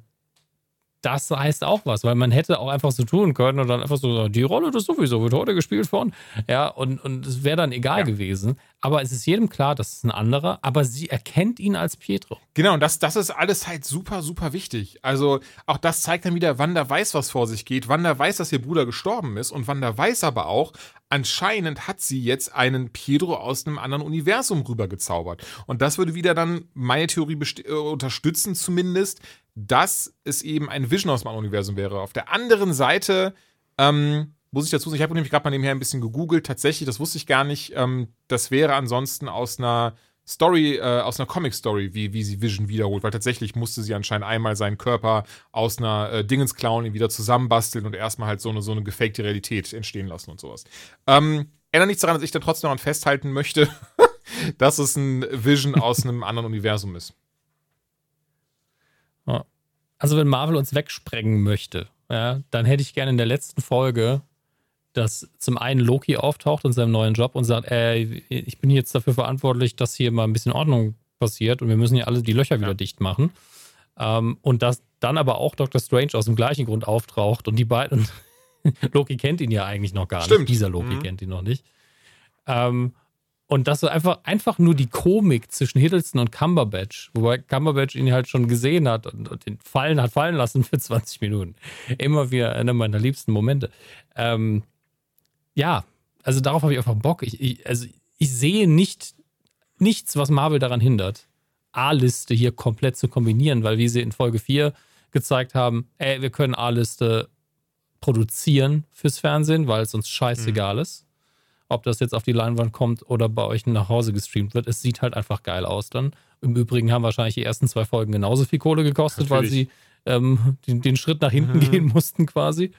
Speaker 2: das heißt auch was, weil man hätte auch einfach so tun können und dann einfach so, sagen, die Rolle das sowieso wird heute gespielt von. Ja, und, und es wäre dann egal
Speaker 3: Ja.
Speaker 2: gewesen. Aber es ist jedem klar, das ist ein anderer, aber sie erkennt ihn als Pietro.
Speaker 3: Genau, und das, das ist alles halt super, super wichtig. Also auch das zeigt dann wieder, Wanda weiß, was vor sich geht. Wanda weiß, dass ihr Bruder gestorben ist. Und Wanda weiß aber auch, anscheinend hat sie jetzt einen Pietro aus einem anderen Universum rübergezaubert. Und das würde wieder dann meine Theorie äh, unterstützen zumindest, dass es eben ein Vision aus anderen Universum wäre. Auf der anderen Seite ähm, muss ich dazu sagen, ich habe nämlich gerade mal nebenher ein bisschen gegoogelt. Tatsächlich, das wusste ich gar nicht. Ähm, das wäre ansonsten aus einer Story, äh, aus einer Comic-Story, wie, wie sie Vision wiederholt, weil tatsächlich musste sie anscheinend einmal seinen Körper aus einer äh, Dingens klauen, ihn wieder zusammenbasteln und erstmal halt so eine, so eine gefakte Realität entstehen lassen und sowas. Ähm, ändert nichts daran, dass ich da trotzdem daran festhalten möchte, dass es ein Vision aus einem anderen Universum ist.
Speaker 2: Also wenn Marvel uns wegsprengen möchte, ja, dann hätte ich gerne in der letzten Folge, dass zum einen Loki auftaucht in seinem neuen Job und sagt, ey, ich bin jetzt dafür verantwortlich, dass hier mal ein bisschen Ordnung passiert und wir müssen hier alle die Löcher wieder
Speaker 3: Ja.
Speaker 2: dicht machen. Ähm, und dass dann aber auch Dr. Strange aus dem gleichen Grund auftaucht und die beiden, Loki kennt ihn ja eigentlich noch gar
Speaker 3: Stimmt.
Speaker 2: nicht. Dieser Loki
Speaker 3: Mhm.
Speaker 2: kennt ihn noch nicht. Ähm, und dass so einfach, einfach nur die Komik zwischen Hiddleston und Cumberbatch, wobei Cumberbatch ihn halt schon gesehen hat und, und den fallen hat fallen lassen für 20 Minuten. Immer wieder einer meiner liebsten Momente. Ähm, ja, also darauf habe ich einfach Bock. Ich, ich, also ich sehe nicht, nichts, was Marvel daran hindert, A-Liste hier komplett zu kombinieren, weil wie sie in Folge 4 gezeigt haben, ey, wir können A-Liste produzieren fürs Fernsehen, weil es uns scheißegal ist ob das jetzt auf die Leinwand kommt oder bei euch nach Hause gestreamt wird. Es sieht halt einfach geil aus dann. Im Übrigen haben wahrscheinlich die ersten zwei Folgen genauso viel Kohle gekostet, weil sie
Speaker 3: Natürlich.
Speaker 2: ähm, den, den Schritt nach hinten
Speaker 3: Mhm.
Speaker 2: gehen mussten quasi.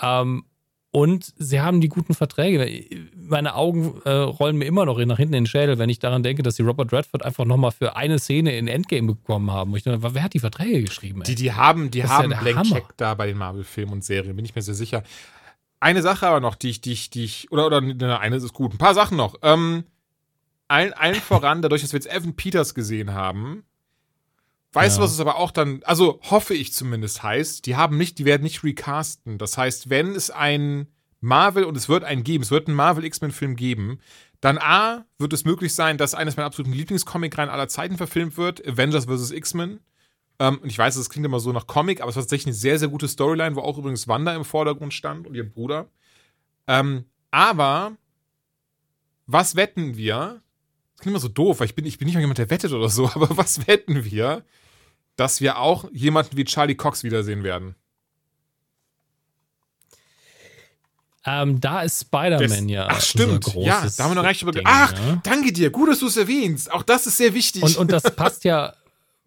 Speaker 2: Ähm, und sie haben die guten Verträge. Meine Augen äh, rollen mir immer noch nach hinten in den Schädel, wenn ich daran denke, dass sie Robert Redford einfach nochmal für eine Szene in Endgame bekommen haben. Und ich dachte, wer hat die Verträge geschrieben? Ey?
Speaker 3: Die, die haben, die
Speaker 2: Das ja
Speaker 3: haben
Speaker 2: der
Speaker 3: Blank. Check da bei den Marvel-Filmen und Serien, bin ich mir sehr sicher. Eine Sache aber noch, die ich, die ich, die ich, oder, oder ne, eine ist gut. Ein paar Sachen noch. Ähm, allen, allen voran, dadurch, dass wir jetzt Evan Peters gesehen haben, weißt
Speaker 2: Ja.
Speaker 3: du, was es aber auch dann, also hoffe ich zumindest heißt, die haben nicht, die werden nicht recasten. Das heißt, wenn es ein Marvel und es wird einen geben, es wird einen Marvel X-Men-Film geben, dann A, wird es möglich sein, dass eines meiner absoluten Lieblingscomic-Reihen aller Zeiten verfilmt wird, Avengers vs. X-Men. Ähm, und ich weiß, das klingt immer so nach Comic, aber es war tatsächlich eine sehr, sehr gute Storyline, wo auch übrigens Wanda im Vordergrund stand und ihr Bruder. Ähm, aber was wetten wir? Das klingt immer so doof, weil ich bin, ich bin nicht mal jemand, der wettet oder so, aber was wetten wir, dass wir auch jemanden wie Charlie Cox wiedersehen werden?
Speaker 2: Ähm, da ist Spider-Man ja.
Speaker 3: Ach, stimmt. ja, da haben wir noch recht drüber Ach, ja. danke dir. Gut, dass du es erwähnst. Auch das ist sehr wichtig.
Speaker 2: Und, und das passt ja,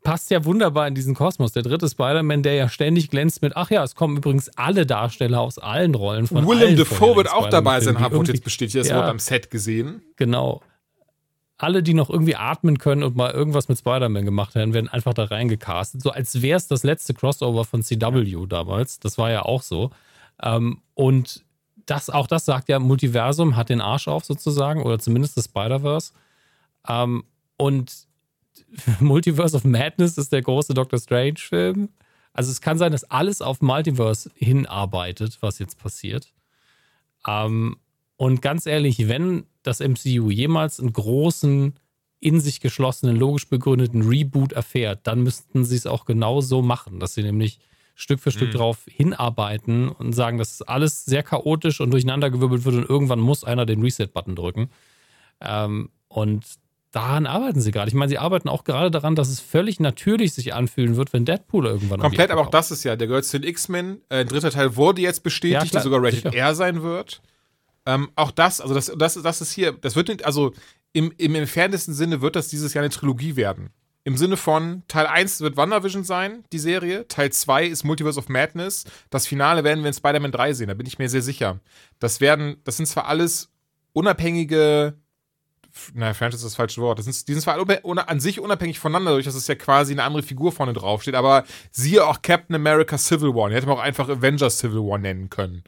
Speaker 2: passt ja wunderbar in diesen Kosmos. Der dritte Spider-Man, der ja ständig glänzt mit, ach ja, es kommen übrigens alle Darsteller aus allen Rollen von
Speaker 3: Willem Dafoe wird auch dabei sein, haben wir jetzt bestätigt. Das ja, Wort am Set gesehen.
Speaker 2: Genau. Alle, die noch irgendwie atmen können und mal irgendwas mit Spider-Man gemacht haben, werden einfach da reingecastet. So als wäre es das letzte Crossover von CW damals. Das war ja auch so. Ähm, und das, auch das sagt ja, Multiversum hat den Arsch auf sozusagen, oder zumindest das Spider-Verse. Ähm, und Multiverse of Madness ist der große Doctor Strange-Film. Also es kann sein, dass alles auf Multiverse hinarbeitet, was jetzt passiert. Ähm, und ganz ehrlich, wenn das MCU jemals einen großen, in sich geschlossenen, logisch begründeten Reboot erfährt, dann müssten sie es auch genau so machen, dass sie nämlich Stück für Stück mhm. drauf hinarbeiten und sagen, dass alles sehr chaotisch und durcheinandergewirbelt wird und irgendwann muss einer den Reset-Button drücken. Ähm, und daran arbeiten sie gerade. Ich meine, sie arbeiten auch gerade daran, dass es völlig natürlich sich anfühlen wird, wenn Deadpool irgendwann
Speaker 3: Komplett, aber auch das ist ja, der gehört zu den X-Men. Äh, dritter Teil wurde jetzt bestätigt, ja, klar, der sogar Rated sicher. R sein wird. Ähm, auch das, also das, das, das ist hier, das wird nicht, also im, im entferntesten Sinne wird das dieses Jahr eine Trilogie werden. Im Sinne von, Teil 1 wird WandaVision sein, die Serie. Teil 2 ist Multiverse of Madness. Das Finale werden wir in Spider-Man 3 sehen, da bin ich mir sehr sicher. Das werden, das sind zwar alles unabhängige, naja, Franchise ist das falsche Wort. Das sind, die sind zwar an sich unabhängig voneinander, durch dass es ja quasi eine andere Figur vorne draufsteht, aber siehe auch Captain America Civil War. Die hätte man auch einfach Avengers Civil War nennen können.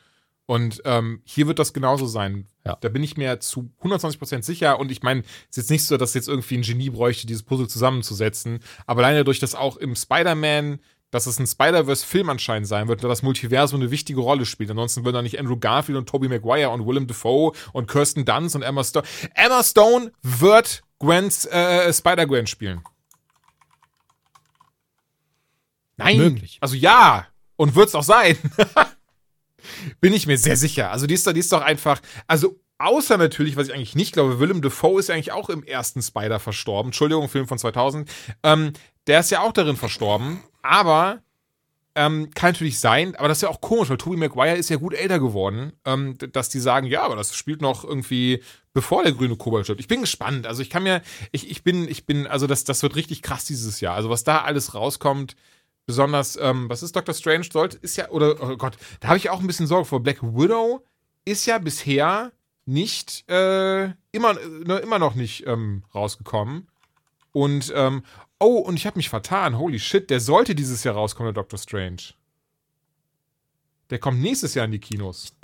Speaker 3: Und ähm, hier wird das genauso sein. Ja. Da bin ich mir zu 120% sicher. Und ich meine, es ist jetzt nicht so, dass jetzt irgendwie ein Genie bräuchte, dieses Puzzle zusammenzusetzen. Aber alleine dadurch, dass auch im Spider-Man, dass es ein Spider-Verse-Film anscheinend sein wird, da das Multiversum eine wichtige Rolle spielt. Ansonsten würden da nicht Andrew Garfield und Tobey Maguire und Willem Dafoe und Kirsten Dunst und Emma Stone. Emma Stone wird Gwens, äh, Spider-Gwen spielen. Nein. Möglich. Also ja. Und wird's auch sein. Bin ich mir sehr sicher. Also die ist, die ist doch einfach, also außer natürlich, was ich eigentlich nicht glaube, Willem Dafoe ist ja eigentlich auch im ersten Spider verstorben. Entschuldigung, Film von 2000. Ähm, der ist ja auch darin verstorben. Aber ähm, kann natürlich sein, aber das ist ja auch komisch, weil Tobey Maguire ist ja gut älter geworden, ähm, dass die sagen, ja, aber das spielt noch irgendwie bevor der grüne Kobold stirbt. Ich bin gespannt. Also ich kann mir, ich, ich bin, ich bin, also das, das wird richtig krass dieses Jahr. Also was da alles rauskommt, Besonders, ähm, was ist Doctor Strange? Sollte, ist ja, oder, oh Gott, da habe ich auch ein bisschen Sorge vor. Black Widow ist ja bisher nicht, äh, immer, ne, immer noch nicht ähm, rausgekommen. Und, ähm, oh, und ich habe mich vertan. Holy shit, der sollte dieses Jahr rauskommen, der Doctor Strange. Der kommt nächstes Jahr in die Kinos.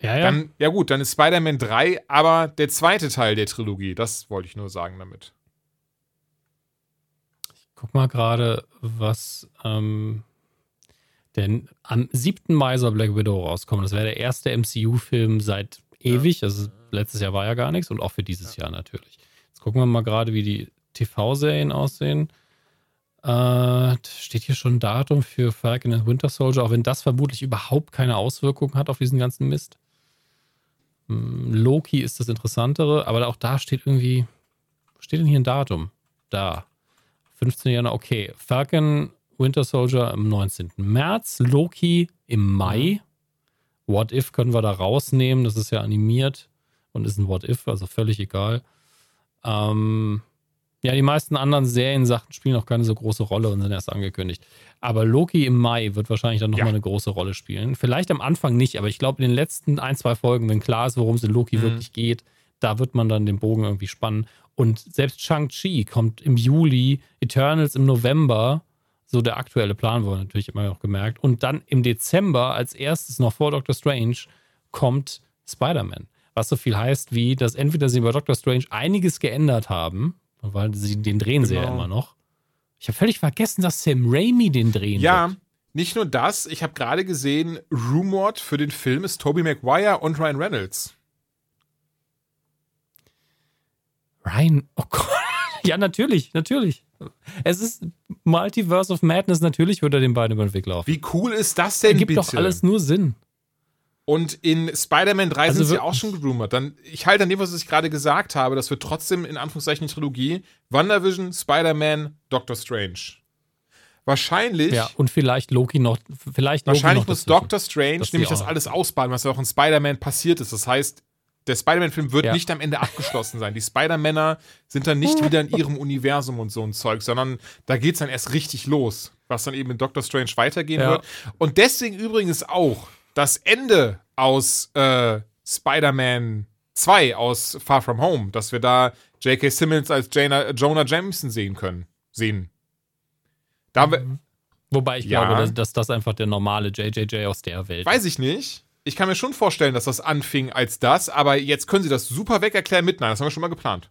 Speaker 3: Ja, ja. Dann, ja gut, dann ist Spider-Man 3, aber der zweite Teil der Trilogie. Das wollte ich nur sagen damit
Speaker 2: guck mal gerade, was ähm, denn am 7. Mai soll Black Widow rauskommen. Das wäre der erste MCU-Film seit ewig. Also letztes Jahr war ja gar nichts und auch für dieses Jahr natürlich. Jetzt gucken wir mal gerade, wie die TV-Serien aussehen. Äh, steht hier schon ein Datum für Falcon and Winter Soldier, auch wenn das vermutlich überhaupt keine Auswirkungen hat auf diesen ganzen Mist. Hm, Loki ist das Interessantere, aber auch da steht irgendwie, steht denn hier ein Datum? Da. 15. Januar, okay. Falcon Winter Soldier am 19. März, Loki im Mai. What If können wir da rausnehmen, das ist ja animiert und ist ein What If, also völlig egal. Ähm, ja, die meisten anderen Seriensachen spielen auch keine so große Rolle und sind erst angekündigt. Aber Loki im Mai wird wahrscheinlich dann nochmal ja. eine große Rolle spielen. Vielleicht am Anfang nicht, aber ich glaube, in den letzten ein, zwei Folgen, wenn klar ist, worum es in Loki mhm. wirklich geht, da wird man dann den Bogen irgendwie spannen. Und selbst Shang-Chi kommt im Juli, Eternals im November, so der aktuelle Plan wurde natürlich immer noch gemerkt. Und dann im Dezember als erstes noch vor Doctor Strange kommt Spider-Man. Was so viel heißt, wie, dass entweder sie bei Doctor Strange einiges geändert haben, weil sie den drehen genau. sie ja genau. immer noch. Ich habe völlig vergessen, dass Sam Raimi den drehen
Speaker 3: Ja, wird. nicht nur das, ich habe gerade gesehen, rumored für den Film ist Tobey Maguire und Ryan Reynolds.
Speaker 2: Ryan, oh Gott. Ja, natürlich, natürlich. Es ist Multiverse of Madness, natürlich wird er den beiden über den Weg laufen.
Speaker 3: Wie cool ist das denn
Speaker 2: Ergibt
Speaker 3: bitte?
Speaker 2: doch alles nur Sinn.
Speaker 3: Und in Spider-Man 3
Speaker 2: Also
Speaker 3: sind sie
Speaker 2: wir-
Speaker 3: auch schon gerumort. Dann, ich halte an dem, was ich gerade gesagt habe, das wird trotzdem in Anführungszeichen Trilogie WandaVision, Spider-Man, Doctor Strange. Wahrscheinlich,
Speaker 2: Ja, und vielleicht Loki noch. Vielleicht Loki
Speaker 3: wahrscheinlich
Speaker 2: noch
Speaker 3: muss
Speaker 2: dazwischen.
Speaker 3: Doctor Strange
Speaker 2: Dass
Speaker 3: nämlich das alles ausbaden, was ja auch in Spider-Man passiert ist. Das heißt, der Spider-Man-Film wird
Speaker 2: Ja.
Speaker 3: nicht am Ende abgeschlossen sein. Die Spider-Männer sind dann nicht wieder in ihrem Universum und so ein Zeug, sondern da geht's dann erst richtig los, was dann eben in Doctor Strange weitergehen
Speaker 2: Ja.
Speaker 3: wird. Und deswegen übrigens auch das Ende aus äh, Spider-Man 2, aus Far From Home, dass wir da J.K. Simmons als Jana, Jonah Jameson sehen können. Sehen. Da wir,
Speaker 2: Wobei ich
Speaker 3: Ja.
Speaker 2: glaube, dass, dass das einfach der normale JJJ aus der Welt
Speaker 3: Weiß ich nicht. Ich kann mir schon vorstellen, dass das anfing als das, aber jetzt können sie das super weg erklären mit Nein. Das haben wir schon mal geplant.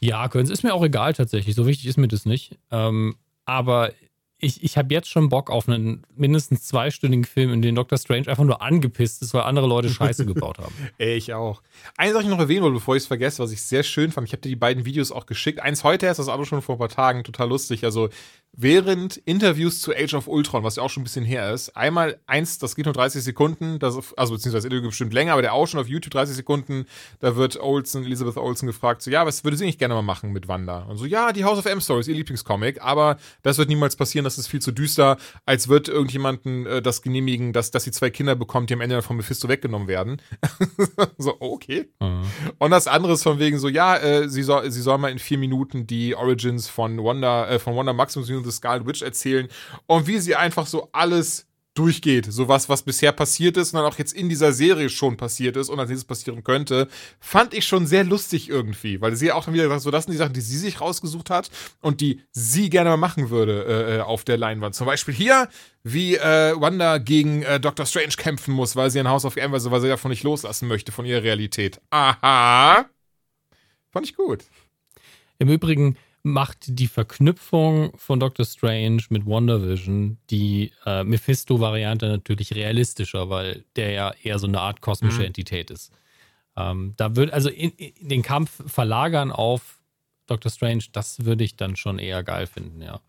Speaker 2: Ja, können sie. Ist mir auch egal tatsächlich. So wichtig ist mir das nicht. Ähm, aber ich, ich habe jetzt schon Bock auf einen mindestens zweistündigen Film, in dem Dr. Strange einfach nur angepisst ist, weil andere Leute Scheiße gebaut haben.
Speaker 3: Ey, ich auch. Eine Sache, die ich noch erwähnen wollte, bevor ich es vergesse, was ich sehr schön fand. Ich habe dir die beiden Videos auch geschickt. Eins heute erst, das andere schon vor ein paar Tagen. Total lustig. Also, während Interviews zu Age of Ultron, was ja auch schon ein bisschen her ist, einmal eins, das geht nur 30 Sekunden, das, also beziehungsweise Interview bestimmt länger, aber der auch schon auf YouTube 30 Sekunden, da wird Olsen, Elizabeth Olsen gefragt, so, ja, was würde sie nicht gerne mal machen mit Wanda? Und so, ja, die House of M Stories, ihr Lieblingscomic, aber das wird niemals passieren, das ist viel zu düster, als wird irgendjemanden äh, das genehmigen, dass, dass sie zwei Kinder bekommt, die am Ende von Mephisto weggenommen werden. so, okay.
Speaker 2: Mhm.
Speaker 3: Und das andere ist von wegen so, ja, äh, sie, soll, sie soll mal in vier Minuten die Origins von Wanda, äh, von Wanda Maximus und The Scarlet Witch erzählen und wie sie einfach so alles durchgeht. So was, bisher passiert ist und dann auch jetzt in dieser Serie schon passiert ist und als nächstes passieren könnte, fand ich schon sehr lustig irgendwie, weil sie auch dann wieder gesagt, so das sind die Sachen, die sie sich rausgesucht hat und die sie gerne mal machen würde äh, äh, auf der Leinwand. Zum Beispiel hier, wie äh, Wanda gegen äh, Doctor Strange kämpfen muss, weil sie ein House of M, weil sie davon nicht loslassen möchte, von ihrer Realität. Aha. Fand ich gut.
Speaker 2: Im Übrigen macht die Verknüpfung von Doctor Strange mit WandaVision die äh, Mephisto-Variante natürlich realistischer, weil der ja eher so eine Art kosmische
Speaker 3: Mhm.
Speaker 2: Entität ist. Ähm, da wird also in, in den Kampf verlagern auf Doctor Strange, das würde ich dann schon eher geil finden, ja.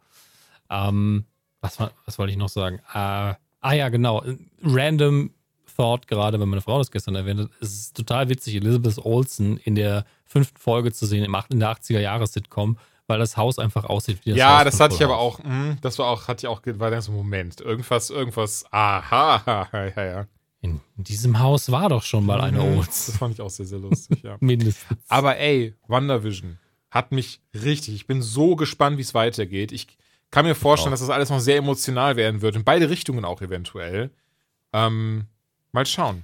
Speaker 2: Ähm, was, was wollte ich noch sagen? Äh, ah ja, genau. Random Thought, gerade wenn meine Frau das gestern erwähnt hat, es ist total witzig, Elizabeth Olsen in der fünften Folge zu sehen, in der 80er-Jahres-Sitcom, weil das Haus einfach aussieht wie das
Speaker 3: ja,
Speaker 2: Haus
Speaker 3: das hatte ich aber auch, mh, das war auch, hatte ich auch, war dann so ein Moment. Irgendwas, irgendwas, aha, ja, ja.
Speaker 2: In diesem Haus war doch schon mal eine
Speaker 3: Mhm,
Speaker 2: Olsen.
Speaker 3: Das fand ich auch sehr, sehr lustig, ja.
Speaker 2: Mindestens.
Speaker 3: Aber ey, WandaVision hat mich richtig, ich bin so gespannt, wie es weitergeht. Ich kann mir vorstellen, dass das alles noch sehr emotional werden wird. In beide Richtungen auch eventuell. Ähm, mal schauen.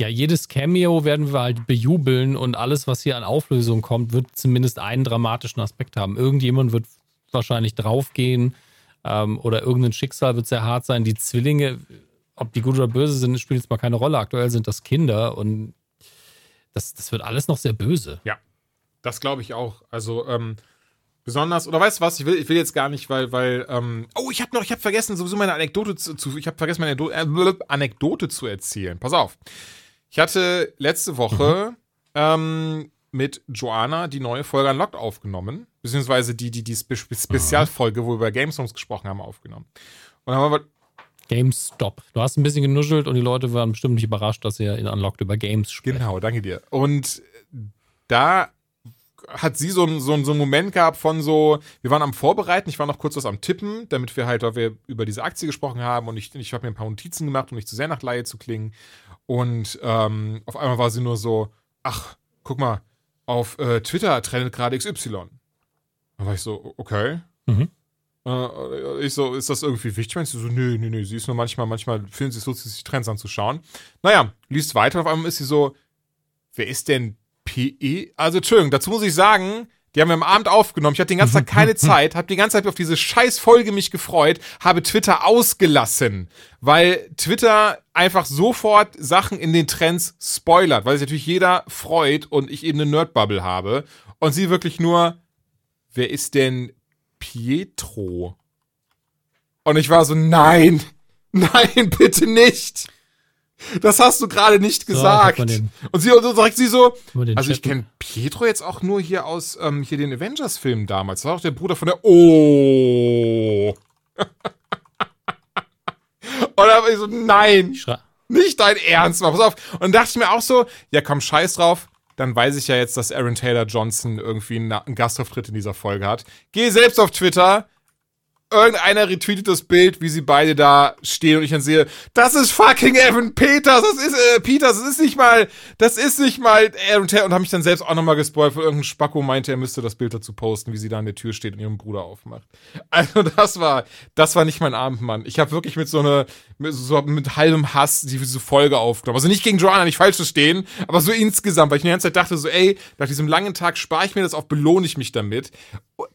Speaker 2: Ja, jedes Cameo werden wir halt bejubeln und alles, was hier an Auflösung kommt, wird zumindest einen dramatischen Aspekt haben. Irgendjemand wird wahrscheinlich draufgehen ähm, oder irgendein Schicksal wird sehr hart sein. Die Zwillinge, ob die gut oder böse sind, spielt jetzt mal keine Rolle. Aktuell sind das Kinder und das, das wird alles noch sehr böse.
Speaker 3: Das glaube ich auch. Also, ähm, besonders, oder weißt du was, ich will, ich will jetzt gar nicht, weil, weil, ähm, oh, ich habe noch, ich habe vergessen, sowieso meine Anekdote zu, ich habe vergessen, meine äh, Anekdote zu erzählen. Pass auf. Ich hatte letzte Woche ähm, mit Joanna die neue Folge Unlocked aufgenommen, beziehungsweise die, die, die Spe Spe Spezialfolge, wo wir über Games Homes gesprochen haben, aufgenommen. Und dann haben wir,
Speaker 2: GameStop. Du hast ein bisschen genuschelt und die Leute waren bestimmt nicht überrascht, dass ihr in Unlocked über Games spricht.
Speaker 3: Genau, danke dir. Und da hat sie so, einen- so, so einen Moment gehabt von so, wir waren am Vorbereiten, ich war noch kurz was am Tippen, damit wir halt, weil wir über diese Aktie gesprochen haben und ich, ich habe mir ein paar Notizen gemacht, um nicht zu sehr nach Laie zu klingen. Und ähm, auf einmal war sie nur so, ach, guck mal, auf äh, Twitter trendet gerade XY. Da war ich so, okay.
Speaker 2: Mhm.
Speaker 3: Äh, ich so, ist das irgendwie wichtig? Meinst du so, nö, nö, nö, sie ist nur manchmal, manchmal fühlen sie es so, sich Trends anzuschauen. Naja, liest weiter auf einmal ist sie so, wer ist denn PE? Also, Entschuldigung, dazu muss ich sagen, die haben wir am Abend aufgenommen. Ich hatte den ganzen Tag keine Zeit, habe die ganze Zeit auf diese scheiß Folge mich gefreut, habe Twitter ausgelassen, weil Twitter einfach sofort Sachen in den Trends spoilert, weil sich natürlich jeder freut und ich eben eine Nerdbubble habe und sie wirklich nur, wer ist denn Pietro? Und ich war so, nein, nein, bitte nicht. Das hast du gerade nicht gesagt.
Speaker 2: So,
Speaker 3: und sie und so sagt sie so, also ich kenne Pietro jetzt auch nur hier aus ähm, hier den Avengers-Filmen damals. Das war auch der Bruder von der Oh. und dann war ich so, nein,
Speaker 2: Schra-
Speaker 3: nicht dein Ernst, mal, pass auf. Und dann dachte ich mir auch so, ja komm, scheiß drauf. Dann weiß ich ja jetzt, dass Aaron Taylor Johnson irgendwie einen Gastauftritt in dieser Folge hat. Geh selbst auf Twitter. Irgendeiner retweetet das Bild, wie sie beide da stehen und ich dann sehe, das ist fucking Evan Peters, das ist, äh, Peters, das ist nicht mal, das ist nicht mal Aaron Taylor und habe mich dann selbst auch nochmal gespoilt, weil irgendein Spacko meinte, er müsste das Bild dazu posten, wie sie da an der Tür steht und ihren Bruder aufmacht. Also das war, das war nicht mein Abend, Mann. Ich habe wirklich mit so einer, mit, so mit halbem Hass diese Folge aufgenommen. Also nicht gegen Joanna, nicht falsch verstehen, aber so insgesamt, weil ich die ganze Zeit dachte so, ey, nach diesem langen Tag spare ich mir das auf, belohne ich mich damit.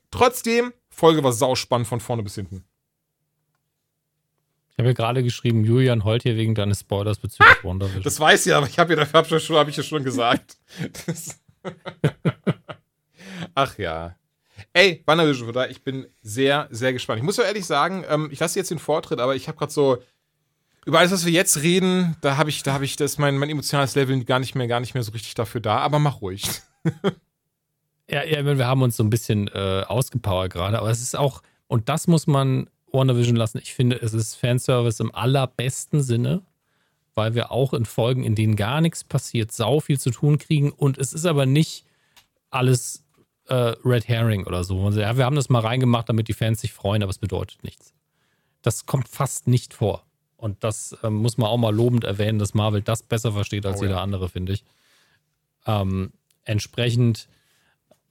Speaker 3: Trotzdem, Folge war sauspannend von vorne bis hinten.
Speaker 2: Ich habe ja gerade geschrieben, Julian heult hier wegen deines Spoilers bezüglich WandaVision.
Speaker 3: Das weiß ich, aber ich habe ja, hab ja schon, hab ich ja schon gesagt. Ach ja. Ey, WandaVision, Bruder, ich bin sehr, sehr gespannt. Ich muss ja ehrlich sagen, ähm, ich lasse jetzt den Vortritt, aber ich habe gerade so über alles, was wir jetzt reden, da habe ich, da habe ich, das mein, mein emotionales Level gar nicht mehr, gar nicht mehr so richtig dafür da. Aber mach ruhig.
Speaker 2: Ja, ja, wir haben uns so ein bisschen äh, ausgepowert gerade, aber es ist auch, und das muss man WandaVision lassen, ich finde, es ist Fanservice im allerbesten Sinne, weil wir auch in Folgen, in denen gar nichts passiert, sau viel zu tun kriegen und es ist aber nicht alles äh, Red Herring oder so. Also, ja, wir haben das mal reingemacht, damit die Fans sich freuen, aber es bedeutet nichts. Das kommt fast nicht vor. Und das ähm, muss man auch mal lobend erwähnen, dass Marvel das besser versteht als
Speaker 3: Oh ja.
Speaker 2: jeder andere, finde ich. Ähm, entsprechend,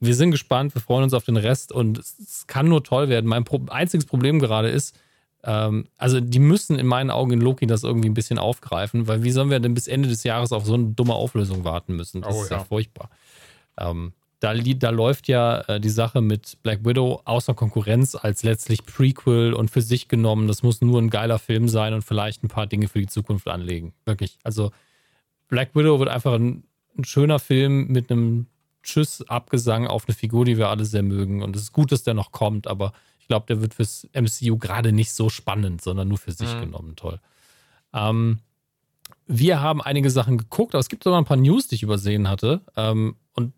Speaker 2: wir sind gespannt, wir freuen uns auf den Rest und es, kann nur toll werden. Mein Pro einziges Problem gerade ist, ähm, also die müssen in meinen Augen in Loki das irgendwie ein bisschen aufgreifen, weil wie sollen wir denn bis Ende des Jahres auf so eine dumme Auflösung warten müssen? Das
Speaker 3: Oh
Speaker 2: ist ja,
Speaker 3: ja.
Speaker 2: furchtbar. Ähm, da, da läuft ja äh, die Sache mit Black Widow außer Konkurrenz als letztlich Prequel und für sich genommen. Das muss nur ein geiler Film sein und vielleicht ein paar Dinge für die Zukunft anlegen. Wirklich. Also Black Widow wird einfach ein, ein schöner Film mit einem Tschüss-Abgesang auf eine Figur, die wir alle sehr mögen. Und es ist gut, dass der noch kommt, aber ich glaube, der wird fürs MCU gerade nicht so spannend, sondern nur für sich
Speaker 3: Mhm.
Speaker 2: genommen. Toll. Ähm, wir haben einige Sachen geguckt, aber es gibt sogar ein paar News, die ich übersehen hatte. Ähm, und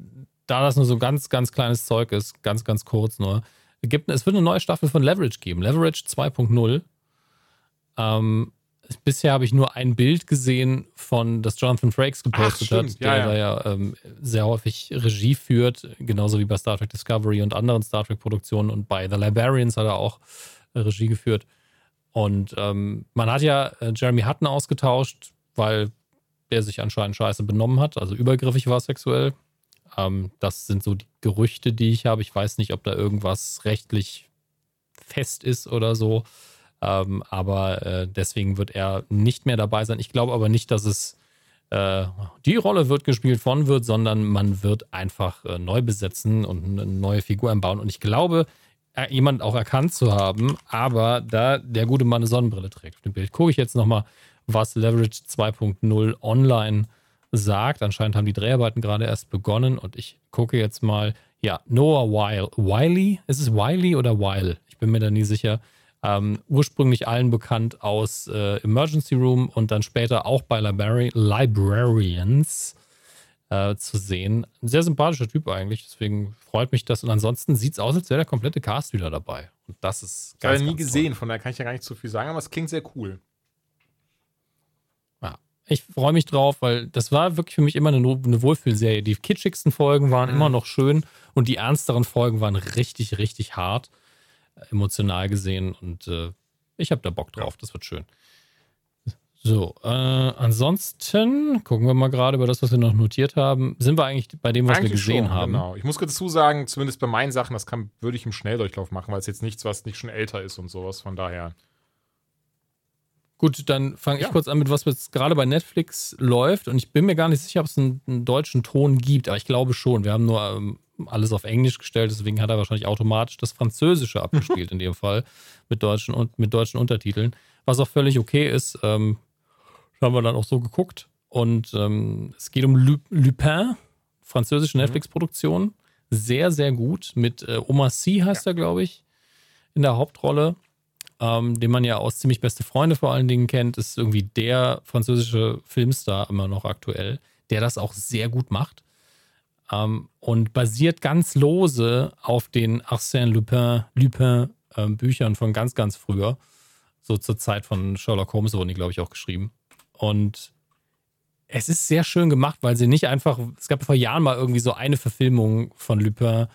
Speaker 2: da das nur so ganz, ganz kleines Zeug ist, ganz, ganz kurz nur, gibt, es wird eine neue Staffel von Leverage geben. Leverage 2.0. Ähm, bisher habe ich nur ein Bild gesehen von, das Jonathan Frakes gepostet
Speaker 3: stimmt.
Speaker 2: hat, der
Speaker 3: ja.
Speaker 2: da ja ähm, sehr häufig Regie führt, genauso wie bei Star Trek Discovery und anderen Star Trek-Produktionen und bei The Librarians hat er auch äh, Regie geführt. Und ähm, man hat ja äh, Jeremy Hutton ausgetauscht, weil der sich anscheinend scheiße benommen hat, also übergriffig war sexuell. Ähm, das sind so die Gerüchte, die ich habe. Ich weiß nicht, ob da irgendwas rechtlich fest ist oder so. Ähm, aber äh, deswegen wird er nicht mehr dabei sein. Ich glaube aber nicht, dass es äh, die Rolle wird gespielt von wird, sondern man wird einfach äh, neu besetzen und eine neue Figur einbauen. Und ich glaube, äh, jemand auch erkannt zu haben, aber da der gute Mann eine Sonnenbrille trägt auf dem Bild, gucke ich jetzt nochmal, was Leverage 2.0 online sagt. Anscheinend haben die Dreharbeiten gerade erst begonnen und ich gucke jetzt mal, ja, Noah Wiley, ist es Wiley oder Weil? Ich bin mir da nie sicher. Ähm, ursprünglich allen bekannt aus äh, Emergency Room und dann später auch bei Libra Librarians äh, zu sehen. Ein sehr sympathischer Typ eigentlich, deswegen freut mich das. Und ansonsten sieht es aus, als wäre der komplette Cast wieder dabei. Und das ist
Speaker 3: Ich habe
Speaker 2: ganz,
Speaker 3: nie
Speaker 2: ganz toll.
Speaker 3: gesehen, von daher kann ich ja gar nicht so viel sagen, aber es klingt sehr cool.
Speaker 2: Ja. Ich freue mich drauf, weil das war wirklich für mich immer eine, eine Wohlfühlserie. Die kitschigsten Folgen waren
Speaker 3: Mhm.
Speaker 2: immer noch schön und die ernsteren Folgen waren richtig, richtig hart, emotional gesehen. Und äh, ich habe da Bock drauf. Das wird schön. So, äh, ansonsten gucken wir mal gerade über das, was wir noch notiert haben. Sind wir eigentlich bei dem, was wir gesehen
Speaker 3: schon,
Speaker 2: haben?
Speaker 3: Genau. Ich muss dazu sagen, zumindest bei meinen Sachen, das kann, würde ich im Schnelldurchlauf machen, weil es jetzt nichts, was nicht schon älter ist und sowas. Von daher.
Speaker 2: Gut, dann fange ich
Speaker 3: Ja.
Speaker 2: kurz an mit was jetzt gerade bei Netflix läuft. Und ich bin mir gar nicht sicher, ob es einen, einen deutschen Ton gibt, aber ich glaube schon. Wir haben nur ähm, alles auf Englisch gestellt, deswegen hat er wahrscheinlich automatisch das Französische abgespielt in dem Fall mit deutschen, und, mit deutschen Untertiteln. Was auch völlig okay ist. Ähm, haben wir dann auch so geguckt. Und ähm, es geht um Lu Lupin, französische Netflix-Produktion. Sehr, sehr gut. Mit äh, Omar Sy heißt er, glaube ich, in der Hauptrolle. ähm, den man ja aus ziemlich beste Freunde vor allen Dingen kennt, ist irgendwie der französische Filmstar immer noch aktuell, der das auch sehr gut macht. Ähm, und basiert ganz lose auf den Arsène Lupin, Lupin äh, Büchern von ganz, ganz früher. So zur Zeit von Sherlock Holmes wurden die, glaube ich, auch geschrieben. Und es ist sehr schön gemacht, weil sie nicht einfach, es gab vor Jahren mal irgendwie so eine Verfilmung von Lupin,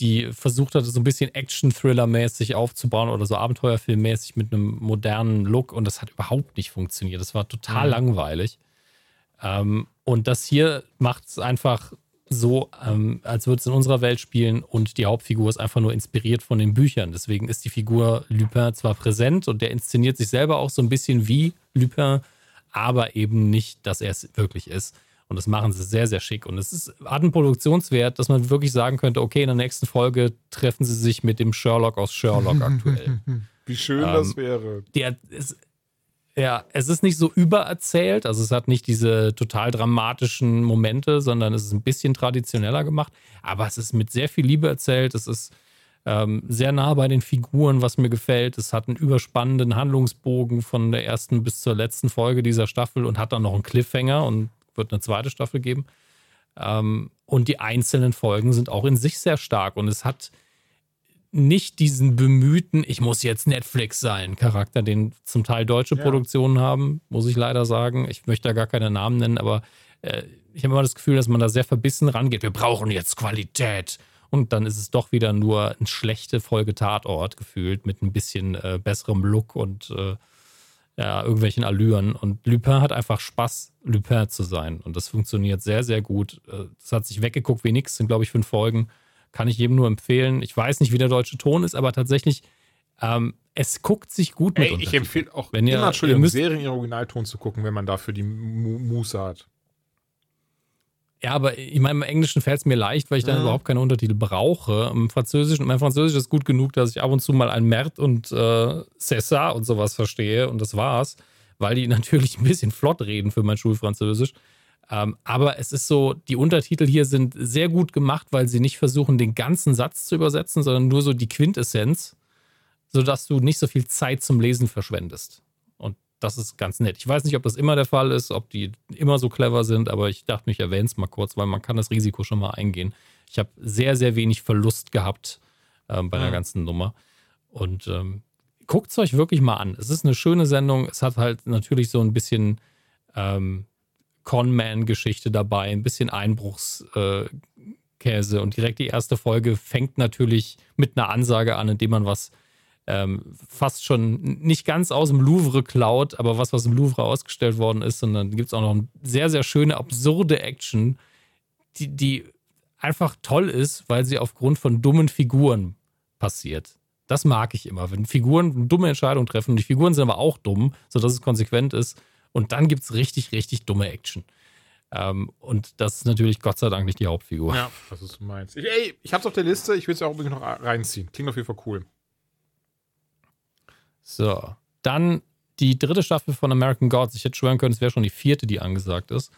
Speaker 2: die versucht hatte, so ein bisschen Action-Thriller-mäßig aufzubauen oder so Abenteuerfilm-mäßig mit einem modernen Look und das hat überhaupt nicht funktioniert. Das war total mhm. langweilig. Ähm, und das hier macht es einfach so, ähm, als würde es in unserer Welt spielen und die Hauptfigur ist einfach nur inspiriert von den Büchern. Deswegen ist die Figur Lupin zwar präsent und der inszeniert sich selber auch so ein bisschen wie Lupin, aber eben nicht, dass er es wirklich ist. Und das machen sie sehr, sehr schick. Und es ist, hat einen Produktionswert, dass man wirklich sagen könnte, okay, in der nächsten Folge treffen sie sich mit dem Sherlock aus Sherlock aktuell.
Speaker 3: Wie schön ähm, das wäre.
Speaker 2: Der ist, ja, es ist nicht so übererzählt, also es hat nicht diese total dramatischen Momente, sondern es ist ein bisschen traditioneller gemacht, aber es ist mit sehr viel Liebe erzählt. Es ist ähm, sehr nah bei den Figuren, was mir gefällt. Es hat einen überspannenden Handlungsbogen von der ersten bis zur letzten Folge dieser Staffel und hat dann noch einen Cliffhanger und wird eine zweite Staffel geben. Ähm, und die einzelnen Folgen sind auch in sich sehr stark und es hat nicht diesen bemühten, ich muss jetzt Netflix sein, Charakter, den zum Teil deutsche ja. Produktionen haben, muss ich leider sagen. Ich möchte da gar keine Namen nennen, aber äh, ich habe immer das Gefühl, dass man da sehr verbissen rangeht. Wir brauchen jetzt Qualität. Und dann ist es doch wieder nur eine schlechte Folge Tatort gefühlt mit ein bisschen äh, besserem Look und äh, ja, irgendwelchen Allüren. Und Lupin hat einfach Spaß, Lupin zu sein. Und das funktioniert sehr, sehr gut. Das hat sich weggeguckt wie nix, sind, glaube ich, fünf Folgen. Kann ich jedem nur empfehlen. Ich weiß nicht, wie der deutsche Ton ist, aber tatsächlich, ähm, es guckt sich gut
Speaker 3: mit Ey, Ich empfehle auch wenn ihr, immer, Entschuldigung, ihr müsst, Serien in Originalton zu gucken, wenn man dafür die Muße hat.
Speaker 2: Ja, aber ich meine, im Englischen fällt es mir leicht, weil ich dann ja. überhaupt keine Untertitel brauche. Im Französischen, mein Französisch ist gut genug, dass ich ab und zu mal ein Mert und äh, César und sowas verstehe und das war's, weil die natürlich ein bisschen flott reden für mein Schulfranzösisch. Ähm, aber es ist so, die Untertitel hier sind sehr gut gemacht, weil sie nicht versuchen, den ganzen Satz zu übersetzen, sondern nur so die Quintessenz, sodass du nicht so viel Zeit zum Lesen verschwendest das ist ganz nett. Ich weiß nicht, ob das immer der Fall ist, ob die immer so clever sind, aber ich dachte ich erwähne es mal kurz, weil man kann das Risiko schon mal eingehen. Ich habe sehr, sehr wenig Verlust gehabt ähm, bei ja. der ganzen Nummer. Und ähm, guckt es euch wirklich mal an. Es ist eine schöne Sendung. Es hat halt natürlich so ein bisschen ähm, Con-Man-Geschichte dabei, ein bisschen Einbruchskäse. Äh, und direkt die erste Folge fängt natürlich mit einer Ansage an, indem man was ähm, fast schon nicht ganz aus dem Louvre klaut, aber was, was im Louvre ausgestellt worden ist, sondern gibt es auch noch eine sehr, sehr schöne, absurde Action, die, die einfach toll ist, weil sie aufgrund von dummen Figuren passiert. Das mag ich immer, wenn Figuren dumme Entscheidungen treffen und die Figuren sind aber auch dumm, sodass es konsequent ist. Und dann gibt es richtig, richtig dumme Action. Ähm, und das ist natürlich Gott sei Dank nicht die Hauptfigur.
Speaker 3: Ja, was ist du meinst. Ich, ey, ich hab's auf der Liste, ich will es auch unbedingt noch reinziehen. Klingt auf jeden Fall cool.
Speaker 2: So, dann die dritte Staffel von American Gods. Ich hätte schwören können, es wäre schon die vierte, die angesagt ist.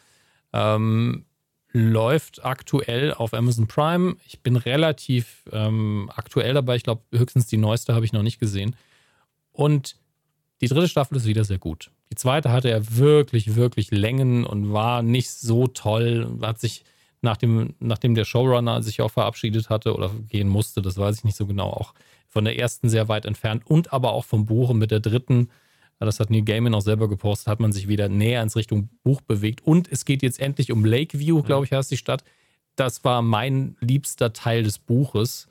Speaker 2: Ähm, läuft aktuell auf Amazon Prime. Ich bin relativ ähm, aktuell dabei. Ich glaube, höchstens die neueste habe ich noch nicht gesehen. Und die dritte Staffel ist wieder sehr gut. Die zweite hatte ja wirklich, wirklich Längen und war nicht so toll. Hat sich, nachdem, nachdem der Showrunner sich auch verabschiedet hatte oder gehen musste, das weiß ich nicht so genau, auch von der ersten sehr weit entfernt und aber auch vom Buch. Und mit der dritten, das hat Neil Gaiman auch selber gepostet, hat man sich wieder näher ins Richtung Buch bewegt. Und es geht jetzt endlich um Lakeview, glaube ich, heißt die Stadt. Das war mein liebster Teil des Buches.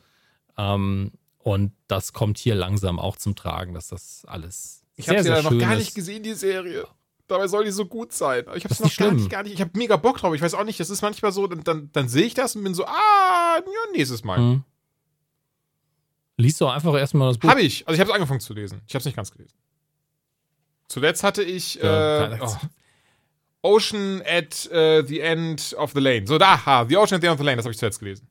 Speaker 2: Ähm, und das kommt hier langsam auch zum Tragen, dass das alles.
Speaker 3: Ich habe sie ja noch gar nicht gesehen, die Serie. Dabei soll die so gut sein. Ich habe es noch gar nicht, gar nicht. Ich habe mega Bock drauf. Ich weiß auch nicht, das ist manchmal so, dann, dann, dann sehe ich das und bin so, ah, ja, nächstes Mal. Mhm.
Speaker 2: Lies doch einfach erstmal das
Speaker 3: Buch. Habe ich. Also ich habe es angefangen zu lesen. Ich habe es nicht ganz gelesen. Zuletzt hatte ich äh, oh, Ocean at uh, the End of the Lane. So, da, ha, The Ocean at the End of the Lane, das habe ich zuletzt gelesen.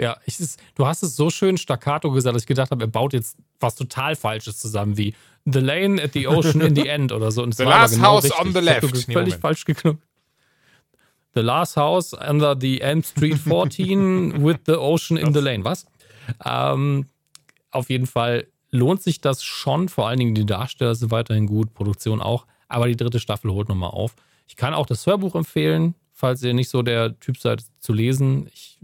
Speaker 2: Ja, ich, du hast es so schön staccato gesagt, dass ich gedacht habe, er baut jetzt was total Falsches zusammen, wie The Lane at the Ocean in the End oder so. Und
Speaker 3: the Last genau House richtig. on the Left.
Speaker 2: Völlig nee, falsch geknüpft. The Last House under the End Street 14 with the Ocean in the Lane. Was? Ähm, auf jeden Fall lohnt sich das schon. Vor allen Dingen die Darsteller sind weiterhin gut, Produktion auch. Aber die dritte Staffel holt nochmal auf. Ich kann auch das Hörbuch empfehlen, falls ihr nicht so der Typ seid zu lesen. Ich,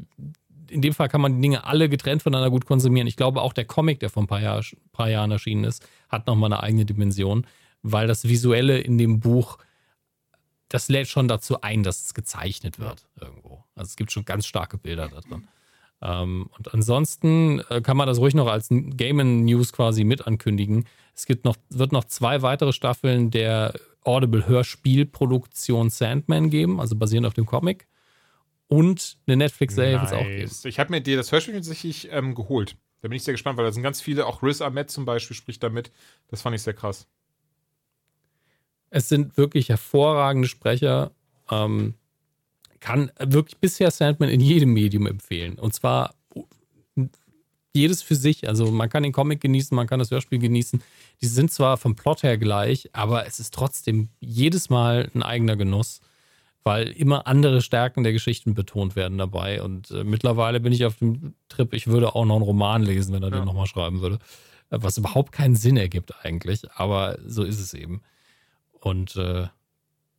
Speaker 2: in dem Fall kann man die Dinge alle getrennt voneinander gut konsumieren. Ich glaube auch der Comic, der vor ein paar, Jahr, paar Jahren erschienen ist, hat nochmal eine eigene Dimension, weil das Visuelle in dem Buch, das lädt schon dazu ein, dass es gezeichnet wird irgendwo. Also es gibt schon ganz starke Bilder da drin. Ähm, und ansonsten äh, kann man das ruhig noch als Game News quasi mit ankündigen. Es gibt noch, wird noch zwei weitere Staffeln der Audible Hörspielproduktion Sandman geben, also basierend auf dem Comic. Und eine Netflix-Serie nice. wird es auch geben.
Speaker 3: Ich habe mir dir das Hörspiel tatsächlich ähm, geholt. Da bin ich sehr gespannt, weil da sind ganz viele, auch Riz Ahmed zum Beispiel spricht da mit. Das fand ich sehr krass.
Speaker 2: Es sind wirklich hervorragende Sprecher. Ähm, kann wirklich bisher Sandman in jedem Medium empfehlen. Und zwar jedes für sich. Also man kann den Comic genießen, man kann das Hörspiel genießen. Die sind zwar vom Plot her gleich, aber es ist trotzdem jedes Mal ein eigener Genuss, weil immer andere Stärken der Geschichten betont werden dabei. Und äh, mittlerweile bin ich auf dem Trip, ich würde auch noch einen Roman lesen, wenn er ja. den nochmal schreiben würde. Was überhaupt keinen Sinn ergibt eigentlich, aber so ist es eben. Und äh,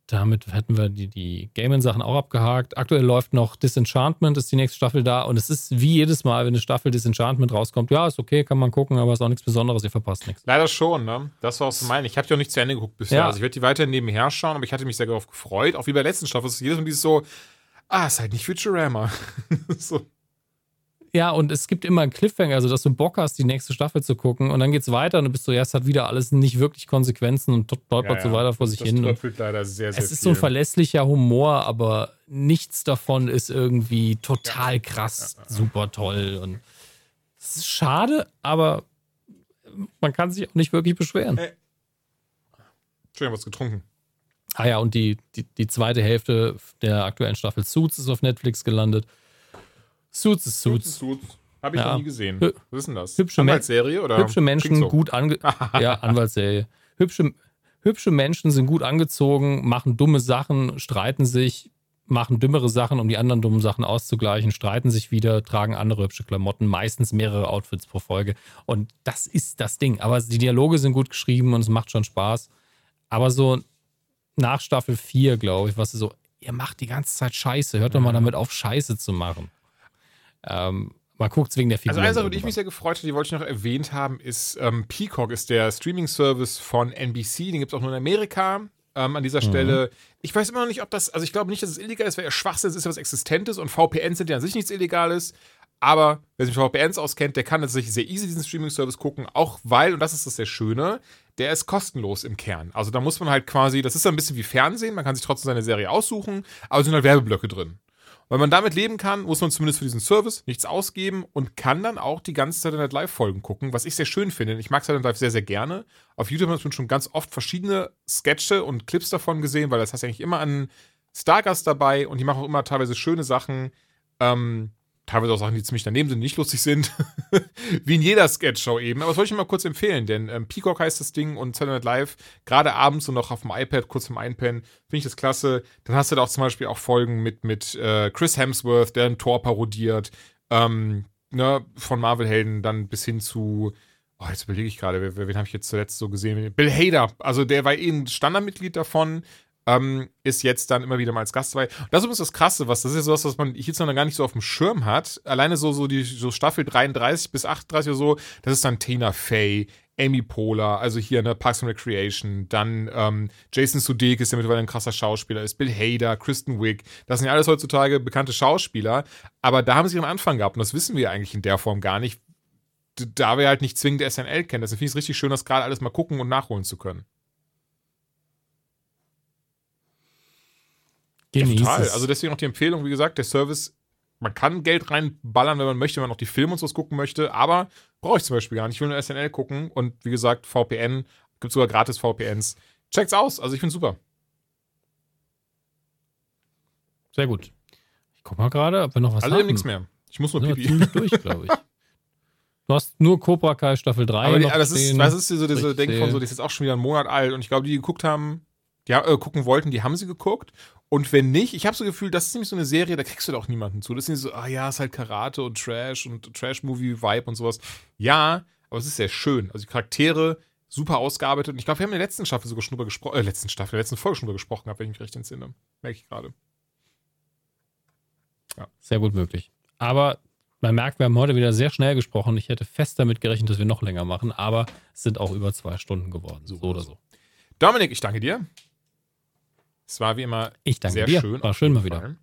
Speaker 2: damit hätten wir die, die Gaming-Sachen auch abgehakt. Aktuell läuft noch Disenchantment, ist die nächste Staffel da. Und es ist wie jedes Mal, wenn eine Staffel Disenchantment rauskommt, ja, ist okay, kann man gucken, aber ist auch nichts Besonderes, ihr verpasst nichts.
Speaker 3: Leider schon, ne? Das war auch so mein. Ich habe die auch nicht zu Ende geguckt bisher. Ja. Also ich werde die weiter nebenher schauen, aber ich hatte mich sehr darauf gefreut. Auch wie bei der letzten Staffel. Es ist jedes Mal dieses so, ah, ist halt nicht Futurama.
Speaker 2: so. Ja, und es gibt immer einen Cliffhanger, also dass du Bock hast, die nächste Staffel zu gucken und dann geht's weiter und du bist so, ja, es hat wieder alles nicht wirklich Konsequenzen und stolpert ja, so weiter vor sich das hin. Das
Speaker 3: leider sehr, sehr
Speaker 2: Es ist viel. so ein verlässlicher Humor, aber nichts davon ist irgendwie total krass, ja, super toll und es ist schade, aber man kann sich auch nicht wirklich beschweren. Hey.
Speaker 3: Entschuldigung, was getrunken.
Speaker 2: Ah ja, und die, die, die zweite Hälfte der aktuellen Staffel Suits ist auf Netflix gelandet. Suits ist Suits. Suits, Suits.
Speaker 3: Habe ich ja. noch nie gesehen. Was ist denn das?
Speaker 2: Hübsche Anwaltsserie oder? Hübsche Menschen gut ange... ja, Anwaltsserie. Hübsche, hübsche Menschen sind gut angezogen, machen dumme Sachen, streiten sich, machen dümmere Sachen, um die anderen dummen Sachen auszugleichen, streiten sich wieder, tragen andere hübsche Klamotten, meistens mehrere Outfits pro Folge. Und das ist das Ding. Aber die Dialoge sind gut geschrieben und es macht schon Spaß. Aber so nach Staffel 4, glaube ich, was so, ihr macht die ganze Zeit Scheiße, hört doch mal damit auf, Scheiße zu machen. Ähm, man guckt wegen der Figur.
Speaker 3: Also eine Sache, die ich mich sehr gefreut habe, die wollte ich noch erwähnt haben, ist ähm, Peacock ist der Streaming-Service von NBC. Den gibt es auch nur in Amerika. Ähm, an dieser mhm. Stelle. Ich weiß immer noch nicht, ob das, also ich glaube nicht, dass es illegal ist, weil er Schwachsinn ist, ist ja was Existentes und VPNs sind ja an sich nichts Illegales. Aber wer sich mit VPNs auskennt, der kann tatsächlich sehr easy diesen Streaming-Service gucken, auch weil, und das ist das sehr Schöne, der ist kostenlos im Kern. Also da muss man halt quasi, das ist ein bisschen wie Fernsehen, man kann sich trotzdem seine Serie aussuchen, aber es sind halt Werbeblöcke drin. Weil man damit leben kann, muss man zumindest für diesen Service nichts ausgeben und kann dann auch die ganze Zeit Night Live-Folgen gucken, was ich sehr schön finde. Ich mag Saturday Live sehr, sehr gerne. Auf YouTube habe ich schon ganz oft verschiedene Sketche und Clips davon gesehen, weil das heißt eigentlich immer einen Stargast dabei und die machen auch immer teilweise schöne Sachen. Ähm, teilweise auch Sachen, die ziemlich daneben sind, nicht lustig sind. Wie in jeder Sketch-Show eben. Aber das wollte ich mal kurz empfehlen, denn ähm, Peacock heißt das Ding und Saturday Night Live, gerade abends und noch auf dem iPad, kurz vom Einpennen, finde ich das klasse. Dann hast du da auch zum Beispiel auch Folgen mit, mit äh, Chris Hemsworth, der ein Tor parodiert, ähm, ne, von Marvel-Helden dann bis hin zu Oh, jetzt überlege ich gerade, wen, wen habe ich jetzt zuletzt so gesehen? Bill Hader, also der war eh ein Standardmitglied davon ähm, ist jetzt dann immer wieder mal als Gast dabei. Das ist übrigens das Krasse, was das ist sowas, was man jetzt noch gar nicht so auf dem Schirm hat. Alleine so, so die so Staffel 33 bis 38 oder so, das ist dann Tina Fey, Amy Poehler, also hier in der Parks and Recreation, dann ähm, Jason Sudeikis, der mittlerweile ein krasser Schauspieler ist, Bill Hader, Kristen Wiig, das sind ja alles heutzutage bekannte Schauspieler, aber da haben sie ihren Anfang gehabt und das wissen wir eigentlich in der Form gar nicht, da wir halt nicht zwingend SNL kennen. Deswegen finde ich es richtig schön, das gerade alles mal gucken und nachholen zu können. Genieß ja, total. Also deswegen auch die Empfehlung, wie gesagt, der Service, man kann Geld reinballern, wenn man möchte, wenn man noch die Filme und so gucken möchte, aber brauche ich zum Beispiel gar nicht. Ich will nur SNL gucken und wie gesagt, VPN, gibt sogar gratis VPNs. Checkt's aus, also ich finde super.
Speaker 2: Sehr gut. Ich guck mal gerade, ob wir noch was
Speaker 3: Alle haben. nichts mehr. Ich muss nur pipi.
Speaker 2: durch, glaube ich. Du hast nur Cobra Kai Staffel 3.
Speaker 3: Aber die, das, ist, was ist so diese Ding von so, die ist jetzt auch schon wieder einen Monat alt und ich glaube, die, die geguckt haben, die äh, gucken wollten, die haben sie geguckt. Und wenn nicht, ich habe so Gefühl, das ist nämlich so eine Serie, da kriegst du doch niemanden zu. Das ist nicht so, ah ja, ist halt Karate und Trash und Trash-Movie-Vibe und sowas. Ja, aber es ist sehr schön. Also die Charaktere super ausgearbeitet. Und ich glaube, wir haben in der letzten Staffel sogar schon drüber gesprochen, äh, letzten Staffel, in der letzten Folge schon drüber gesprochen, gehabt, wenn ich mich recht entsinne. Merke ich gerade.
Speaker 2: Ja. Sehr gut möglich. Aber man merkt, wir haben heute wieder sehr schnell gesprochen. Ich hätte fest damit gerechnet, dass wir noch länger machen, aber es sind auch über zwei Stunden geworden. So, so oder so.
Speaker 3: Dominik, ich danke dir. Es war wie immer
Speaker 2: ich danke
Speaker 3: sehr
Speaker 2: dir.
Speaker 3: schön.
Speaker 2: War schön mal wieder.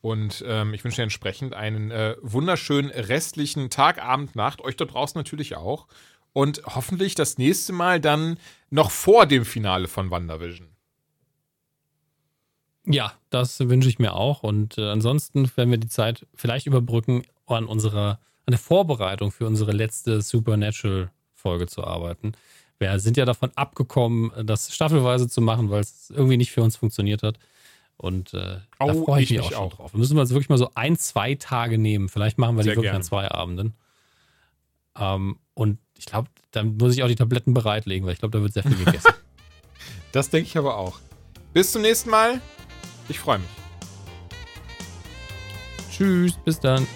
Speaker 3: Und ähm, ich wünsche dir entsprechend einen äh, wunderschönen restlichen Tag, Abend, Nacht. Euch da draußen natürlich auch. Und hoffentlich das nächste Mal dann noch vor dem Finale von WandaVision.
Speaker 2: Ja, das wünsche ich mir auch. Und äh, ansonsten werden wir die Zeit vielleicht überbrücken, an unserer, an der Vorbereitung für unsere letzte Supernatural-Folge zu arbeiten. Wir sind ja davon abgekommen, das staffelweise zu machen, weil es irgendwie nicht für uns funktioniert hat. Und äh,
Speaker 3: oh,
Speaker 2: da freue ich,
Speaker 3: ich
Speaker 2: mich auch,
Speaker 3: auch
Speaker 2: drauf. Wir müssen uns wirklich mal so ein, zwei Tage nehmen. Vielleicht machen wir
Speaker 3: Sehr
Speaker 2: die wirklich
Speaker 3: gerne.
Speaker 2: an zwei Abenden. Ähm, und ich glaube, dann muss ich auch die Tabletten bereitlegen, weil ich glaube, da wird sehr viel gegessen.
Speaker 3: Das denke ich aber auch. Bis zum nächsten Mal. Ich freue mich.
Speaker 2: Tschüss, bis dann.